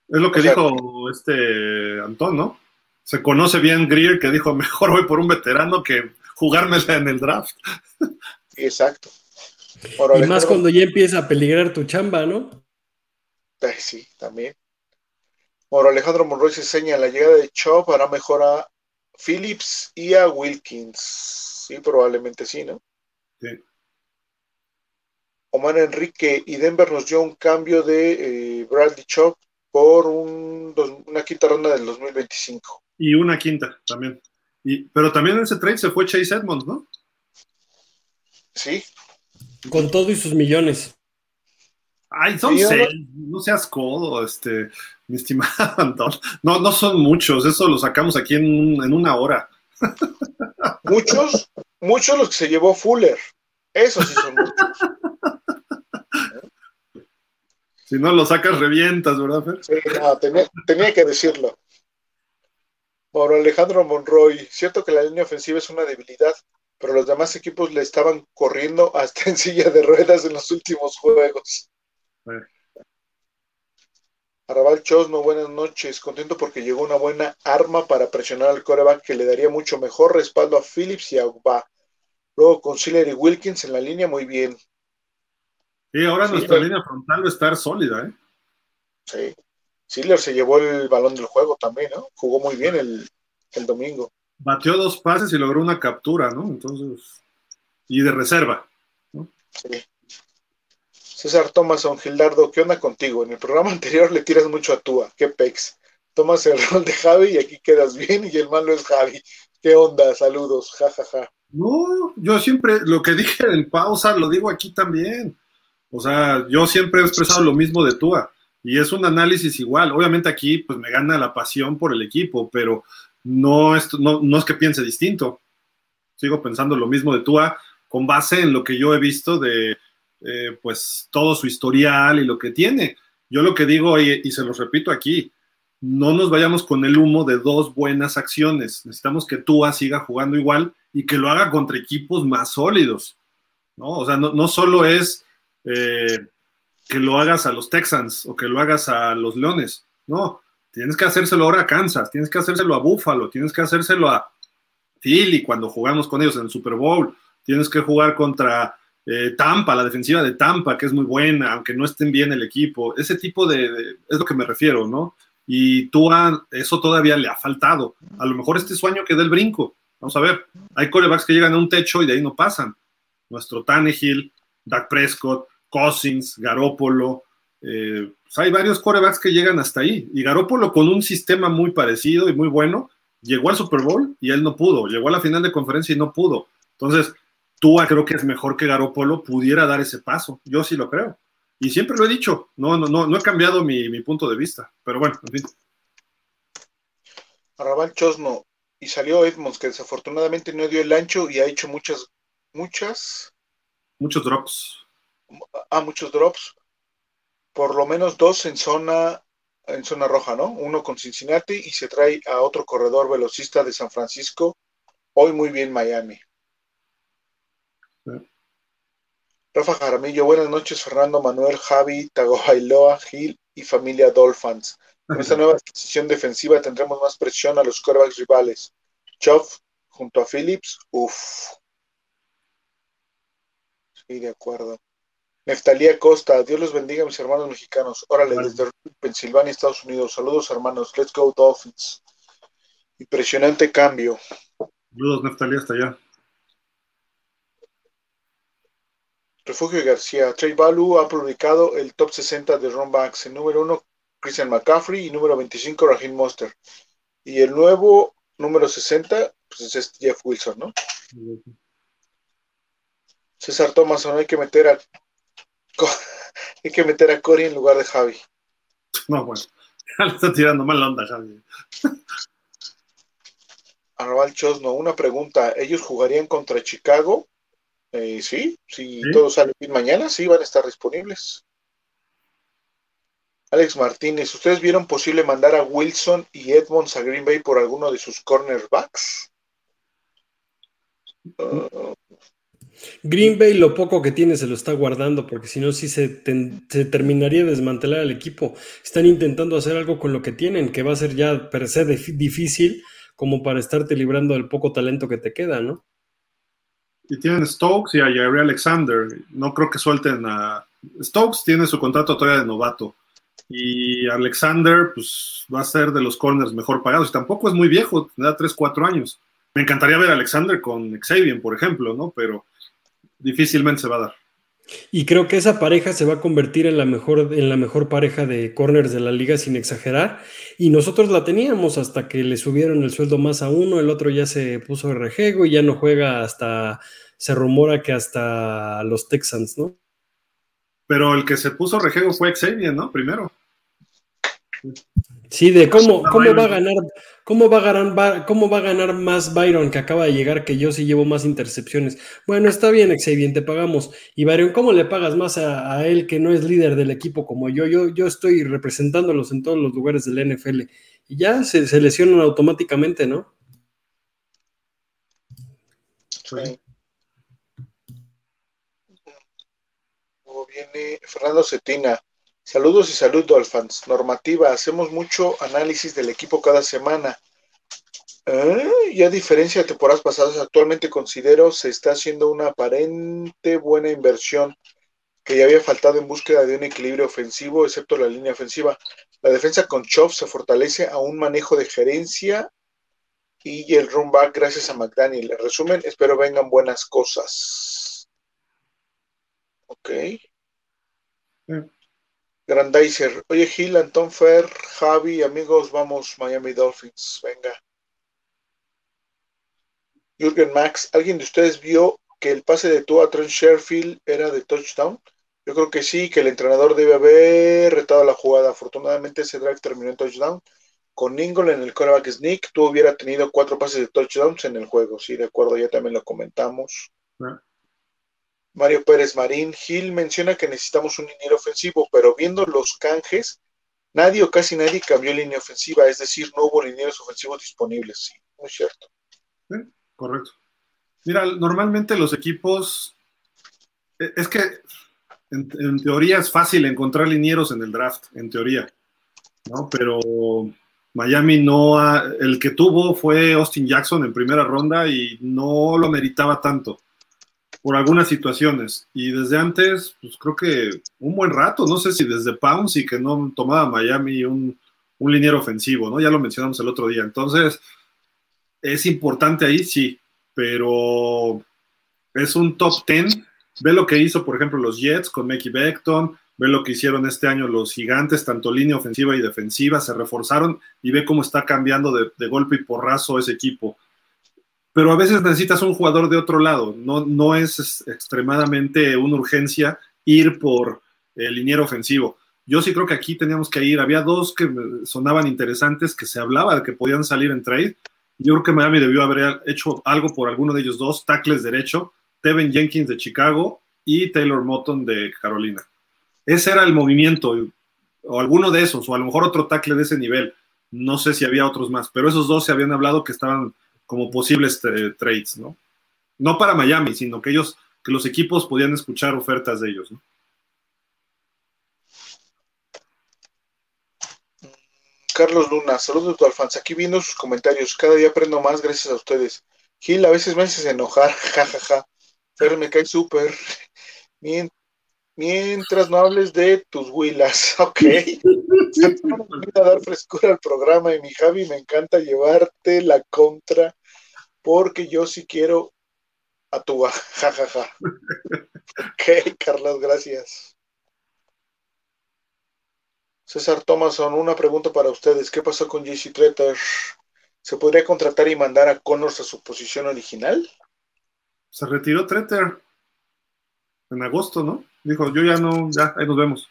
A: Es lo que o sea, dijo este Antón, ¿no? Se conoce bien Greer que dijo, mejor voy por un veterano que jugármela en el draft.
C: Exacto.
D: Por y Alejandro, más cuando ya empieza a peligrar tu chamba, ¿no?
C: Eh, sí, también. Por Alejandro Monroy se enseña la llegada de Chop hará mejor a Phillips y a Wilkins. Sí, probablemente sí, ¿no?
A: Sí.
C: Omar Enrique y Denver nos dio un cambio de eh, Bradley Chop por un, dos, una quinta ronda del 2025.
A: Y una quinta también. Y, pero también en ese trade se fue Chase Edmonds, ¿no?
C: Sí.
D: Con todo y sus millones.
A: Ay, son sí, seis, no... no seas codo, este, mi estimado Antón. No, no son muchos, eso lo sacamos aquí en, en una hora.
C: Muchos, muchos los que se llevó Fuller. Esos sí son muchos.
A: Si no lo sacas, revientas, ¿verdad, Fer?
C: Sí, no, tenía, tenía que decirlo. Por Alejandro Monroy, cierto que la línea ofensiva es una debilidad, pero los demás equipos le estaban corriendo hasta en silla de ruedas en los últimos juegos.
A: Sí.
C: Arrabal Chosno, buenas noches. Contento porque llegó una buena arma para presionar al coreback que le daría mucho mejor respaldo a Phillips y a Ugba. Luego con Siller y Wilkins en la línea, muy bien.
A: Y ahora sí, nuestra línea frontal va a estar sólida, ¿eh?
C: Sí. Siller se llevó el balón del juego también, ¿no? Jugó muy bien el, el domingo.
A: Batió dos pases y logró una captura, ¿no? Entonces, y de reserva, ¿no?
C: Sí. César Thomason, Gildardo, ¿qué onda contigo? En el programa anterior le tiras mucho a Tua, qué pex. Tomas el rol de Javi y aquí quedas bien y el malo es Javi. ¿Qué onda? Saludos, jajaja. Ja, ja.
A: No, yo siempre lo que dije en pausa lo digo aquí también. O sea, yo siempre he expresado lo mismo de Tua y es un análisis igual. Obviamente aquí pues me gana la pasión por el equipo, pero no es, no, no es que piense distinto. Sigo pensando lo mismo de Tua con base en lo que yo he visto de eh, pues todo su historial y lo que tiene. Yo lo que digo, y, se los repito aquí, no nos vayamos con el humo de dos buenas acciones. Necesitamos que Tua siga jugando igual y que lo haga contra equipos más sólidos. ¿no? O sea, no, no solo es eh, que lo hagas a los Texans o que lo hagas a los Leones. No, tienes que hacérselo ahora a Kansas, tienes que hacérselo a Buffalo, tienes que hacérselo a Philly cuando jugamos con ellos en el Super Bowl. Tienes que jugar contra eh, Tampa, la defensiva de Tampa, que es muy buena, aunque no estén bien el equipo. Ese tipo de, es lo que me refiero, ¿no? y Tua, eso todavía le ha faltado. A lo mejor este sueño que dé el brinco. Vamos a ver, hay corebacks que llegan a un techo y de ahí no pasan. Nuestro Tannehill, Dak Prescott, Cousins, Garópolo. Eh, pues hay varios corebacks que llegan hasta ahí. Y Garópolo con un sistema muy parecido y muy bueno, llegó al Super Bowl y él no pudo. Llegó a la final de conferencia y no pudo. Entonces, Tua creo que es mejor que Garópolo pudiera dar ese paso. Yo sí lo creo. Y siempre lo he dicho, no, no, no, no he cambiado mi, mi punto de vista, pero bueno, en fin.
C: Arrabal Chosno, y salió Edmonds, que desafortunadamente no dio el ancho y ha hecho muchas, muchas.
A: Muchos drops.
C: Ah, muchos drops. Por lo menos dos en zona, en zona roja, ¿no? Uno con Cincinnati y se trae a otro corredor velocista de San Francisco. Hoy muy bien Miami. Sí. Rafa Jaramillo, buenas noches, Fernando Manuel, Javi, Tagovailoa, Gil y familia Dolphins. Con esta nueva posición defensiva tendremos más presión a los quarterbacks rivales. Choff junto a Phillips, uff. Sí, de acuerdo. Neftalía Costa, Dios los bendiga, mis hermanos mexicanos. Órale, vale. desde Pensilvania, Estados Unidos. Saludos, hermanos. Let's go, Dolphins. Impresionante cambio.
A: Saludos, Neftalía, hasta allá.
C: Refugio García. Trey Balu ha publicado el top 60 de Ron Banks. El número 1, Christian McCaffrey. Y número 25, Raheem Monster. Y el nuevo número 60, pues es Jeff Wilson, ¿no? César Thomason, hay que meter a hay que meter a Corey en lugar de Javi.
A: No, bueno, ya le está tirando mal la onda, Javi.
C: Arrabal Chosno, una pregunta. ¿Ellos jugarían contra Chicago? Eh, sí, si ¿Sí? todo sale bien mañana, sí van a estar disponibles. Alex Martínez, ¿ustedes vieron posible mandar a Wilson y Edmonds a Green Bay por alguno de sus cornerbacks?
D: Uh, Green Bay lo poco que tiene se lo está guardando porque si no sí se, ten, se, terminaría de desmantelar el equipo. Están intentando hacer algo con lo que tienen, que va a ser ya per se difícil como para estarte librando del poco talento que te queda, ¿no?
A: Y tienen Stokes y a Jair Alexander. No creo que suelten a... Stokes tiene su contrato todavía de novato. Y Alexander, pues va a ser de los corners mejor pagados. Y tampoco es muy viejo, da 3, 4 años. Me encantaría ver a Alexander con Xavier, por ejemplo, ¿no? Pero difícilmente se va a dar.
D: Y creo que esa pareja se va a convertir en la mejor, en la mejor pareja de corners de la liga, sin exagerar. Y nosotros la teníamos hasta que le subieron el sueldo más a uno, el otro ya se puso rejego y ya no juega hasta, se rumora que hasta los Texans, ¿no?
A: Pero el que se puso rejego fue Xavier, ¿no? Primero.
D: Sí, de cómo, cómo va a ganar, cómo va a ganar, cómo va a ganar más Byron que acaba de llegar, que yo sí llevo más intercepciones. Bueno, está bien, Xavier, te pagamos. Y Byron, ¿cómo le pagas más a, a, él que no es líder del equipo como yo? Yo, yo estoy representándolos en todos los lugares del NFL. Y ya se, se lesionan automáticamente, ¿no?
C: Sí. Luego viene Fernando Cetina. Saludos y salud, Dolphins. Normativa, hacemos mucho análisis del equipo cada semana. ¿Eh? Y a diferencia de temporadas pasadas, actualmente considero se está haciendo una aparente buena inversión que ya había faltado en búsqueda de un equilibrio ofensivo, excepto la línea ofensiva. La defensa con Chop se fortalece a un manejo de gerencia y el run back gracias a McDaniel. En resumen, espero vengan buenas cosas. Ok. Grandizer. Oye, Gil, Anton Fer, Javi, amigos, vamos, Miami Dolphins. Venga. Jürgen Max, ¿alguien de ustedes vio que el pase de Tua a Trent Sherfield era de touchdown? Yo creo que sí, que el entrenador debe haber retado la jugada. Afortunadamente ese drive terminó en touchdown. Con Ingle en el coreback sneak, tú hubiera tenido cuatro pases de touchdowns en el juego. Sí, de acuerdo, ya también lo comentamos. Ah. Mario Pérez Marín, Gil menciona que necesitamos un liniero ofensivo, pero viendo los canjes, nadie o casi nadie cambió línea ofensiva, es decir, no hubo linieros ofensivos disponibles. Sí, muy cierto.
A: correcto. Mira, normalmente los equipos, e, es que en, teoría es fácil encontrar linieros en el draft, en teoría, ¿no? Pero Miami no, el que tuvo fue Austin Jackson en primera ronda y no lo meritaba tanto por algunas situaciones. Y desde antes, pues creo que un buen rato, no sé si desde Pounds y que no tomaba Miami un, un liniero ofensivo, ¿no? Ya lo mencionamos el otro día. Entonces, es importante ahí, sí, pero es un top 10. Ve lo que hizo, por ejemplo, los Jets con Mickey Beckton, ve lo que hicieron este año los gigantes, tanto línea ofensiva y defensiva, se reforzaron y ve cómo está cambiando de, de golpe y porrazo ese equipo pero a veces necesitas un jugador de otro lado. No, no es extremadamente una urgencia ir por el liniero ofensivo. Yo sí creo que aquí teníamos que ir. Había dos que sonaban interesantes, que se hablaba de que podían salir en trade. Yo creo que Miami debió haber hecho algo por alguno de ellos dos, tackles derecho, Tevin Jenkins de Chicago y Taylor Moton de Carolina. Ese era el movimiento, o alguno de esos, o a lo mejor otro tackle de ese nivel. No sé si había otros más, pero esos dos se habían hablado que estaban como posibles trades, ¿no? No para Miami, sino que ellos, que los equipos podían escuchar ofertas de ellos, ¿no?
C: Carlos Luna, saludos de Alfonso. Aquí viendo sus comentarios. Cada día aprendo más gracias a ustedes. Gil, a veces me haces enojar, jajaja. Pero me cae súper. Mientras no hables de tus huilas, ok. a dar frescura al programa y mi Javi me encanta llevarte la contra porque yo sí quiero a tu jajaja. Ja. Ok, Carlos, gracias. César Thomason, una pregunta para ustedes. ¿Qué pasó con JC Treter? ¿Se podría contratar y mandar a Connors a su posición original?
A: Se retiró Treter en agosto, ¿no? Dijo, yo ya no, ya, ahí nos vemos.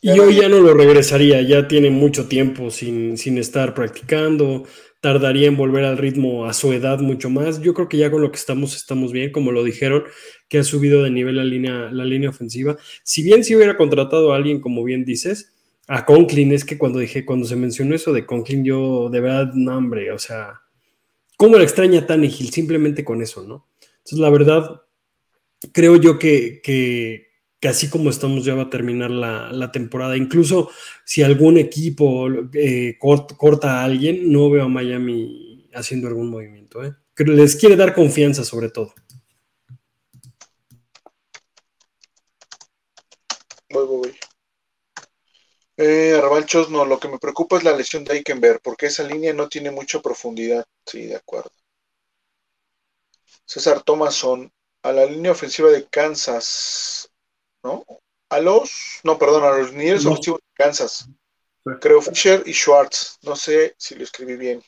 D: Y yo ya no lo regresaría, ya tiene mucho tiempo sin, sin estar practicando, tardaría en volver al ritmo a su edad mucho más. Yo creo que ya con lo que estamos estamos bien, como lo dijeron, que ha subido de nivel la línea, la línea ofensiva. Si bien si hubiera contratado a alguien, como bien dices, a Conklin, es que cuando dije, cuando se mencionó eso de Conklin, yo de verdad, no, hombre, o sea, ¿cómo le extraña Tannehill? Simplemente con eso, ¿no? Entonces, la verdad, creo yo que, que, que así como estamos ya va a terminar la, temporada. Incluso si algún equipo eh, corta, a alguien, no veo a Miami haciendo algún movimiento. ¿eh? Les quiere dar confianza sobre todo.
C: Voy, voy. Eh, no, lo que me preocupa es la lesión de Eikenberg, porque esa línea no tiene mucha profundidad. Sí, de acuerdo. César Thomason, a la línea ofensiva de Kansas, ¿no? A los, no, perdón, a los niños ofensivos de Kansas. Creo Fisher y Schwartz. No sé si lo escribí bien.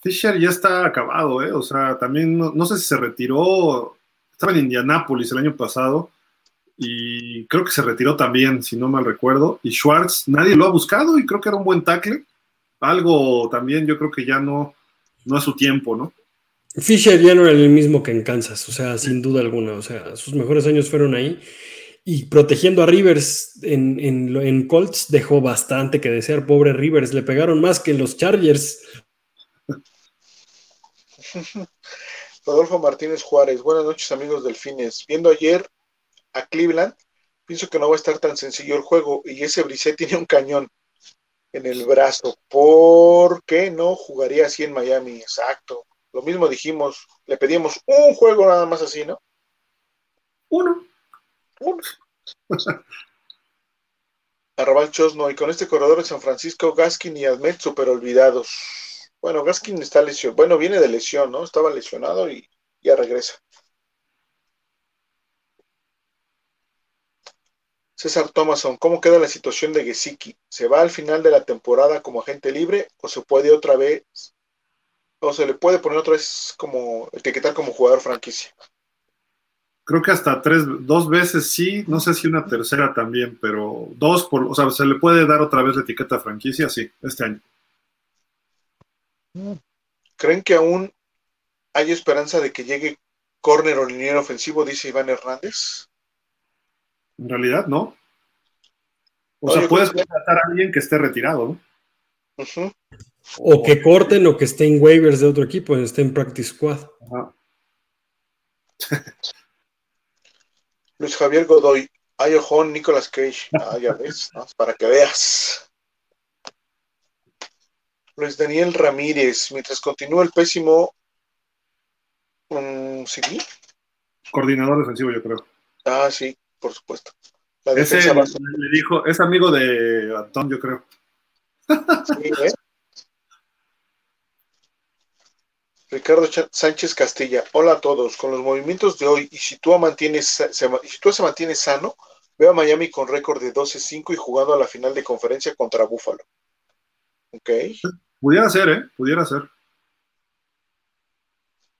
A: Fisher ya está acabado, ¿eh? O sea, también no, sé si se retiró. Estaba en Indianápolis el año pasado y creo que se retiró también, si no mal recuerdo. Y Schwartz, nadie lo ha buscado y creo que era un buen tackle. Algo también, yo creo que ya no, no es su tiempo, ¿no?
D: Fisher ya no era el mismo que en Kansas, o sea, sin duda alguna. O sea, sus mejores años fueron ahí y protegiendo a Rivers en, en, Colts dejó bastante que desear. Pobre Rivers, le pegaron más que los Chargers.
C: Rodolfo Martínez Juárez, buenas noches amigos delfines. Viendo ayer a Cleveland, pienso que no va a estar tan sencillo el juego y ese Brisset tiene un cañón en el brazo. ¿Por qué no jugaría así en Miami? Exacto. Lo mismo dijimos, le pedimos un juego nada más así, ¿no?
A: Uno.
C: Arrabal Chosno, y con este corredor de San Francisco, Gaskin y Admet super olvidados. Bueno, Gaskin está lesionado, bueno, viene de lesión, ¿no? Estaba lesionado y ya regresa. César Thomason, ¿cómo queda la situación de Gesicki? ¿Se va al final de la temporada como agente libre o se puede otra vez, o se le puede poner otra vez como etiquetar como jugador franquicia?
A: Creo que hasta tres, dos veces sí, no sé si una tercera también, pero dos, por, o sea, se le puede dar otra vez la etiqueta franquicia, sí, este año.
C: ¿Creen que aún hay esperanza de que llegue córner o liniero ofensivo, dice Iván Hernández?
A: En realidad, no. O sea, puedes contratar a alguien que esté retirado, ¿no?
D: O que corten o que esté en waivers de otro equipo, esté en practice squad.
C: Luis Javier Godoy, Ayojón, Nicolas Cage. Ah, ya ves, para que veas. Luis Daniel Ramírez, mientras continúa el pésimo. Um, ¿Sí?
A: Coordinador defensivo, yo creo.
C: Ah, sí, por supuesto.
A: Ese le, dijo, es amigo de Antón, yo creo. Sí, ¿eh?
C: Ricardo Sánchez Castilla, hola a todos. Con los movimientos de hoy, y si tú mantienes, se, si tú se mantiene sano, veo a Miami con récord de 12-5 y jugando a la final de conferencia contra Buffalo. Ok.
A: Pudiera ser, ¿eh? Pudiera ser.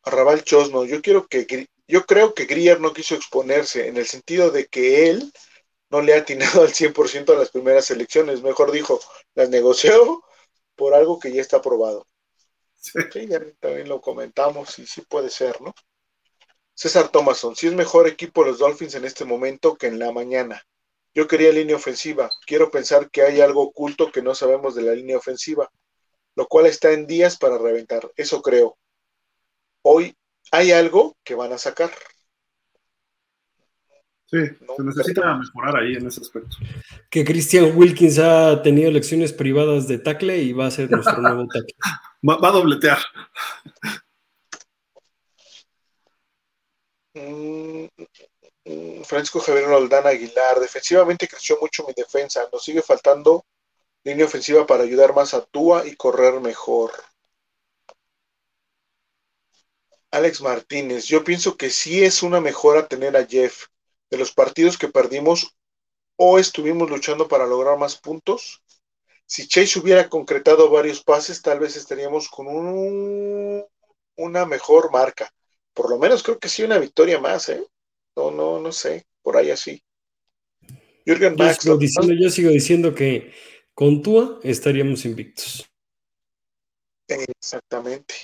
C: Arrabal Chosno, yo quiero que yo creo que Grier no quiso exponerse en el sentido de que él no le ha atinado al 100% a las primeras elecciones. Mejor dijo, las negoció por algo que ya está aprobado. Sí. ya también lo comentamos y sí puede ser, ¿no? César Thomason, si es mejor equipo los Dolphins en este momento que en la mañana. Yo quería línea ofensiva. Quiero pensar que hay algo oculto que no sabemos de la línea ofensiva, lo cual está en días para reventar. Eso creo. Hoy hay algo que van a sacar.
A: Sí, se necesita mejorar ahí en ese aspecto.
D: Que Christian Wilkins ha tenido lecciones privadas de tackle y va a ser nuestro nuevo tackle.
A: Va, a dobletear.
C: Mm, mm, Francisco Javier Roldán Aguilar, defensivamente creció mucho mi defensa, nos sigue faltando línea ofensiva para ayudar más a Tua y correr mejor. Alex Martínez, yo pienso que sí es una mejora tener a Jeff de los partidos que perdimos o estuvimos luchando para lograr más puntos. Si Chase hubiera concretado varios pases, tal vez estaríamos con un, una mejor marca. Por lo menos creo que sí una victoria más, ¿eh? No, no, no sé, por ahí así.
D: Jürgen yo, Max, sigo diciendo, yo sigo diciendo que con Tua estaríamos invictos.
C: Exactamente.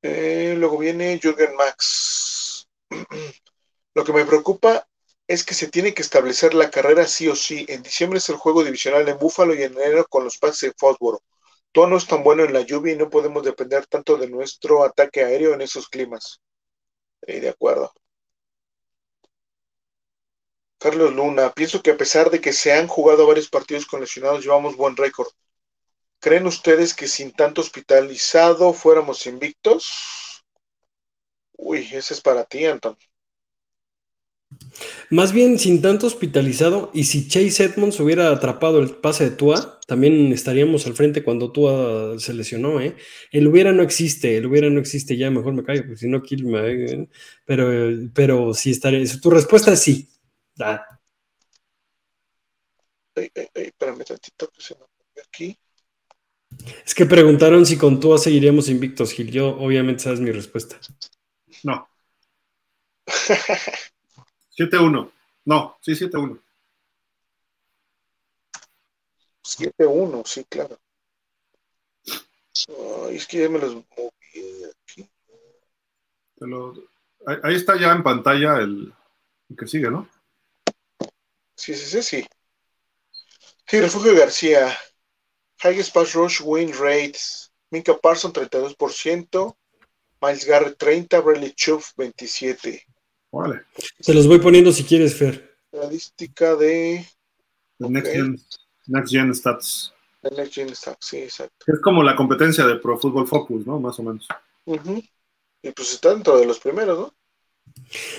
C: Eh, luego viene Jürgen Max. Lo que me preocupa es que se tiene que establecer la carrera sí o sí. En diciembre es el juego divisional en Búfalo y en enero con los pases de fósforo. Todo no es tan bueno en la lluvia y no podemos depender tanto de nuestro ataque aéreo en esos climas. de acuerdo. Carlos Luna, pienso que a pesar de que se han jugado varios partidos con lesionados, llevamos buen récord. ¿Creen ustedes que sin tanto hospitalizado fuéramos invictos? Uy, ese es para ti, Anton.
D: Más bien sin tanto hospitalizado, y si Chase Edmonds hubiera atrapado el pase de Tua, también estaríamos al frente cuando Tua se lesionó, ¿eh? El hubiera no existe, el hubiera no existe, ya mejor me callo, porque si no, kill me, ¿eh? pero, pero sí estaría, tu respuesta es sí. Ah.
C: espérame tantito que se me aquí.
D: Es que preguntaron si con Tua seguiríamos invictos, Gil. Yo, obviamente, sabes mi respuesta.
A: No. 7-1. No, sí, 7-1.
C: 7-1, sí, claro. es que ya me los moví aquí.
A: ahí está ya en pantalla el, que sigue, ¿no?
C: Sí, sí, sí, sí. Sí, Refugio García. Higgins Pass Rush Win Rates. Minka Parson 32%. Miles Garrett 30. Bradley Chuff 27.
A: Vale.
D: Se los voy poniendo si quieres, Fer.
C: Estadística de.
A: Next, Gen, Stats.
C: Next Gen Stats, sí, exacto.
A: Es como la competencia de Pro Football Focus, ¿no? Más o menos.
C: Y pues está dentro de los primeros, ¿no?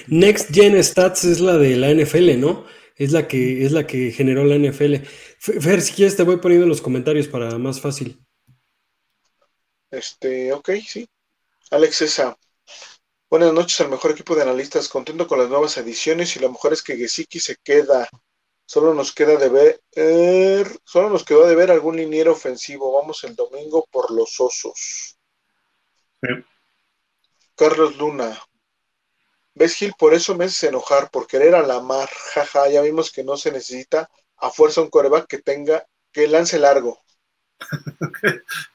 D: Next Gen Stats es la de la NFL, ¿no? Es la que, es la que generó la NFL. Fer, si quieres te voy poniendo en los comentarios para más fácil.
C: Este, ok, sí. Alex Esa. Buenas noches al mejor equipo de analistas, contento con las nuevas ediciones y lo mejor es que Gesicki se queda. Solo nos queda de ver, solo nos quedó de ver algún liniero ofensivo. Vamos el domingo por los osos. Carlos Luna. ¿Ves, Gil? Por eso me haces enojar, por querer a la mar. Jaja, ya vimos que no se necesita a fuerza un coreback que tenga, que lance largo.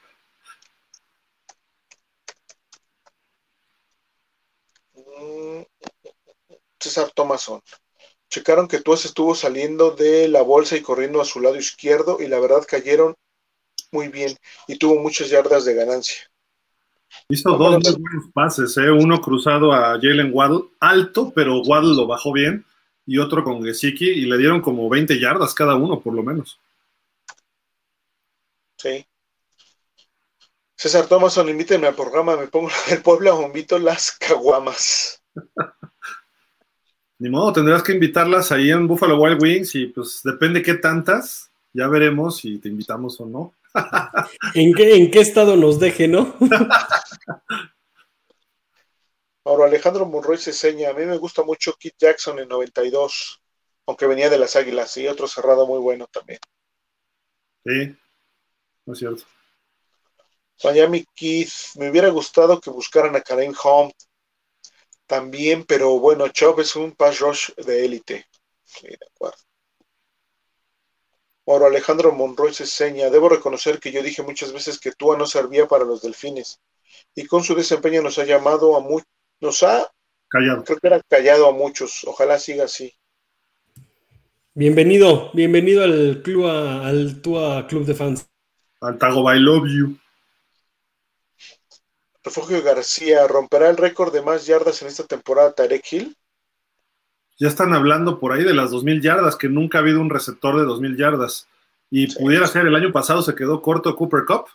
C: César Thomason. Checaron que Tuas estuvo saliendo de la bolsa y corriendo a su lado izquierdo y la verdad cayeron muy bien y tuvo muchas yardas de ganancia.
A: Hizo dos muy buenos pases, ¿eh? uno cruzado a Jalen Waddle, alto, pero Waddle lo bajó bien, y otro con Gesicki, y le dieron como 20 yardas cada uno, por lo menos.
C: Sí. César Thomason, invíteme al programa, me pongo el pueblo a invito las caguamas.
A: Ni modo, tendrás que invitarlas ahí en Buffalo Wild Wings y pues depende qué tantas, ya veremos si te invitamos o no.
D: ¿En qué, ¿En qué estado nos deje, no?
C: Ahora Alejandro Monroy se seña, a mí me gusta mucho Kit Jackson en 92, aunque venía de las Águilas, y otro cerrado muy bueno también.
A: Sí, no es cierto.
C: Miami Keith, me hubiera gustado que buscaran a Kareem Hunt también, pero bueno, Chubb es un pass rush de élite. Sí, de acuerdo. Ahora Alejandro Monroy se seña, debo reconocer que yo dije muchas veces que Tua no servía para los delfines y con su desempeño nos ha llamado a muchos, nos ha
A: callado.
C: Creo que era callado a muchos, ojalá siga así.
D: Bienvenido, bienvenido al club, al Tua Club de Fans.
A: Al Tago I Love You.
C: Refugio García, ¿romperá el récord de más yardas en esta temporada Tarek Hill?
A: Ya están hablando por ahí de las 2.000 yardas, que nunca ha habido un receptor de 2.000 yardas. Y sí. pudiera ser, el año pasado se quedó corto Cooper Cup.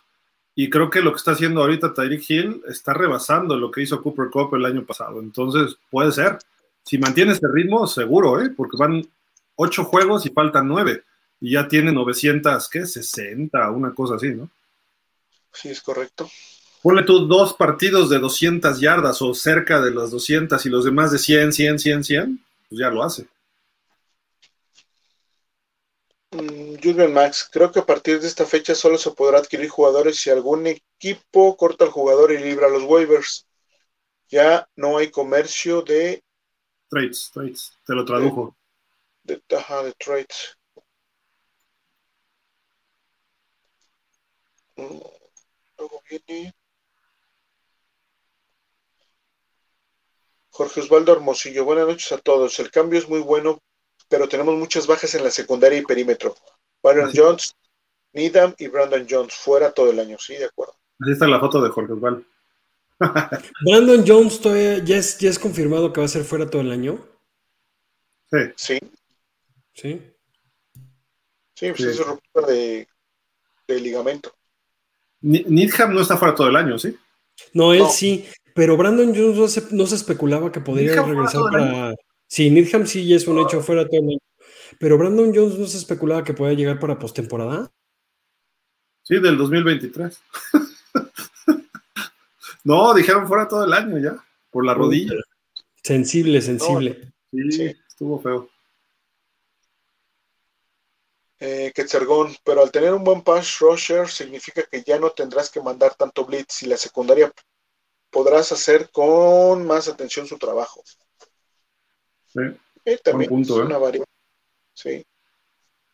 A: Y creo que lo que está haciendo ahorita Tyreek Hill está rebasando lo que hizo Cooper Cup el año pasado. Entonces, puede ser. Si mantiene este ritmo, seguro, ¿eh? porque van ocho juegos y faltan nueve. Y ya tiene 900, ¿qué? 60, una cosa así, ¿no?
C: Sí, es correcto.
A: Ponle tú dos partidos de 200 yardas o cerca de las 200 y los demás de 100, 100, 100, 100, pues ya lo hace.
C: Mm, Jürgen Max, creo que a partir de esta fecha solo se podrá adquirir jugadores si algún equipo corta al jugador y libra los waivers. Ya no hay comercio de...
A: Trades, trades, te lo tradujo.
C: De, de, ajá, de trades. Mm, luego viene... Jorge Osvaldo Hermosillo, buenas noches a todos. El cambio es muy bueno, pero tenemos muchas bajas en la secundaria y perímetro. Byron Jones, Needham y Brandon Jones fuera todo el año, sí, de acuerdo.
A: Así está la foto de Jorge Osvaldo.
D: Brandon Jones todavía ya es, ya es confirmado que va a ser fuera todo el año.
A: Sí.
C: Sí.
D: Sí.
C: Sí, pues sí. es ruptura de, de ligamento.
A: Needham no está fuera todo el año, ¿sí?
D: No, él no. sí, pero Brandon Jones no se, no se especulaba que podría Needham regresar para. Sí, Needham sí ya es un hecho fuera todo el año. Pero Brandon Jones no se especulaba que pueda llegar para postemporada.
A: Sí, del 2023. no, dijeron fuera todo el año ya, por la rodilla.
D: Sensible, sensible.
A: No, sí, sí, estuvo feo.
C: Eh, Quetzergón, pero al tener un buen pass rusher significa que ya no tendrás que mandar tanto blitz y la secundaria podrás hacer con más atención su trabajo.
A: Sí.
C: Y también punto, es una ¿eh? variable. Sí.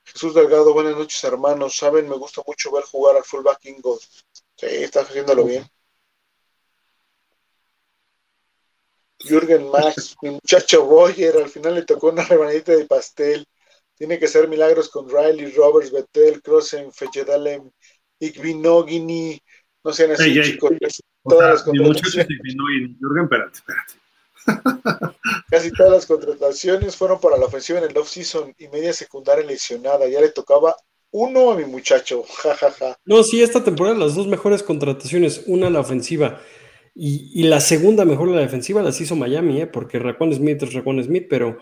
C: Jesús Delgado, buenas noches, hermanos. Saben, me gusta mucho ver jugar al fullback Ingold. Sí, estás haciéndolo bien. Jürgen Max, mi muchacho Boyer, al final le tocó una rebanadita de pastel. Tiene que ser milagros con Riley, Roberts, Betel, Crossen, Fechedalem, Igvinogini. No sean así, hey, chicos.
A: Hey. Todas las contrataciones. Jürgen, espérate, espérate.
C: Casi todas las contrataciones fueron para la ofensiva en el off-season y media secundaria lesionada. Ya le tocaba uno a mi muchacho. Ja, ja, ja.
D: No, sí, esta temporada las dos mejores contrataciones, una la ofensiva y, y la segunda mejor la defensiva las hizo Miami, ¿eh? porque Raquan Smith es Raquan Smith, pero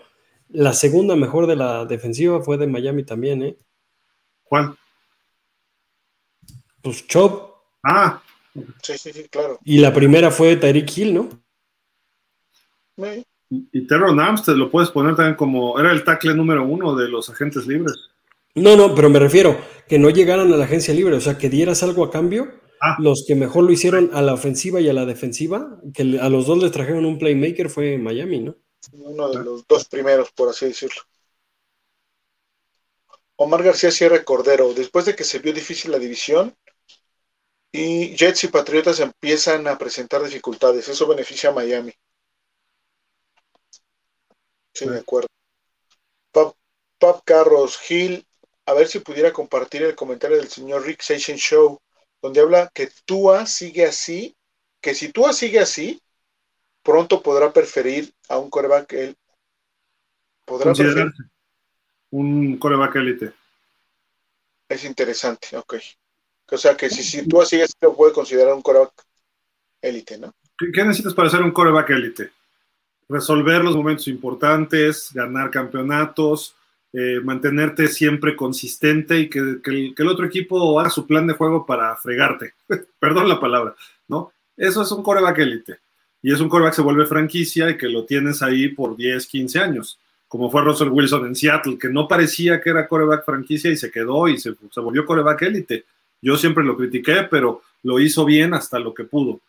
D: la segunda mejor de la defensiva fue de Miami también, ¿eh?
A: ¿Cuál?
D: Pues Chop.
A: Ah.
C: Sí, sí, sí, claro.
D: Y la primera fue Tyreek Hill, ¿no?
A: Y Terron Armstead lo puedes poner también como. Era el tackle número uno de los agentes libres.
D: No, no, pero me refiero que no llegaran a la agencia libre, o sea, que dieras algo a cambio.
A: Ah.
D: Los que mejor lo hicieron a la ofensiva y a la defensiva, que a los dos les trajeron un playmaker fue Miami, ¿no?
C: Uno de los dos primeros, por así decirlo. Omar García Sierra Cordero, después de que se vio difícil la división y Jets y Patriotas empiezan a presentar dificultades, eso beneficia a Miami. Sí, de acuerdo. Pap, Pap Carros, Gil, a ver si pudiera compartir el comentario del señor Rick Station Show, donde habla que Tua sigue así, que si Tua sigue así, pronto podrá preferir a un coreback él podrá preferir.
A: Un coreback élite.
C: Es interesante, ok. O sea que si, si sigue así, lo puede considerar un coreback élite, ¿no?
A: ¿Qué, necesitas para ser un coreback élite? Resolver los momentos importantes, ganar campeonatos, eh, mantenerte siempre consistente y que, que el otro equipo haga su plan de juego para fregarte. Perdón la palabra, ¿no? Eso es un coreback élite. Y es un coreback que se vuelve franquicia y que lo tienes ahí por 10, 15 años, como fue Russell Wilson en Seattle, que no parecía que era coreback franquicia y se quedó y se, se volvió coreback élite. Yo siempre lo critiqué, pero lo hizo bien hasta lo que pudo.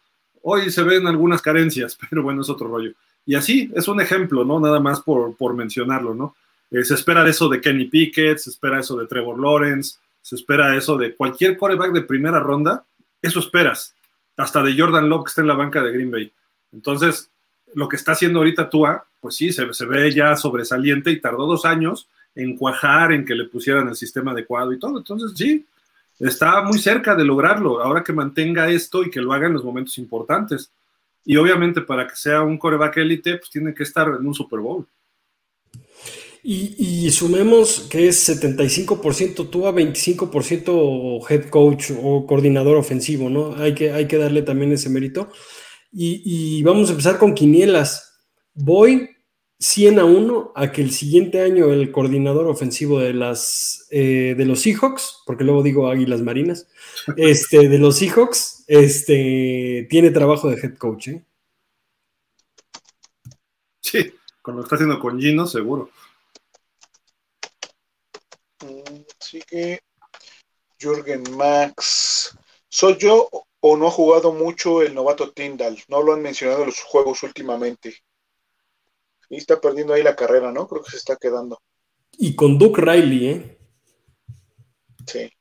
A: Hoy se ven algunas carencias, pero bueno, es otro rollo. Y así es un ejemplo, ¿no? Nada más por, por mencionarlo, ¿no? Eh, se espera eso de Kenny Pickett, se espera eso de Trevor Lawrence, se espera eso de cualquier coreback de primera ronda, eso esperas. Hasta de Jordan Love que está en la banca de Green Bay. Entonces, lo que está haciendo ahorita Tua, pues sí, se, se ve ya sobresaliente y tardó dos años en cuajar, en que le pusieran el sistema adecuado y todo. Entonces, sí, está muy cerca de lograrlo. Ahora que mantenga esto y que lo haga en los momentos importantes. Y obviamente para que sea un coreback élite, pues tiene que estar en un Super Bowl.
D: Y, y sumemos que es 75% tú a 25% head coach o coordinador ofensivo, ¿no? Hay que, hay que darle también ese mérito. Y, y vamos a empezar con quinielas. Voy 100 a 1 a que el siguiente año el coordinador ofensivo de, las, eh, de los Seahawks, porque luego digo Águilas Marinas, este, de los Seahawks, este, tiene trabajo de head coach. ¿eh?
A: Sí, con lo que está haciendo con Gino, seguro.
C: Sigue Jürgen Max. ¿Soy yo o no ha jugado mucho el novato Tyndall? No lo han mencionado en los juegos últimamente. Y está perdiendo ahí la carrera, ¿no? Creo que se está quedando.
D: Y con Duke Riley, ¿eh?
C: Sí.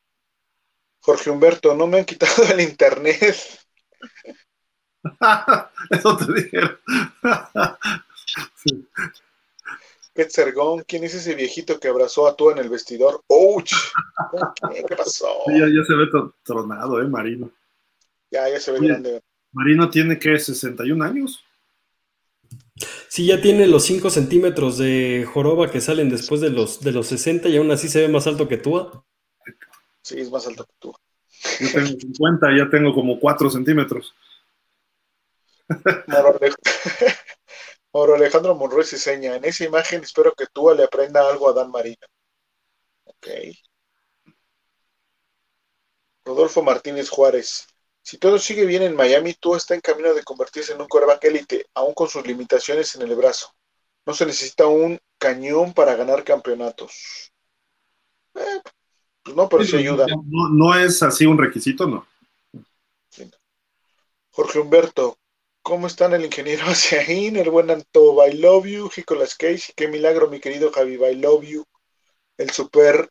C: Jorge Humberto, no me han quitado el internet.
A: Eso te dijeron. sí.
C: Petzergón, ¿quién es ese viejito que abrazó a tú en el vestidor? ¡Ouch! ¿Qué, ¿Qué pasó?
A: Sí, ya, ya, se ve tronado, ¿eh, Marino?
C: Ya, ya se ve
A: Oye,
C: grande.
A: Marino tiene que 61 años.
D: Sí, ya tiene los 5 centímetros de joroba que salen después de los, de los 60 y aún así se ve más alto que tú.
C: Sí, es más alto que tú.
A: Yo tengo 50 y ya tengo como 4 centímetros.
C: Mauro Alejandro Monroy se seña. En esa imagen espero que tú le aprenda algo a Dan Marino. Ok. Rodolfo Martínez Juárez. Si todo sigue bien en Miami, tú está en camino de convertirse en un coreback élite, aún con sus limitaciones en el brazo. No se necesita un cañón para ganar campeonatos. Eh, pues no, pero sí, sí ayuda.
A: No, no, es así un requisito, no.
C: Jorge Humberto, ¿cómo están el ingeniero Asiaín, el buen Anto, I love you, Nicolas Cage, qué milagro, mi querido Javi, I love you, el super,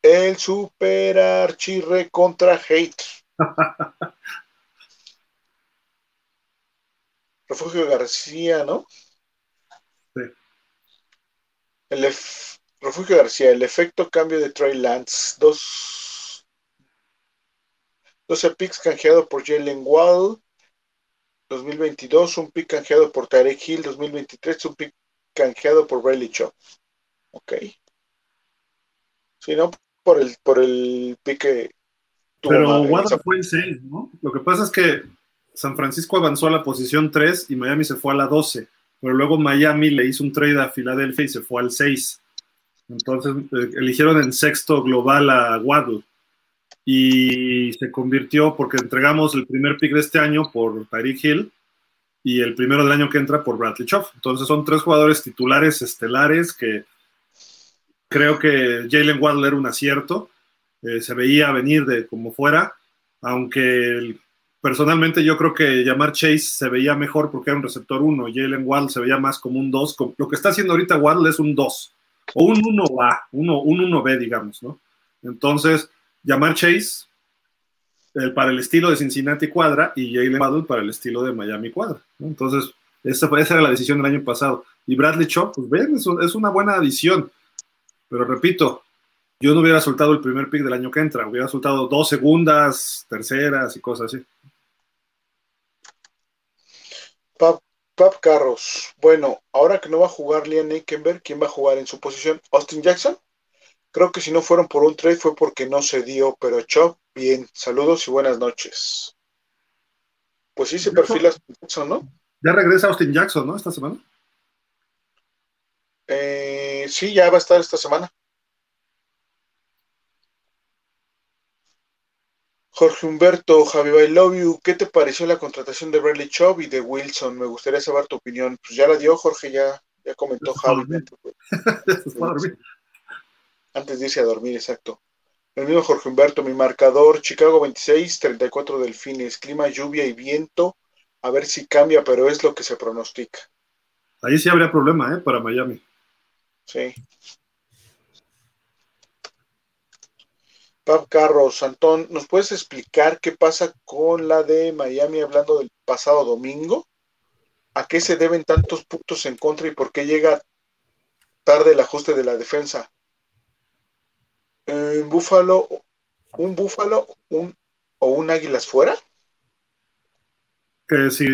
C: el super archirre contra hate. Refugio García, ¿no?
A: Sí.
C: El F Refugio García, el efecto cambio de Trey Lance. Dos, 12 picks canjeado por Jalen Wall 2022, un pick canjeado por Tarek Hill 2023, un pick canjeado por Riley Chop. Ok. Si no, por el, por el pick que
A: Pero Waddle fue el 6, ¿no? Lo que pasa es que San Francisco avanzó a la posición 3 y Miami se fue a la 12. Pero luego Miami le hizo un trade a Filadelfia y se fue al 6. Entonces eh, eligieron en sexto global a Waddle. Y se convirtió porque entregamos el primer pick de este año por Tyreek Hill. y el primero del año que entra por Bradley Chop. Entonces son tres jugadores titulares estelares que creo que Jalen Waddle era un acierto. Eh, se veía venir de como fuera, aunque personalmente yo creo que llamar Chase se veía mejor porque era un receptor 1, Jalen Waddle se veía más como un 2, lo que está haciendo ahorita Waddle es un 2, o un 1A, uno, un 1B, digamos, ¿no? Entonces, llamar Chase para el estilo de Cincinnati cuadra y Jalen Waddle para el estilo de Miami cuadra. Entonces, esa, esa, era la decisión del año pasado. Y Bradley Chop, pues ven, es, es una buena adición, pero repito, yo no hubiera soltado el primer pick del año que entra, hubiera soltado dos segundas, terceras y cosas así.
C: Pap, Pap Carros, bueno, ahora que no va a jugar Liam Nickenberg, ¿quién va a jugar en su posición? ¿Austin Jackson? Creo que si no fueron por un trade fue porque no se dio, pero Chop, bien, saludos y buenas noches. Pues sí, se perfila Austin Jackson, ¿no?
A: Ya regresa Austin Jackson, ¿no? Esta semana.
C: Eh, sí, ya va a estar esta semana. Jorge Humberto, Javi I love you. ¿Qué te pareció la contratación de Bradley Chubb y de Wilson? Me gustaría saber tu opinión. Pues ya la dio Jorge, ya, ya comentó Javi. Antes de irse a dormir, exacto. El mismo Jorge Humberto, mi marcador, Chicago 26, 34 Delfines, clima, lluvia y viento. A ver si cambia, pero es lo que se pronostica.
A: Ahí sí habría problema, ¿eh? Para Miami.
C: Sí. Pap Carros, Antón, ¿nos puedes explicar qué pasa con la de Miami hablando del pasado domingo? ¿A qué se deben tantos puntos en contra y por qué llega tarde el ajuste de la defensa? ¿Un búfalo, un búfalo un, o un águilas fuera?
A: Si,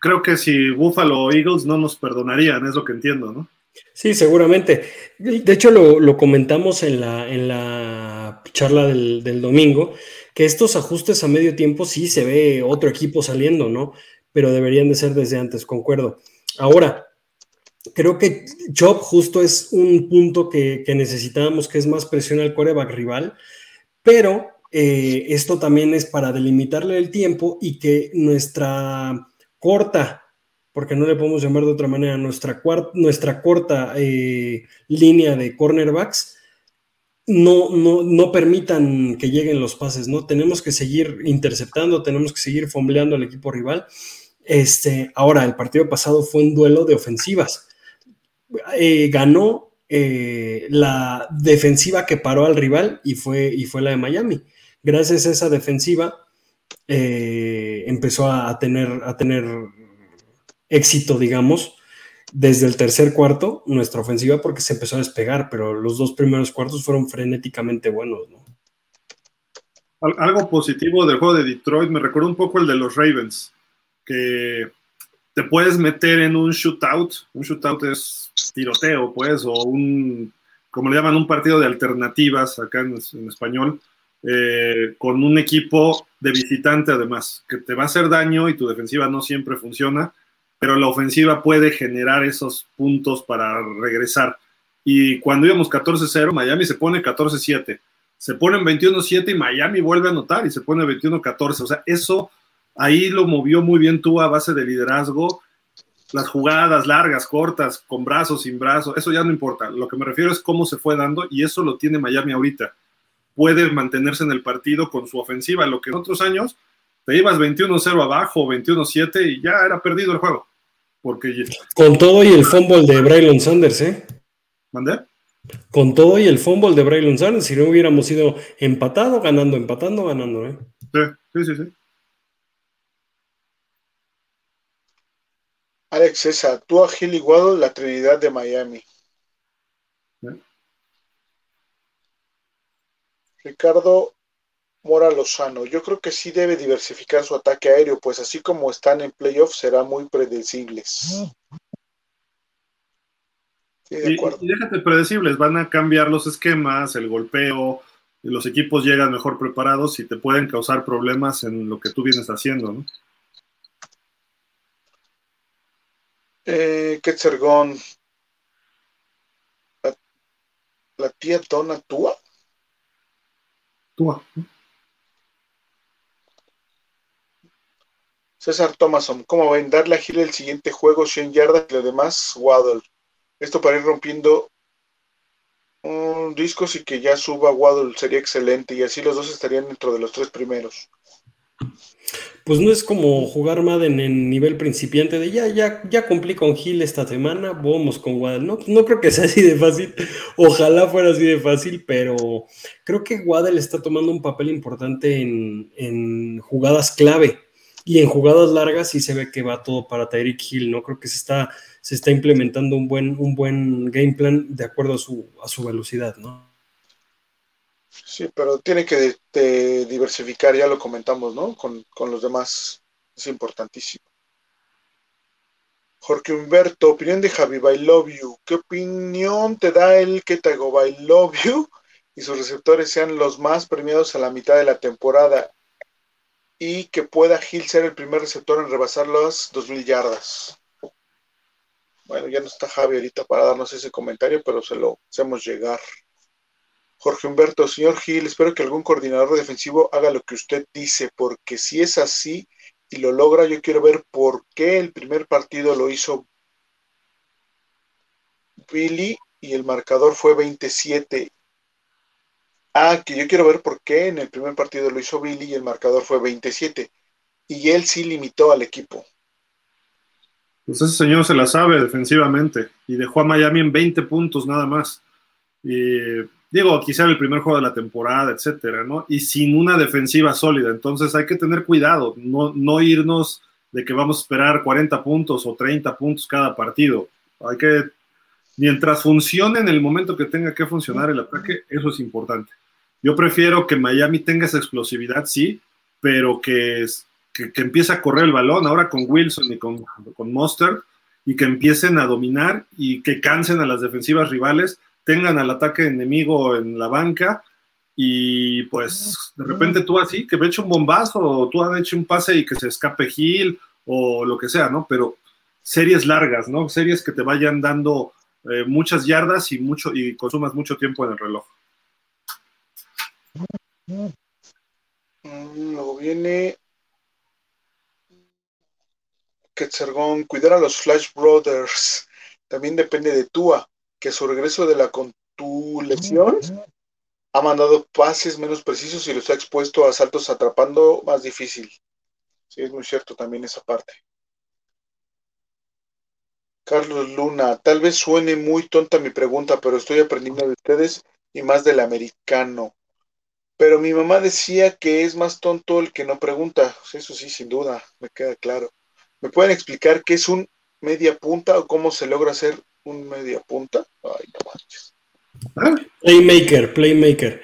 A: creo que si Búfalo o Eagles no nos perdonarían, es lo que entiendo, ¿no?
D: Sí, seguramente. De hecho, lo, comentamos en la, en la charla del, del, domingo, que estos ajustes a medio tiempo sí se ve otro equipo saliendo, ¿no? Pero deberían de ser desde antes, concuerdo. Ahora, creo que Chop justo es un punto que, que necesitábamos, que es más presión al coreback rival, pero eh, esto también es para delimitarle el tiempo y que nuestra corta porque no le podemos llamar de otra manera, nuestra, nuestra corta eh, línea de cornerbacks, no, no, no, permitan que lleguen los pases, ¿no? Tenemos que seguir interceptando, tenemos que seguir fombleando al equipo rival. Este, ahora, el partido pasado fue un duelo de ofensivas. Eh, ganó eh, la defensiva que paró al rival y fue, y fue la de Miami. Gracias a esa defensiva empezó a tener, a tener éxito, digamos, desde el tercer cuarto, nuestra ofensiva, porque se empezó a despegar, pero los dos primeros cuartos fueron frenéticamente buenos, ¿no?
A: Algo positivo del juego de Detroit me recuerda un poco el de los Ravens, que te puedes meter en un shootout, un shootout es tiroteo, pues, o un, como le llaman, un partido de alternativas acá en, español, eh, con un equipo de visitante además, que te va a hacer daño y tu defensiva no siempre funciona, pero la ofensiva puede generar esos puntos para regresar. Y cuando íbamos 14-0, Miami se pone 14-7. Se ponen 21-7 y Miami vuelve a anotar y se pone 21-14. O sea, eso ahí lo movió muy bien tú a base de liderazgo. Las jugadas largas, cortas, con brazos, sin brazos, eso ya no importa. Lo que me refiero es cómo se fue dando y eso lo tiene Miami ahorita. Puede mantenerse en el partido con su ofensiva, lo que en otros años te ibas 21-0 abajo, 21-7 y ya era perdido el juego. Porque...
D: Con todo y el fumble de Braylon Sanders, ¿eh?
A: ¿Mandé?
D: Con todo y el fumble de Braylon Sanders, si no hubiéramos ido empatado, ganando, empatando, ganando, ¿eh?
A: Sí, sí, sí.
C: Alex César, tú a Gil Iguado, la Trinidad de Miami. Ricardo Mora Lozano, yo creo que sí debe diversificar su ataque aéreo, pues así como están en playoffs será muy predecibles.
A: Sí, de acuerdo. Y, y, déjate predecibles, van a cambiar los esquemas, el golpeo, y los equipos llegan mejor preparados y te pueden causar problemas en lo que tú vienes haciendo, ¿no?
C: Eh, la tía Donna Tua.
A: Tua.
C: César Thomason, ¿cómo ven? Darle a Gil el siguiente juego 100 yardas y lo demás Waddle. Esto para ir rompiendo un discos y que ya suba Waddle sería excelente y así los dos estarían dentro de los tres primeros.
D: Pues no es como jugar Madden en nivel principiante de ya, ya, ya cumplí con Gil esta semana, vamos con Waddle. No, no creo que sea así de fácil. Ojalá fuera así de fácil, pero creo que Waddle está tomando un papel importante en, en jugadas clave. Y en jugadas largas sí se ve que va todo para Tyreek Hill, ¿no? Creo que se está, se está implementando un buen, un buen game plan de acuerdo a su, a su velocidad, ¿no?
C: Sí, pero tiene que diversificar, ya lo comentamos, ¿no? Con, los demás. Es importantísimo. Jorge Humberto, opinión de Javi I Love You. ¿Qué opinión te da el que te hago I Love You y sus receptores sean los más premiados a la mitad de la temporada? Y que pueda Gil ser el primer receptor en rebasar las 2.000 yardas. Bueno, ya no está Javi ahorita para darnos ese comentario, pero se lo hacemos llegar. Jorge Humberto, señor Gil, espero que algún coordinador defensivo haga lo que usted dice, porque si es así y lo logra, yo quiero ver por qué el primer partido lo hizo Billy y el marcador fue 27 Ah, que yo quiero ver por qué en el primer partido lo hizo Billy y el marcador fue 27. Y él sí limitó al equipo.
A: Pues ese señor se la sabe defensivamente y dejó a Miami en 20 puntos nada más. Y digo, quizá el primer juego de la temporada, etcétera, ¿no? Y sin una defensiva sólida. Entonces hay que tener cuidado, no, no irnos de que vamos a esperar 40 puntos o 30 puntos cada partido. Hay que, mientras funcione en el momento que tenga que funcionar el ataque, eso es importante. Yo prefiero que Miami tenga esa explosividad, sí, pero que, que, empiece a correr el balón ahora con Wilson y con, con Mustard y que empiecen a dominar y que cansen a las defensivas rivales, tengan al ataque enemigo en la banca y pues de repente tú así, que me eche un bombazo tú has hecho un pase y que se escape Gil o lo que sea, ¿no? Pero series largas, ¿no? Series que te vayan dando eh, muchas yardas y, mucho, y consumas mucho tiempo en el reloj.
C: Mm, luego viene Quetzergón, cuidar a los Flash Brothers. También depende de Tua, que su regreso de la lesión ha mandado pases menos precisos y los ha expuesto a saltos atrapando más difícil. Sí, es muy cierto también esa parte. Carlos Luna, tal vez suene muy tonta mi pregunta, pero estoy aprendiendo de ustedes y más del americano. Pero mi mamá decía que es más tonto el que no pregunta. Eso sí, sin duda, me queda claro. ¿Me pueden explicar qué es un media punta o cómo se logra hacer un media punta? Ay, no
D: manches. Playmaker, playmaker.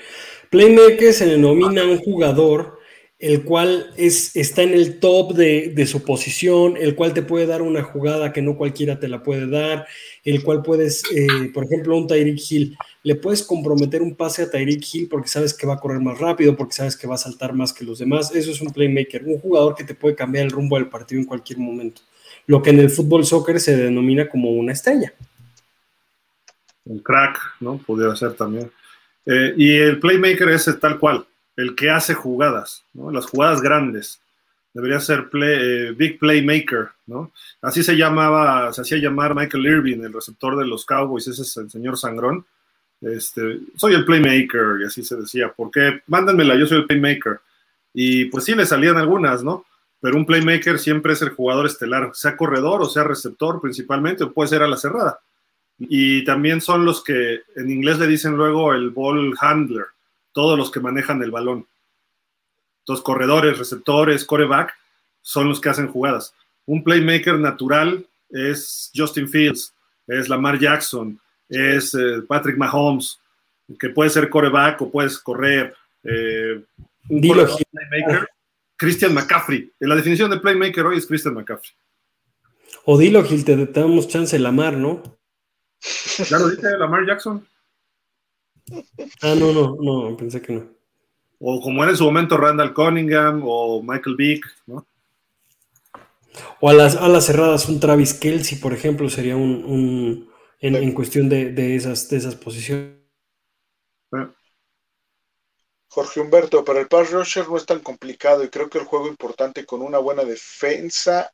D: Playmaker se denomina un jugador el cual es, está en el top de, su posición, el cual te puede dar una jugada que no cualquiera te la puede dar, el cual puedes, eh, por ejemplo, un Tyreek Hill, le puedes comprometer un pase a Tyreek Hill porque sabes que va a correr más rápido, porque sabes que va a saltar más que los demás. Eso es un playmaker, un jugador que te puede cambiar el rumbo del partido en cualquier momento. Lo que en el fútbol soccer se denomina como una estrella.
A: Un crack, ¿no? Podría ser también. Eh, y el playmaker es tal cual el que hace jugadas, las jugadas grandes. Debería ser eh, Big Playmaker, ¿no? Así se llamaba, se hacía llamar Michael Irving, el receptor de los Cowboys, ese es el señor Sangrón. Este, soy el Playmaker, y así se decía, porque mándenmela, yo soy el Playmaker. Y pues sí, le salían algunas, ¿no? Pero un Playmaker siempre es el jugador estelar, sea corredor o sea receptor principalmente, o puede ser a la cerrada. Y también son los que en inglés le dicen luego el ball handler, todos los que manejan el balón. Entonces, corredores, receptores, coreback, son los que hacen jugadas. Un playmaker natural es Justin Fields, es Lamar Jackson, es eh, Patrick Mahomes, que puede ser coreback o puedes correr. Eh, un playmaker, Christian McCaffrey. En la definición de playmaker hoy es Christian McCaffrey.
D: O dilo, Gil, te, damos chance Lamar, ¿no?
A: Ya lo dije, Lamar Jackson.
D: Ah, no, no, no, pensé que no.
A: O como era en su momento Randall Cunningham o Michael Vick, ¿no?
D: O a las, a las cerradas, un Travis Kelsey, por ejemplo, sería un, en, cuestión de, esas, de esas posiciones.
C: Jorge Humberto, pero el pass rusher no es tan complicado y creo que el juego importante con una buena defensa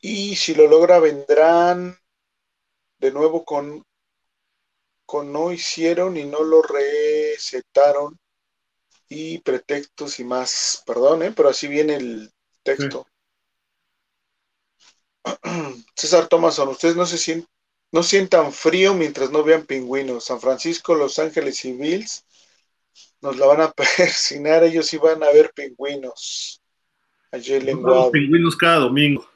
C: y si lo logra vendrán de nuevo con no hicieron y no lo recetaron y pretextos y más, perdón, ¿eh? pero así viene el texto. César Thomason, ustedes no se sienten, no sientan frío mientras no vean pingüinos. San Francisco, Los Ángeles y Bills nos la van a persinar, ellos sí van a ver pingüinos.
A: A Jalen pingüinos cada domingo.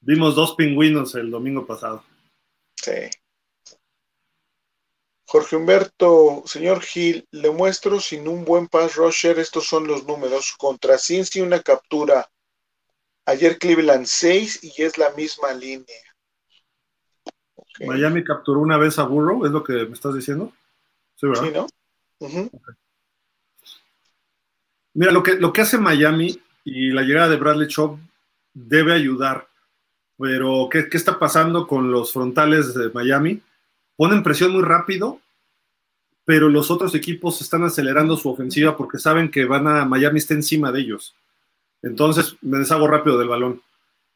A: Vimos dos pingüinos el domingo pasado.
C: Sí. Jorge Humberto, señor Gil, le muestro sin un buen pass rusher, estos son los números. Contra Cincy una captura. Ayer Cleveland 6 y es la misma línea.
A: Miami capturó una vez a Burrow, ¿es lo que me estás diciendo?
C: Sí, ¿verdad? Sí, ¿no?
A: Mira, lo que, lo que hace Miami y la llegada de Bradley Chubb debe ayudar. Pero, ¿qué, ¿qué, está pasando con los frontales de Miami? Ponen presión muy rápido, pero los otros equipos están acelerando su ofensiva porque saben que van a Miami está encima de ellos. Entonces, me deshago rápido del balón.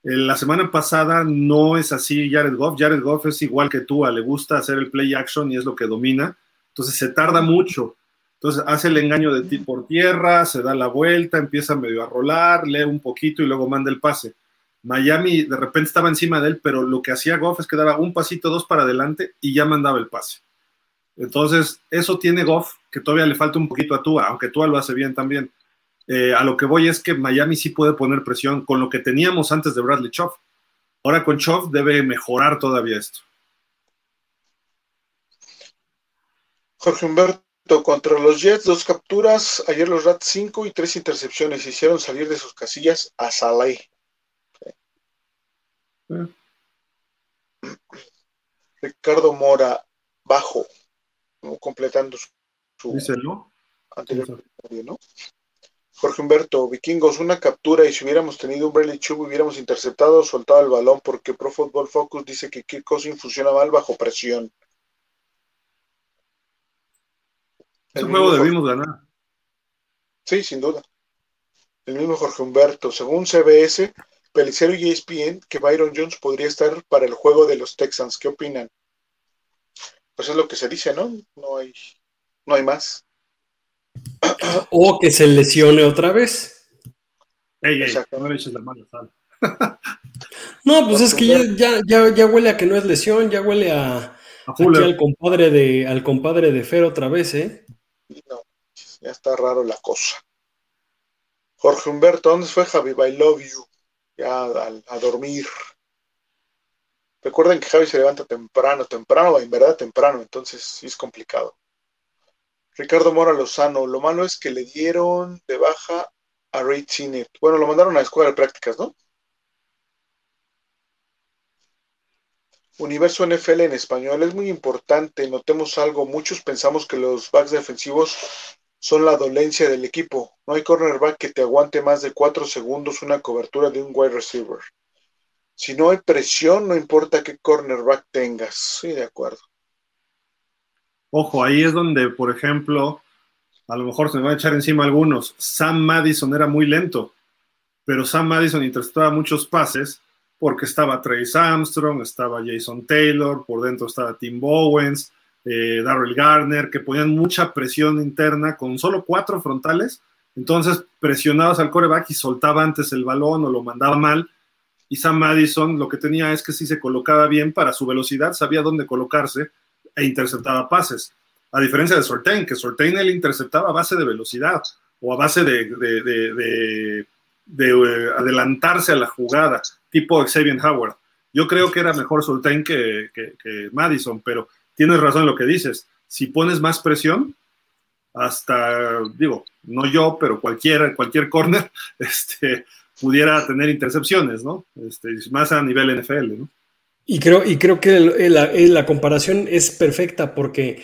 A: La semana pasada no es así Jared Goff. Jared Goff es igual que tú, le gusta hacer el play action y es lo que domina. Entonces se tarda mucho. Entonces hace el engaño de ti por tierra, se da la vuelta, empieza medio a rolar, lee un poquito y luego manda el pase. Miami de repente estaba encima de él, pero lo que hacía Goff es que daba un pasito, dos para adelante y ya mandaba el pase. Entonces, eso tiene Goff, que todavía le falta un poquito a Tua, aunque Tua lo hace bien también. Eh, a lo que voy es que Miami sí puede poner presión con lo que teníamos antes de Bradley Choff. Ahora con Choff debe mejorar todavía esto.
C: Jorge Humberto, contra los Jets, dos capturas. Ayer los Rats, cinco y tres intercepciones. Hicieron salir de sus casillas a Saleh. Ricardo Mora, bajo, completando su, anterior ¿no? Jorge Humberto, vikingos, una captura y si hubiéramos tenido un Bradley Chubb hubiéramos interceptado o soltado el balón porque Pro Football Focus dice que Kirk Cousins funciona mal bajo presión.
A: Ese juego debimos ganar.
C: Sí, sin duda. El mismo Jorge Humberto, según CBS, Pelicero y ESPN, que Byron Jones podría estar para el juego de los Texans. ¿Qué opinan? Pues es lo que se dice, ¿no? No hay, no hay más.
D: O que se lesione otra vez.
A: Ey, ey, no le eches la mano,
D: No, pues es que ya, ya, ya, huele a que no es lesión, ya huele a, al compadre de al compadre de Fer otra vez, ¿eh?
C: No, ya está raro la cosa. Jorge Humberto, ¿dónde fue Javi? I love you. Ya a, dormir. Recuerden que Javi se levanta temprano, temprano, en verdad temprano, entonces sí es complicado. Ricardo Mora Lozano, lo malo es que le dieron de baja a Ray Chinet. Bueno, lo mandaron a la escuela de prácticas, ¿no? Universo NFL en español es muy importante. Notemos algo. Muchos pensamos que los backs defensivos son la dolencia del equipo. No hay cornerback que te aguante más de cuatro segundos una cobertura de un wide receiver. Si no hay presión, no importa qué cornerback tengas. Sí, de acuerdo.
A: Ojo, ahí es donde, por ejemplo, a lo mejor se me van a echar encima algunos. Sam Madison era muy lento, pero Sam Madison interceptaba muchos pases porque estaba Trace Armstrong, estaba Jason Taylor, por dentro estaba Tim Bowens, eh, Darrell Garner, que ponían mucha presión interna con solo cuatro frontales. Entonces presionabas al coreback y soltaba antes el balón o lo mandaba mal. Y Sam Madison lo que tenía es que si se colocaba bien para su velocidad, sabía dónde colocarse e interceptaba pases. A diferencia de Sortain, que Sortain él interceptaba a base de velocidad o a base de, eh, adelantarse a la jugada, tipo Xavier Howard. Yo creo que era mejor Sortain que, que, Madison, pero tienes razón en lo que dices. Si pones más presión, hasta, digo, no yo, pero cualquiera, cualquier corner, este, pudiera tener intercepciones, ¿no? Este, más a nivel NFL, ¿no?
D: Y creo, y creo que la, comparación es perfecta porque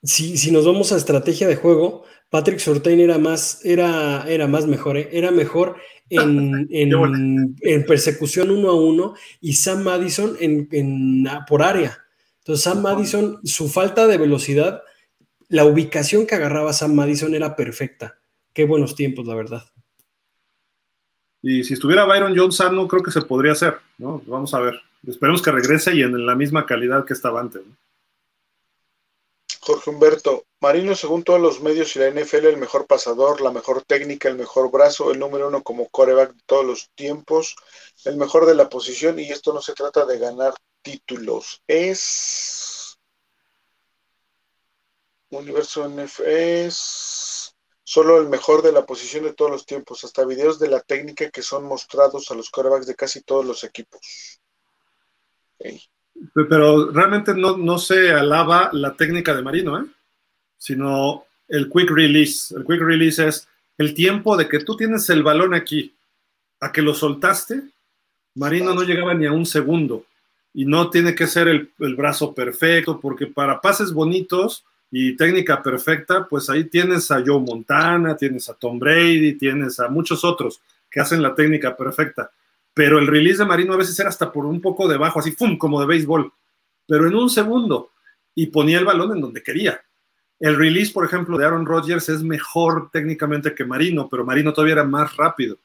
D: si, nos vamos a estrategia de juego, Patrick Sortain era más, era, era más mejor, ¿eh? era mejor en, en, persecución uno a uno y Sam Madison en, por área. Entonces Sam Madison, su falta de velocidad la ubicación que agarraba Sam Madison era perfecta. Qué buenos tiempos, la verdad.
A: Y si estuviera Byron Johnson, no creo que se podría hacer, ¿no? Vamos a ver. Esperemos que regrese y en la misma calidad que estaba antes.
C: Jorge Humberto, Marino, según todos los medios y la NFL, el mejor pasador, la mejor técnica, el mejor brazo, el número uno como coreback de todos los tiempos, el mejor de la posición, y esto no se trata de ganar títulos, es Universo NFL, es solo el mejor de la posición de todos los tiempos, hasta videos de la técnica que son mostrados a los corebacks de casi todos los equipos.
A: Pero realmente no, no se alaba la técnica de Marino, ¿eh? sino el quick release. El quick release es el tiempo de que tú tienes el balón aquí a que lo soltaste. Marino no llegaba ni a un segundo y no tiene que ser el, brazo perfecto, porque para pases bonitos y técnica perfecta, pues ahí tienes a Joe Montana, tienes a Tom Brady, tienes a muchos otros que hacen la técnica perfecta pero el release de Marino a veces era hasta por un poco debajo, así, ¡fum!, como de béisbol, pero en un segundo, y ponía el balón en donde quería. El release, por ejemplo, de Aaron Rodgers es mejor técnicamente que Marino, pero Marino todavía era más rápido,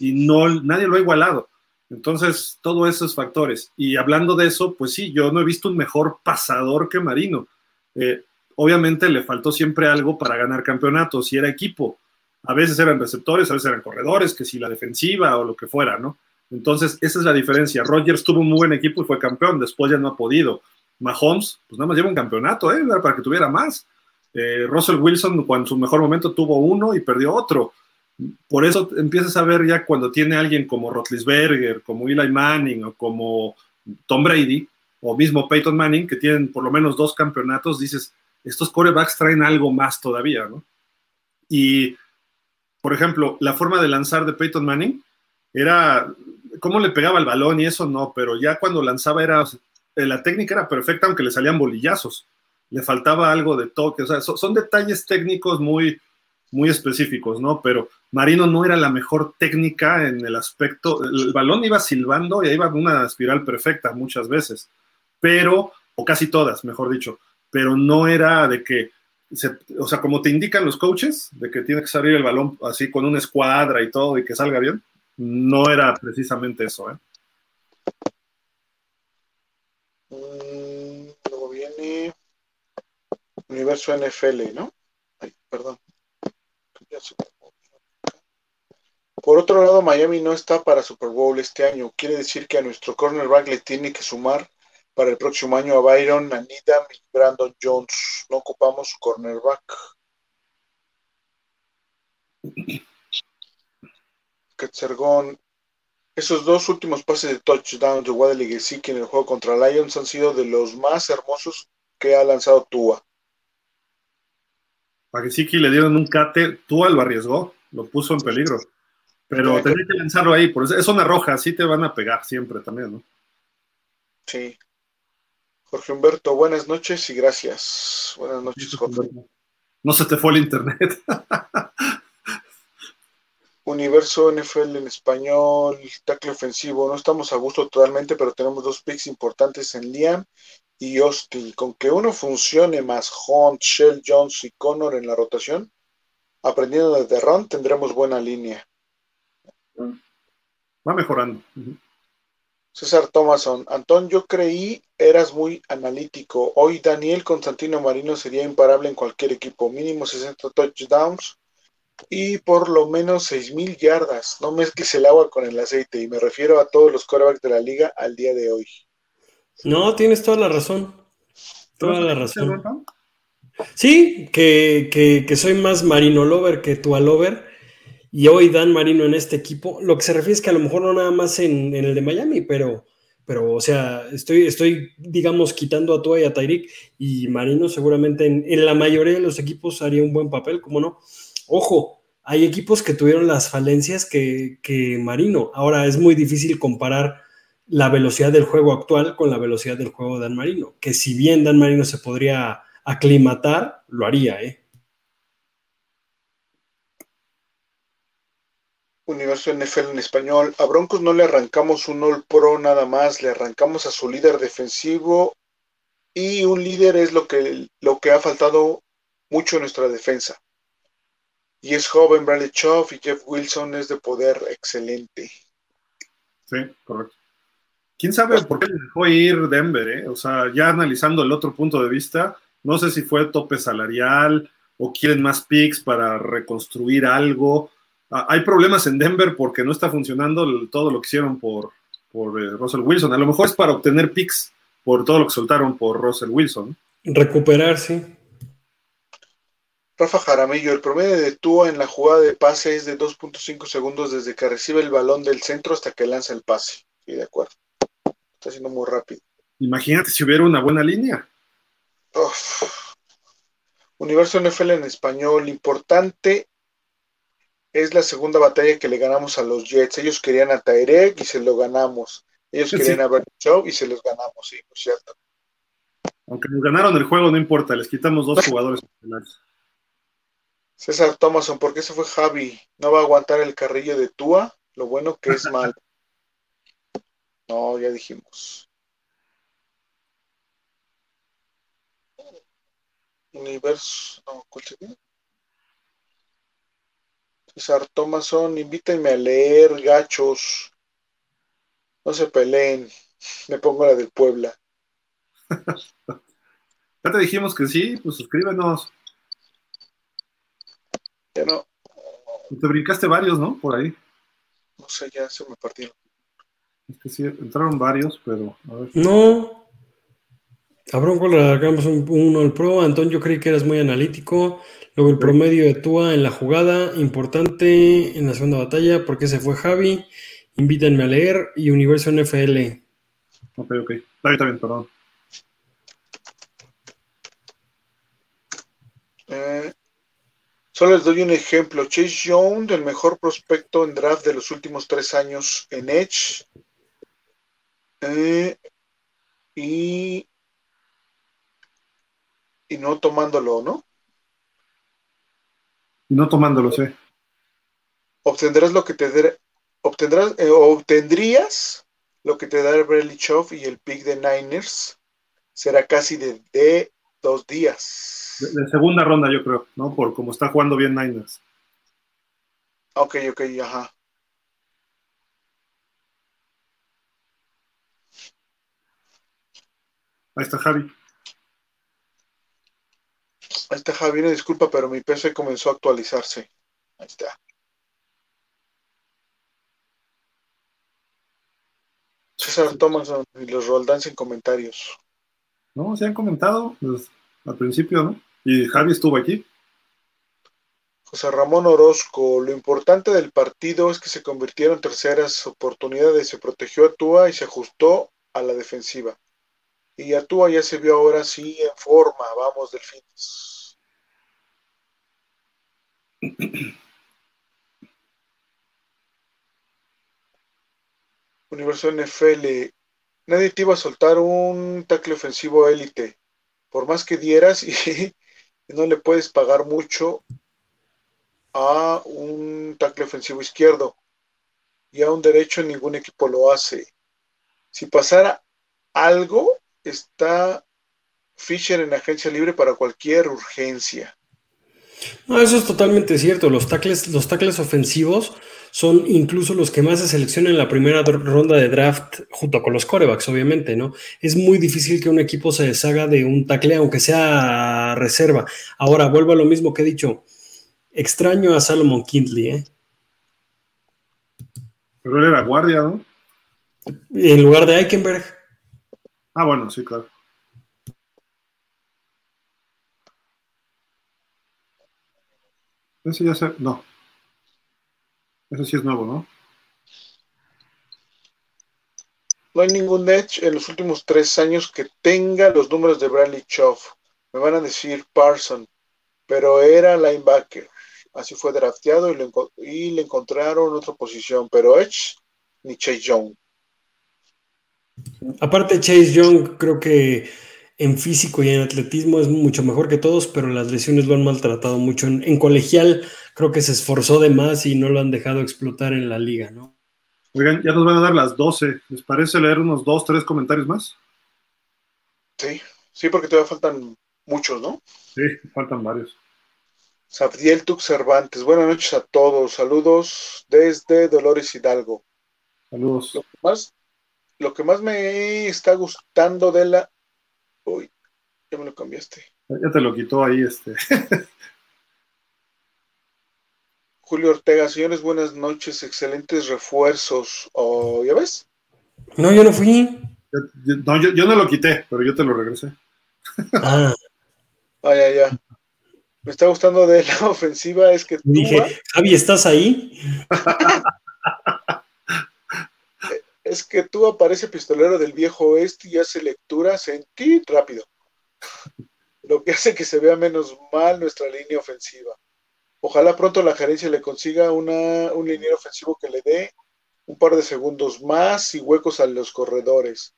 A: y no, nadie lo ha igualado. Entonces, todos esos factores. Y hablando de eso, pues sí, yo no he visto un mejor pasador que Marino. Eh, obviamente le faltó siempre algo para ganar campeonatos y era equipo. A veces eran receptores, a veces eran corredores, que si la defensiva o lo que fuera, ¿no? Entonces, esa es la diferencia. Rogers tuvo un muy buen equipo y fue campeón, después ya no ha podido. Mahomes, pues nada más lleva un campeonato, ¿eh? Para que tuviera más. Eh, Russell Wilson, cuando en su mejor momento tuvo uno y perdió otro. Por eso empiezas a ver ya cuando tiene alguien como Rotlisberger, como Eli Manning o como Tom Brady, o mismo Peyton Manning, que tienen por lo menos dos campeonatos, dices, estos corebacks traen algo más todavía, ¿no? Y, por ejemplo, la forma de lanzar de Peyton Manning era cómo le pegaba el balón y eso no, pero ya cuando lanzaba era, la técnica era perfecta aunque le salían bolillazos, le faltaba algo de toque, o sea, son, detalles técnicos muy, muy específicos, ¿no? Pero Marino no era la mejor técnica en el aspecto, el balón iba silbando y iba una espiral perfecta muchas veces, pero, o casi todas, mejor dicho, pero no era de que, o sea, como te indican los coaches, de que tiene que salir el balón así con una escuadra y todo y que salga bien, no era precisamente eso, ¿eh?
C: Mm, luego viene Universo NFL, ¿no? Ay, perdón. Por otro lado, Miami no está para Super Bowl este año. Quiere decir que a nuestro cornerback le tiene que sumar para el próximo año a Byron, a Needham y Brandon Jones. No ocupamos cornerback. Quetzergón. Esos dos últimos pases de touchdown de Gesicki en el juego contra Lions han sido de los más hermosos que ha lanzado Tua.
A: A Gesicki le dieron un cate, Tua lo arriesgó, lo puso en peligro. Pero tenía que lanzarlo ahí, por eso es una roja, así te van a pegar siempre también, ¿no?
C: Sí. Jorge Humberto, buenas noches y gracias. Buenas noches, Jorge.
A: No se te fue el internet.
C: Universo NFL en español, tackle ofensivo. No estamos a gusto totalmente, pero tenemos dos picks importantes en Liam y Austin. Con que uno funcione más Hunt, Shell, Jones y Connor en la rotación, aprendiendo desde Ron, tendremos buena línea.
A: Va mejorando.
C: César Thomason, Antón, yo creí eras muy analítico. Hoy Daniel Constantino Marino sería imparable en cualquier equipo. Mínimo 60 touchdowns y por lo menos 6.000 yardas. No mezcles el agua con el aceite y me refiero a todos los corebacks de la liga al día de hoy.
D: No, tienes toda la razón. Toda la razón. Sí, que, soy más Marino Lover que tu Lover. Y hoy Dan Marino en este equipo. Lo que se refiere es que a lo mejor no nada más en, el de Miami, pero, pero, o sea, estoy, estoy, digamos, quitando a Tua y a Tyreek. Y Marino seguramente en, en la mayoría de los equipos haría un buen papel, como no. Ojo, hay equipos que tuvieron las falencias que, Marino. Ahora es muy difícil comparar la velocidad del juego actual con la velocidad del juego de Dan Marino, que si bien Dan Marino se podría aclimatar, lo haría, ¿eh?
C: Universo NFL en español. A Broncos no le arrancamos un All Pro nada más, le arrancamos a su líder defensivo y un líder es lo que, lo que ha faltado mucho nuestra defensa. Y es joven Bradley Choff y Jeff Wilson es de poder excelente.
A: Sí, correcto. ¿Quién sabe por qué le dejó ir Denver? Eh? O sea, ya analizando el otro punto de vista, no sé si fue tope salarial o quieren más picks para reconstruir algo. Ah, hay problemas en Denver porque no está funcionando todo lo que hicieron por, por eh, Russell Wilson. A lo mejor es para obtener picks por todo lo que soltaron por Russell Wilson.
D: Recuperarse.
C: Rafa Jaramillo, el promedio de Tua en la jugada de pase es de 2.5 segundos desde que recibe el balón del centro hasta que lanza el pase. Sí, de acuerdo. Está siendo muy rápido.
A: Imagínate si hubiera una buena línea.
C: Universo NFL en español, importante es la segunda batalla que le ganamos a los Jets. Ellos querían a Tyrek y se lo ganamos. Ellos querían a Bernie y se los ganamos, sí, por cierto.
A: Aunque nos ganaron el juego, no importa, les quitamos dos jugadores.
C: César Thomason, ¿por qué se fue Javi? ¿No va a aguantar el carrillo de Tua? Lo bueno que es mal. No, ya dijimos. Universo. No, ¿cuál César Thomason, invítenme a leer, gachos. No se peleen. Me pongo la del Puebla.
A: ya te dijimos que sí, pues suscríbenos.
C: Ya no.
A: Te brincaste varios, ¿no? Por ahí.
C: No sé, ya se me partieron.
A: Es que sí, entraron varios, pero. A ver.
D: No. A Bronco le hagamos un, uno al pro. Antón, yo creí que eras muy analítico. Luego el promedio de Tua en la jugada, importante en la segunda batalla, porque se fue Javi. Invítenme a leer y Universo NFL.
A: Ok, ok. Está bien, está bien, perdón.
C: Eh, solo les doy un ejemplo. Chase Young, el mejor prospecto en draft de los últimos tres años en Edge. Eh, y, y no tomándolo, ¿no?
A: Y no tomándolo, sí.
C: Obtendrás lo que te dé, obtendrás, eh, obtendrías lo que te da el Bradley Choff y el pick de Niners. Será casi de, de dos días.
A: De, de, segunda ronda, yo creo, ¿no? Por como está jugando bien Niners.
C: Ok, ok, ajá.
A: Ahí está Javi.
C: Ahí está Javi, una disculpa, pero mi PC comenzó a actualizarse. Ahí está. César Thomason y los Roldán en comentarios.
A: No, se han comentado pues, al principio, ¿no? Y Javi estuvo aquí.
C: José Ramón Orozco, lo importante del partido es que se convirtieron en terceras oportunidades, se protegió a Tua y se ajustó a la defensiva. Y a Tua ya se vio ahora sí en forma, vamos, Delfines. Universo NFL, nadie te iba a soltar un tackle ofensivo élite, por más que dieras y no le puedes pagar mucho a un tackle ofensivo izquierdo y a un derecho ningún equipo lo hace. Si pasara algo, está Fisher en agencia libre para cualquier urgencia.
D: No, eso es totalmente cierto. Los tackles, los tackles ofensivos son incluso los que más se seleccionan en la primera ronda de draft, junto con los corebacks, obviamente, ¿no? Es muy difícil que un equipo se deshaga de un tackle, aunque sea reserva. Ahora, vuelvo a lo mismo que he dicho. Extraño a Salomon Kindley, ¿eh?
A: Pero él era guardia, ¿no?
D: En lugar de Eichenberg.
A: Ah, bueno, sí, claro. Ese ya se... No. Ese sí es nuevo, ¿no?
C: No hay ningún Edge en los últimos tres años que tenga los números de Bradley Choff. Me van a decir Parson, pero era linebacker. Así fue drafteado y le, y le encontraron otra posición, pero Edge ni Chase Young.
D: Aparte, Chase Young creo que en físico y en atletismo es mucho mejor que todos, pero las lesiones lo han maltratado mucho. En, en, colegial creo que se esforzó de más y no lo han dejado explotar en la liga, ¿no?
A: Oigan, ya nos van a dar las 12. ¿Les parece leer unos dos, tres comentarios más?
C: Sí, sí, porque todavía faltan muchos, ¿no?
A: Sí, faltan varios.
C: Sabdiel Tux Cervantes, buenas noches a todos. Saludos desde Dolores Hidalgo.
A: Saludos.
C: Lo que más, lo que más me está gustando de la. Uy, ya me lo cambiaste.
A: Ya te lo quitó ahí este.
C: Julio Ortega, señores, buenas noches, excelentes refuerzos. Oh, ¿Ya ves?
D: No, yo no fui.
A: No, yo, yo no lo quité, pero yo te lo regresé.
D: Ah,
C: Ah, ya, ya. Me está gustando de la ofensiva es que
D: dije, Javi, ¿estás ahí?
C: Es que tú aparece pistolero del viejo oeste y hace lecturas en ti rápido. Lo que hace que se vea menos mal nuestra línea ofensiva. Ojalá pronto la gerencia le consiga una, un liniero ofensivo que le dé un par de segundos más y huecos a los corredores.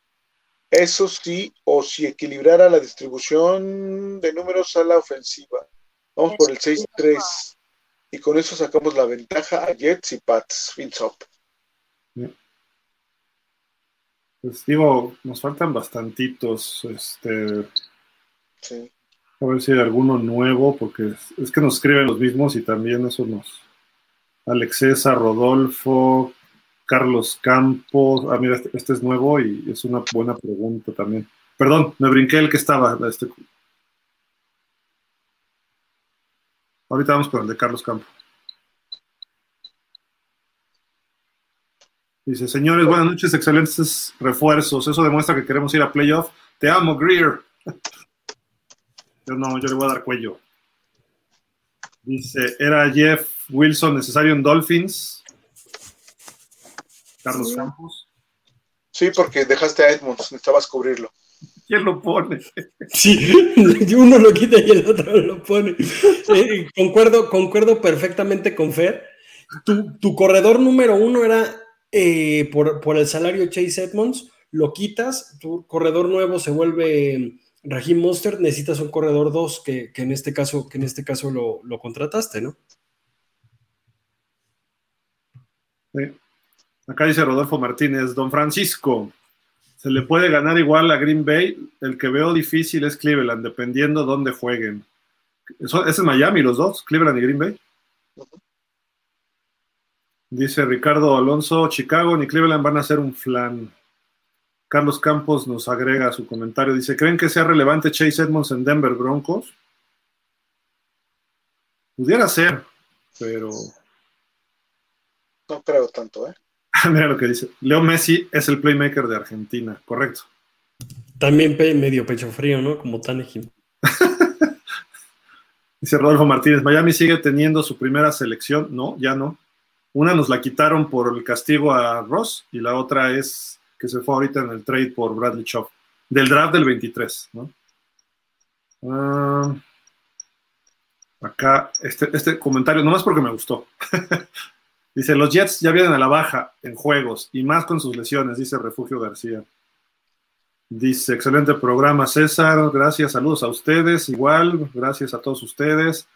C: Eso sí, o si equilibrara la distribución de números a la ofensiva. Vamos por el 6-3. Y con eso sacamos la ventaja a Jets y Pats. Fins up.
A: Pues digo, nos faltan bastantitos. Este,
C: Sí.
A: a ver si hay alguno nuevo, porque es, es que nos escriben los mismos y también eso nos. Alex César, Rodolfo, Carlos Campos. Ah, mira, este, este es nuevo y es una buena pregunta también. Perdón, me brinqué el que estaba. Este. Ahorita vamos con el de Carlos Campos. Dice, señores, buenas noches, excelentes refuerzos. Eso demuestra que queremos ir a playoff. Te amo, Greer. Yo no, yo le voy a dar cuello. Dice, ¿era Jeff Wilson necesario en Dolphins? Carlos
C: Sí.
A: Campos.
C: Sí, porque dejaste a Edmonds, necesitabas cubrirlo.
A: ¿Quién lo pone?
D: Sí, uno lo quita y el otro lo pone. Eh, concuerdo, concuerdo perfectamente con Fer. Tu, tu corredor número uno era eh, por, por el salario Chase Edmonds, lo quitas, tu corredor nuevo se vuelve Raheem Monster, necesitas un corredor 2 que, que en este caso, que en este caso lo, lo contrataste, ¿no?
A: Sí. Acá dice Rodolfo Martínez, don Francisco, se le puede ganar igual a Green Bay, el que veo difícil es Cleveland, dependiendo dónde jueguen. Eso, es en Miami los dos, Cleveland y Green Bay. Dice Ricardo Alonso, Chicago ni Cleveland van a ser un flan. Carlos Campos nos agrega su comentario, dice, ¿creen que sea relevante Chase Edmonds en Denver Broncos? Pudiera ser, pero
C: No creo tanto, ¿eh?
A: Mira lo que dice. Leo Messi es el playmaker de Argentina, correcto.
D: También medio pecho frío, ¿no? Como Tannehill.
A: Dice Rodolfo Martínez, Miami sigue teniendo su primera selección. No, ya no. Una nos la quitaron por el castigo a Ross y la otra es que se fue ahorita en el trade por Bradley Chubb. Del draft del 23, ¿no? Ah, acá, este, este comentario, nomás porque me gustó. dice, los Jets ya vienen a la baja en juegos y más con sus lesiones, dice Refugio García. Dice, excelente programa, César. Gracias, saludos a ustedes. Igual, gracias a todos ustedes.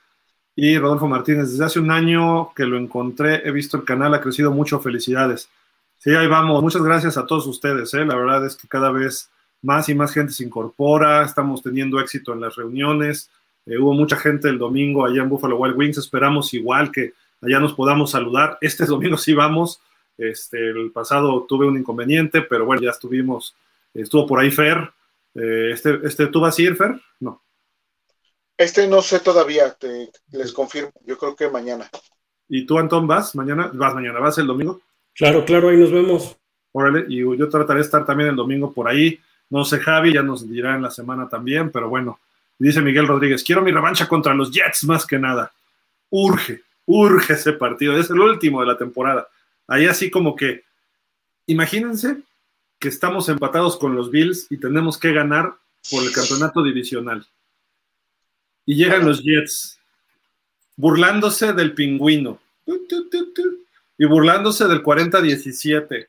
A: Y Rodolfo Martínez, desde hace un año que lo encontré, he visto el canal, ha crecido mucho. Felicidades. Sí, ahí vamos. Muchas gracias a todos ustedes. ¿eh? La verdad es que cada vez más y más gente se incorpora. Estamos teniendo éxito en las reuniones. Eh, hubo mucha gente el domingo allá en Buffalo Wild Wings. Esperamos igual que allá nos podamos saludar. Este domingo sí vamos. Este, el pasado tuve un inconveniente, pero bueno, ya estuvimos Estuvo por ahí Fer. Eh, este, este, ¿Tú vas a ir, Fer? No.
C: Este no sé todavía, te, les confirmo. Yo creo que mañana.
A: ¿Y tú, Antón, vas mañana? ¿Vas mañana? ¿Vas el domingo?
D: Claro, claro, ahí nos vemos.
A: Órale, y yo trataré de estar también el domingo por ahí. No sé, Javi, ya nos dirá en la semana también, pero bueno. Dice Miguel Rodríguez, quiero mi revancha contra los Jets más que nada. Urge, urge ese partido. Es el último de la temporada. Ahí así como que, imagínense que estamos empatados con los Bills y tenemos que ganar por el campeonato divisional. Y llegan los Jets burlándose del pingüino y burlándose del 40-17.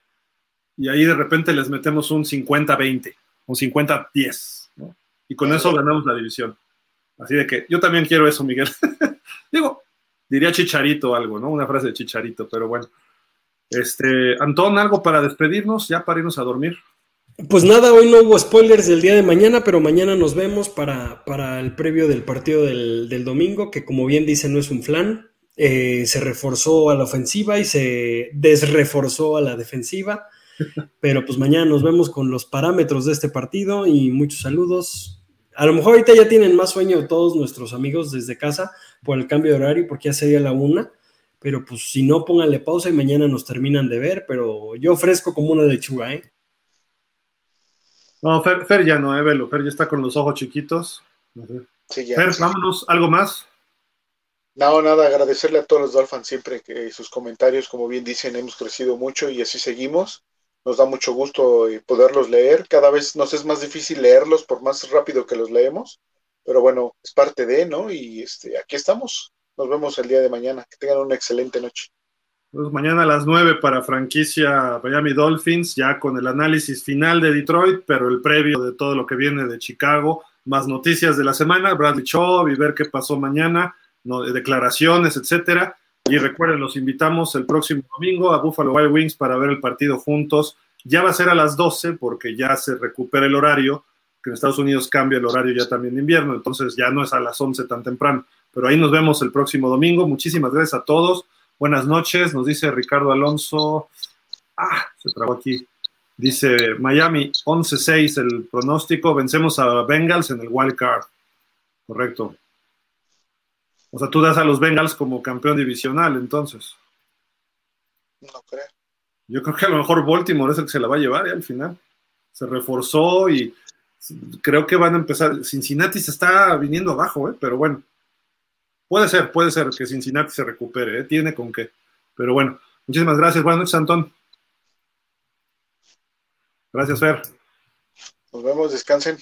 A: Y ahí de repente les metemos un 50-20, un 50-10. ¿no? Y con eso ganamos la división. Así de que yo también quiero eso, Miguel. Digo, diría Chicharito algo, ¿no? Una frase de Chicharito, pero bueno. Este, Antón, algo para despedirnos, ya para irnos a dormir.
D: Pues nada, hoy no hubo spoilers del día de mañana, pero mañana nos vemos para, para el previo del partido del, del, domingo, que como bien dice no es un flan. Eh, se reforzó a la ofensiva y se desreforzó a la defensiva. Pero pues mañana nos vemos con los parámetros de este partido y muchos saludos. A lo mejor ahorita ya tienen más sueño todos nuestros amigos desde casa por el cambio de horario, porque ya sería la una. Pero pues si no, pónganle pausa y mañana nos terminan de ver. Pero yo ofrezco como una lechuga, ¿eh?
A: No, Fer, ya no, eh, Velo. Fer ya está con los ojos chiquitos. Sí, ya, Fer, vámonos, ¿algo más?
C: No, nada, agradecerle a todos los Dolphins siempre que sus comentarios, como bien dicen, hemos crecido mucho y así seguimos. Nos da mucho gusto eh, poderlos leer. Cada vez nos es más difícil leerlos por más rápido que los leemos, pero bueno, es parte de, ¿no? Y este, aquí estamos. Nos vemos el día de mañana. Que tengan una excelente noche.
A: Mañana a las 9 para franquicia Miami Dolphins, ya con el análisis final de Detroit, pero el previo de todo lo que viene de Chicago, más noticias de la semana, Bradley Chubb y ver qué pasó mañana declaraciones, etcétera. Y recuerden, los invitamos el próximo domingo a Buffalo Wild Wings para ver el partido juntos. Ya va a ser a las 12 porque ya se recupera el horario, que en Estados Unidos cambia el horario ya también de invierno, entonces ya no es a las 11 tan temprano. Pero ahí nos vemos el próximo domingo. Muchísimas gracias a todos. Buenas noches, nos dice Ricardo Alonso. Ah, se trabó aquí. Dice Miami 11-6 el pronóstico. Vencemos a Bengals en el wild card. Correcto. O sea, tú das a los Bengals como campeón divisional, entonces.
C: No creo.
A: Yo creo que a lo mejor Baltimore es el que se la va a llevar ya al final. Se reforzó y creo que van a empezar. Cincinnati se está viniendo abajo, ¿eh? pero bueno. Puede ser, puede ser que Cincinnati se recupere, ¿eh? tiene con qué. Pero bueno, muchísimas gracias. Buenas noches, Antón. Gracias, Fer.
C: Nos vemos, descansen.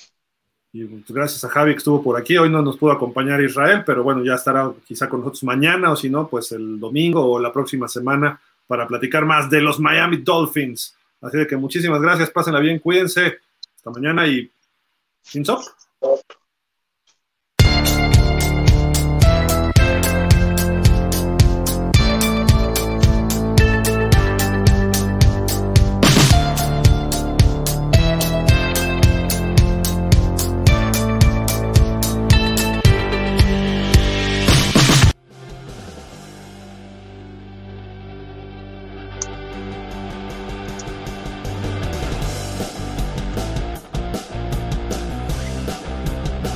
A: Y pues, gracias a Javi que estuvo por aquí. Hoy no nos pudo acompañar Israel, pero bueno, ya estará quizá con nosotros mañana o si no, pues el domingo o la próxima semana para platicar más de los Miami Dolphins. Así de que muchísimas gracias, pásenla bien, cuídense. Hasta mañana y sin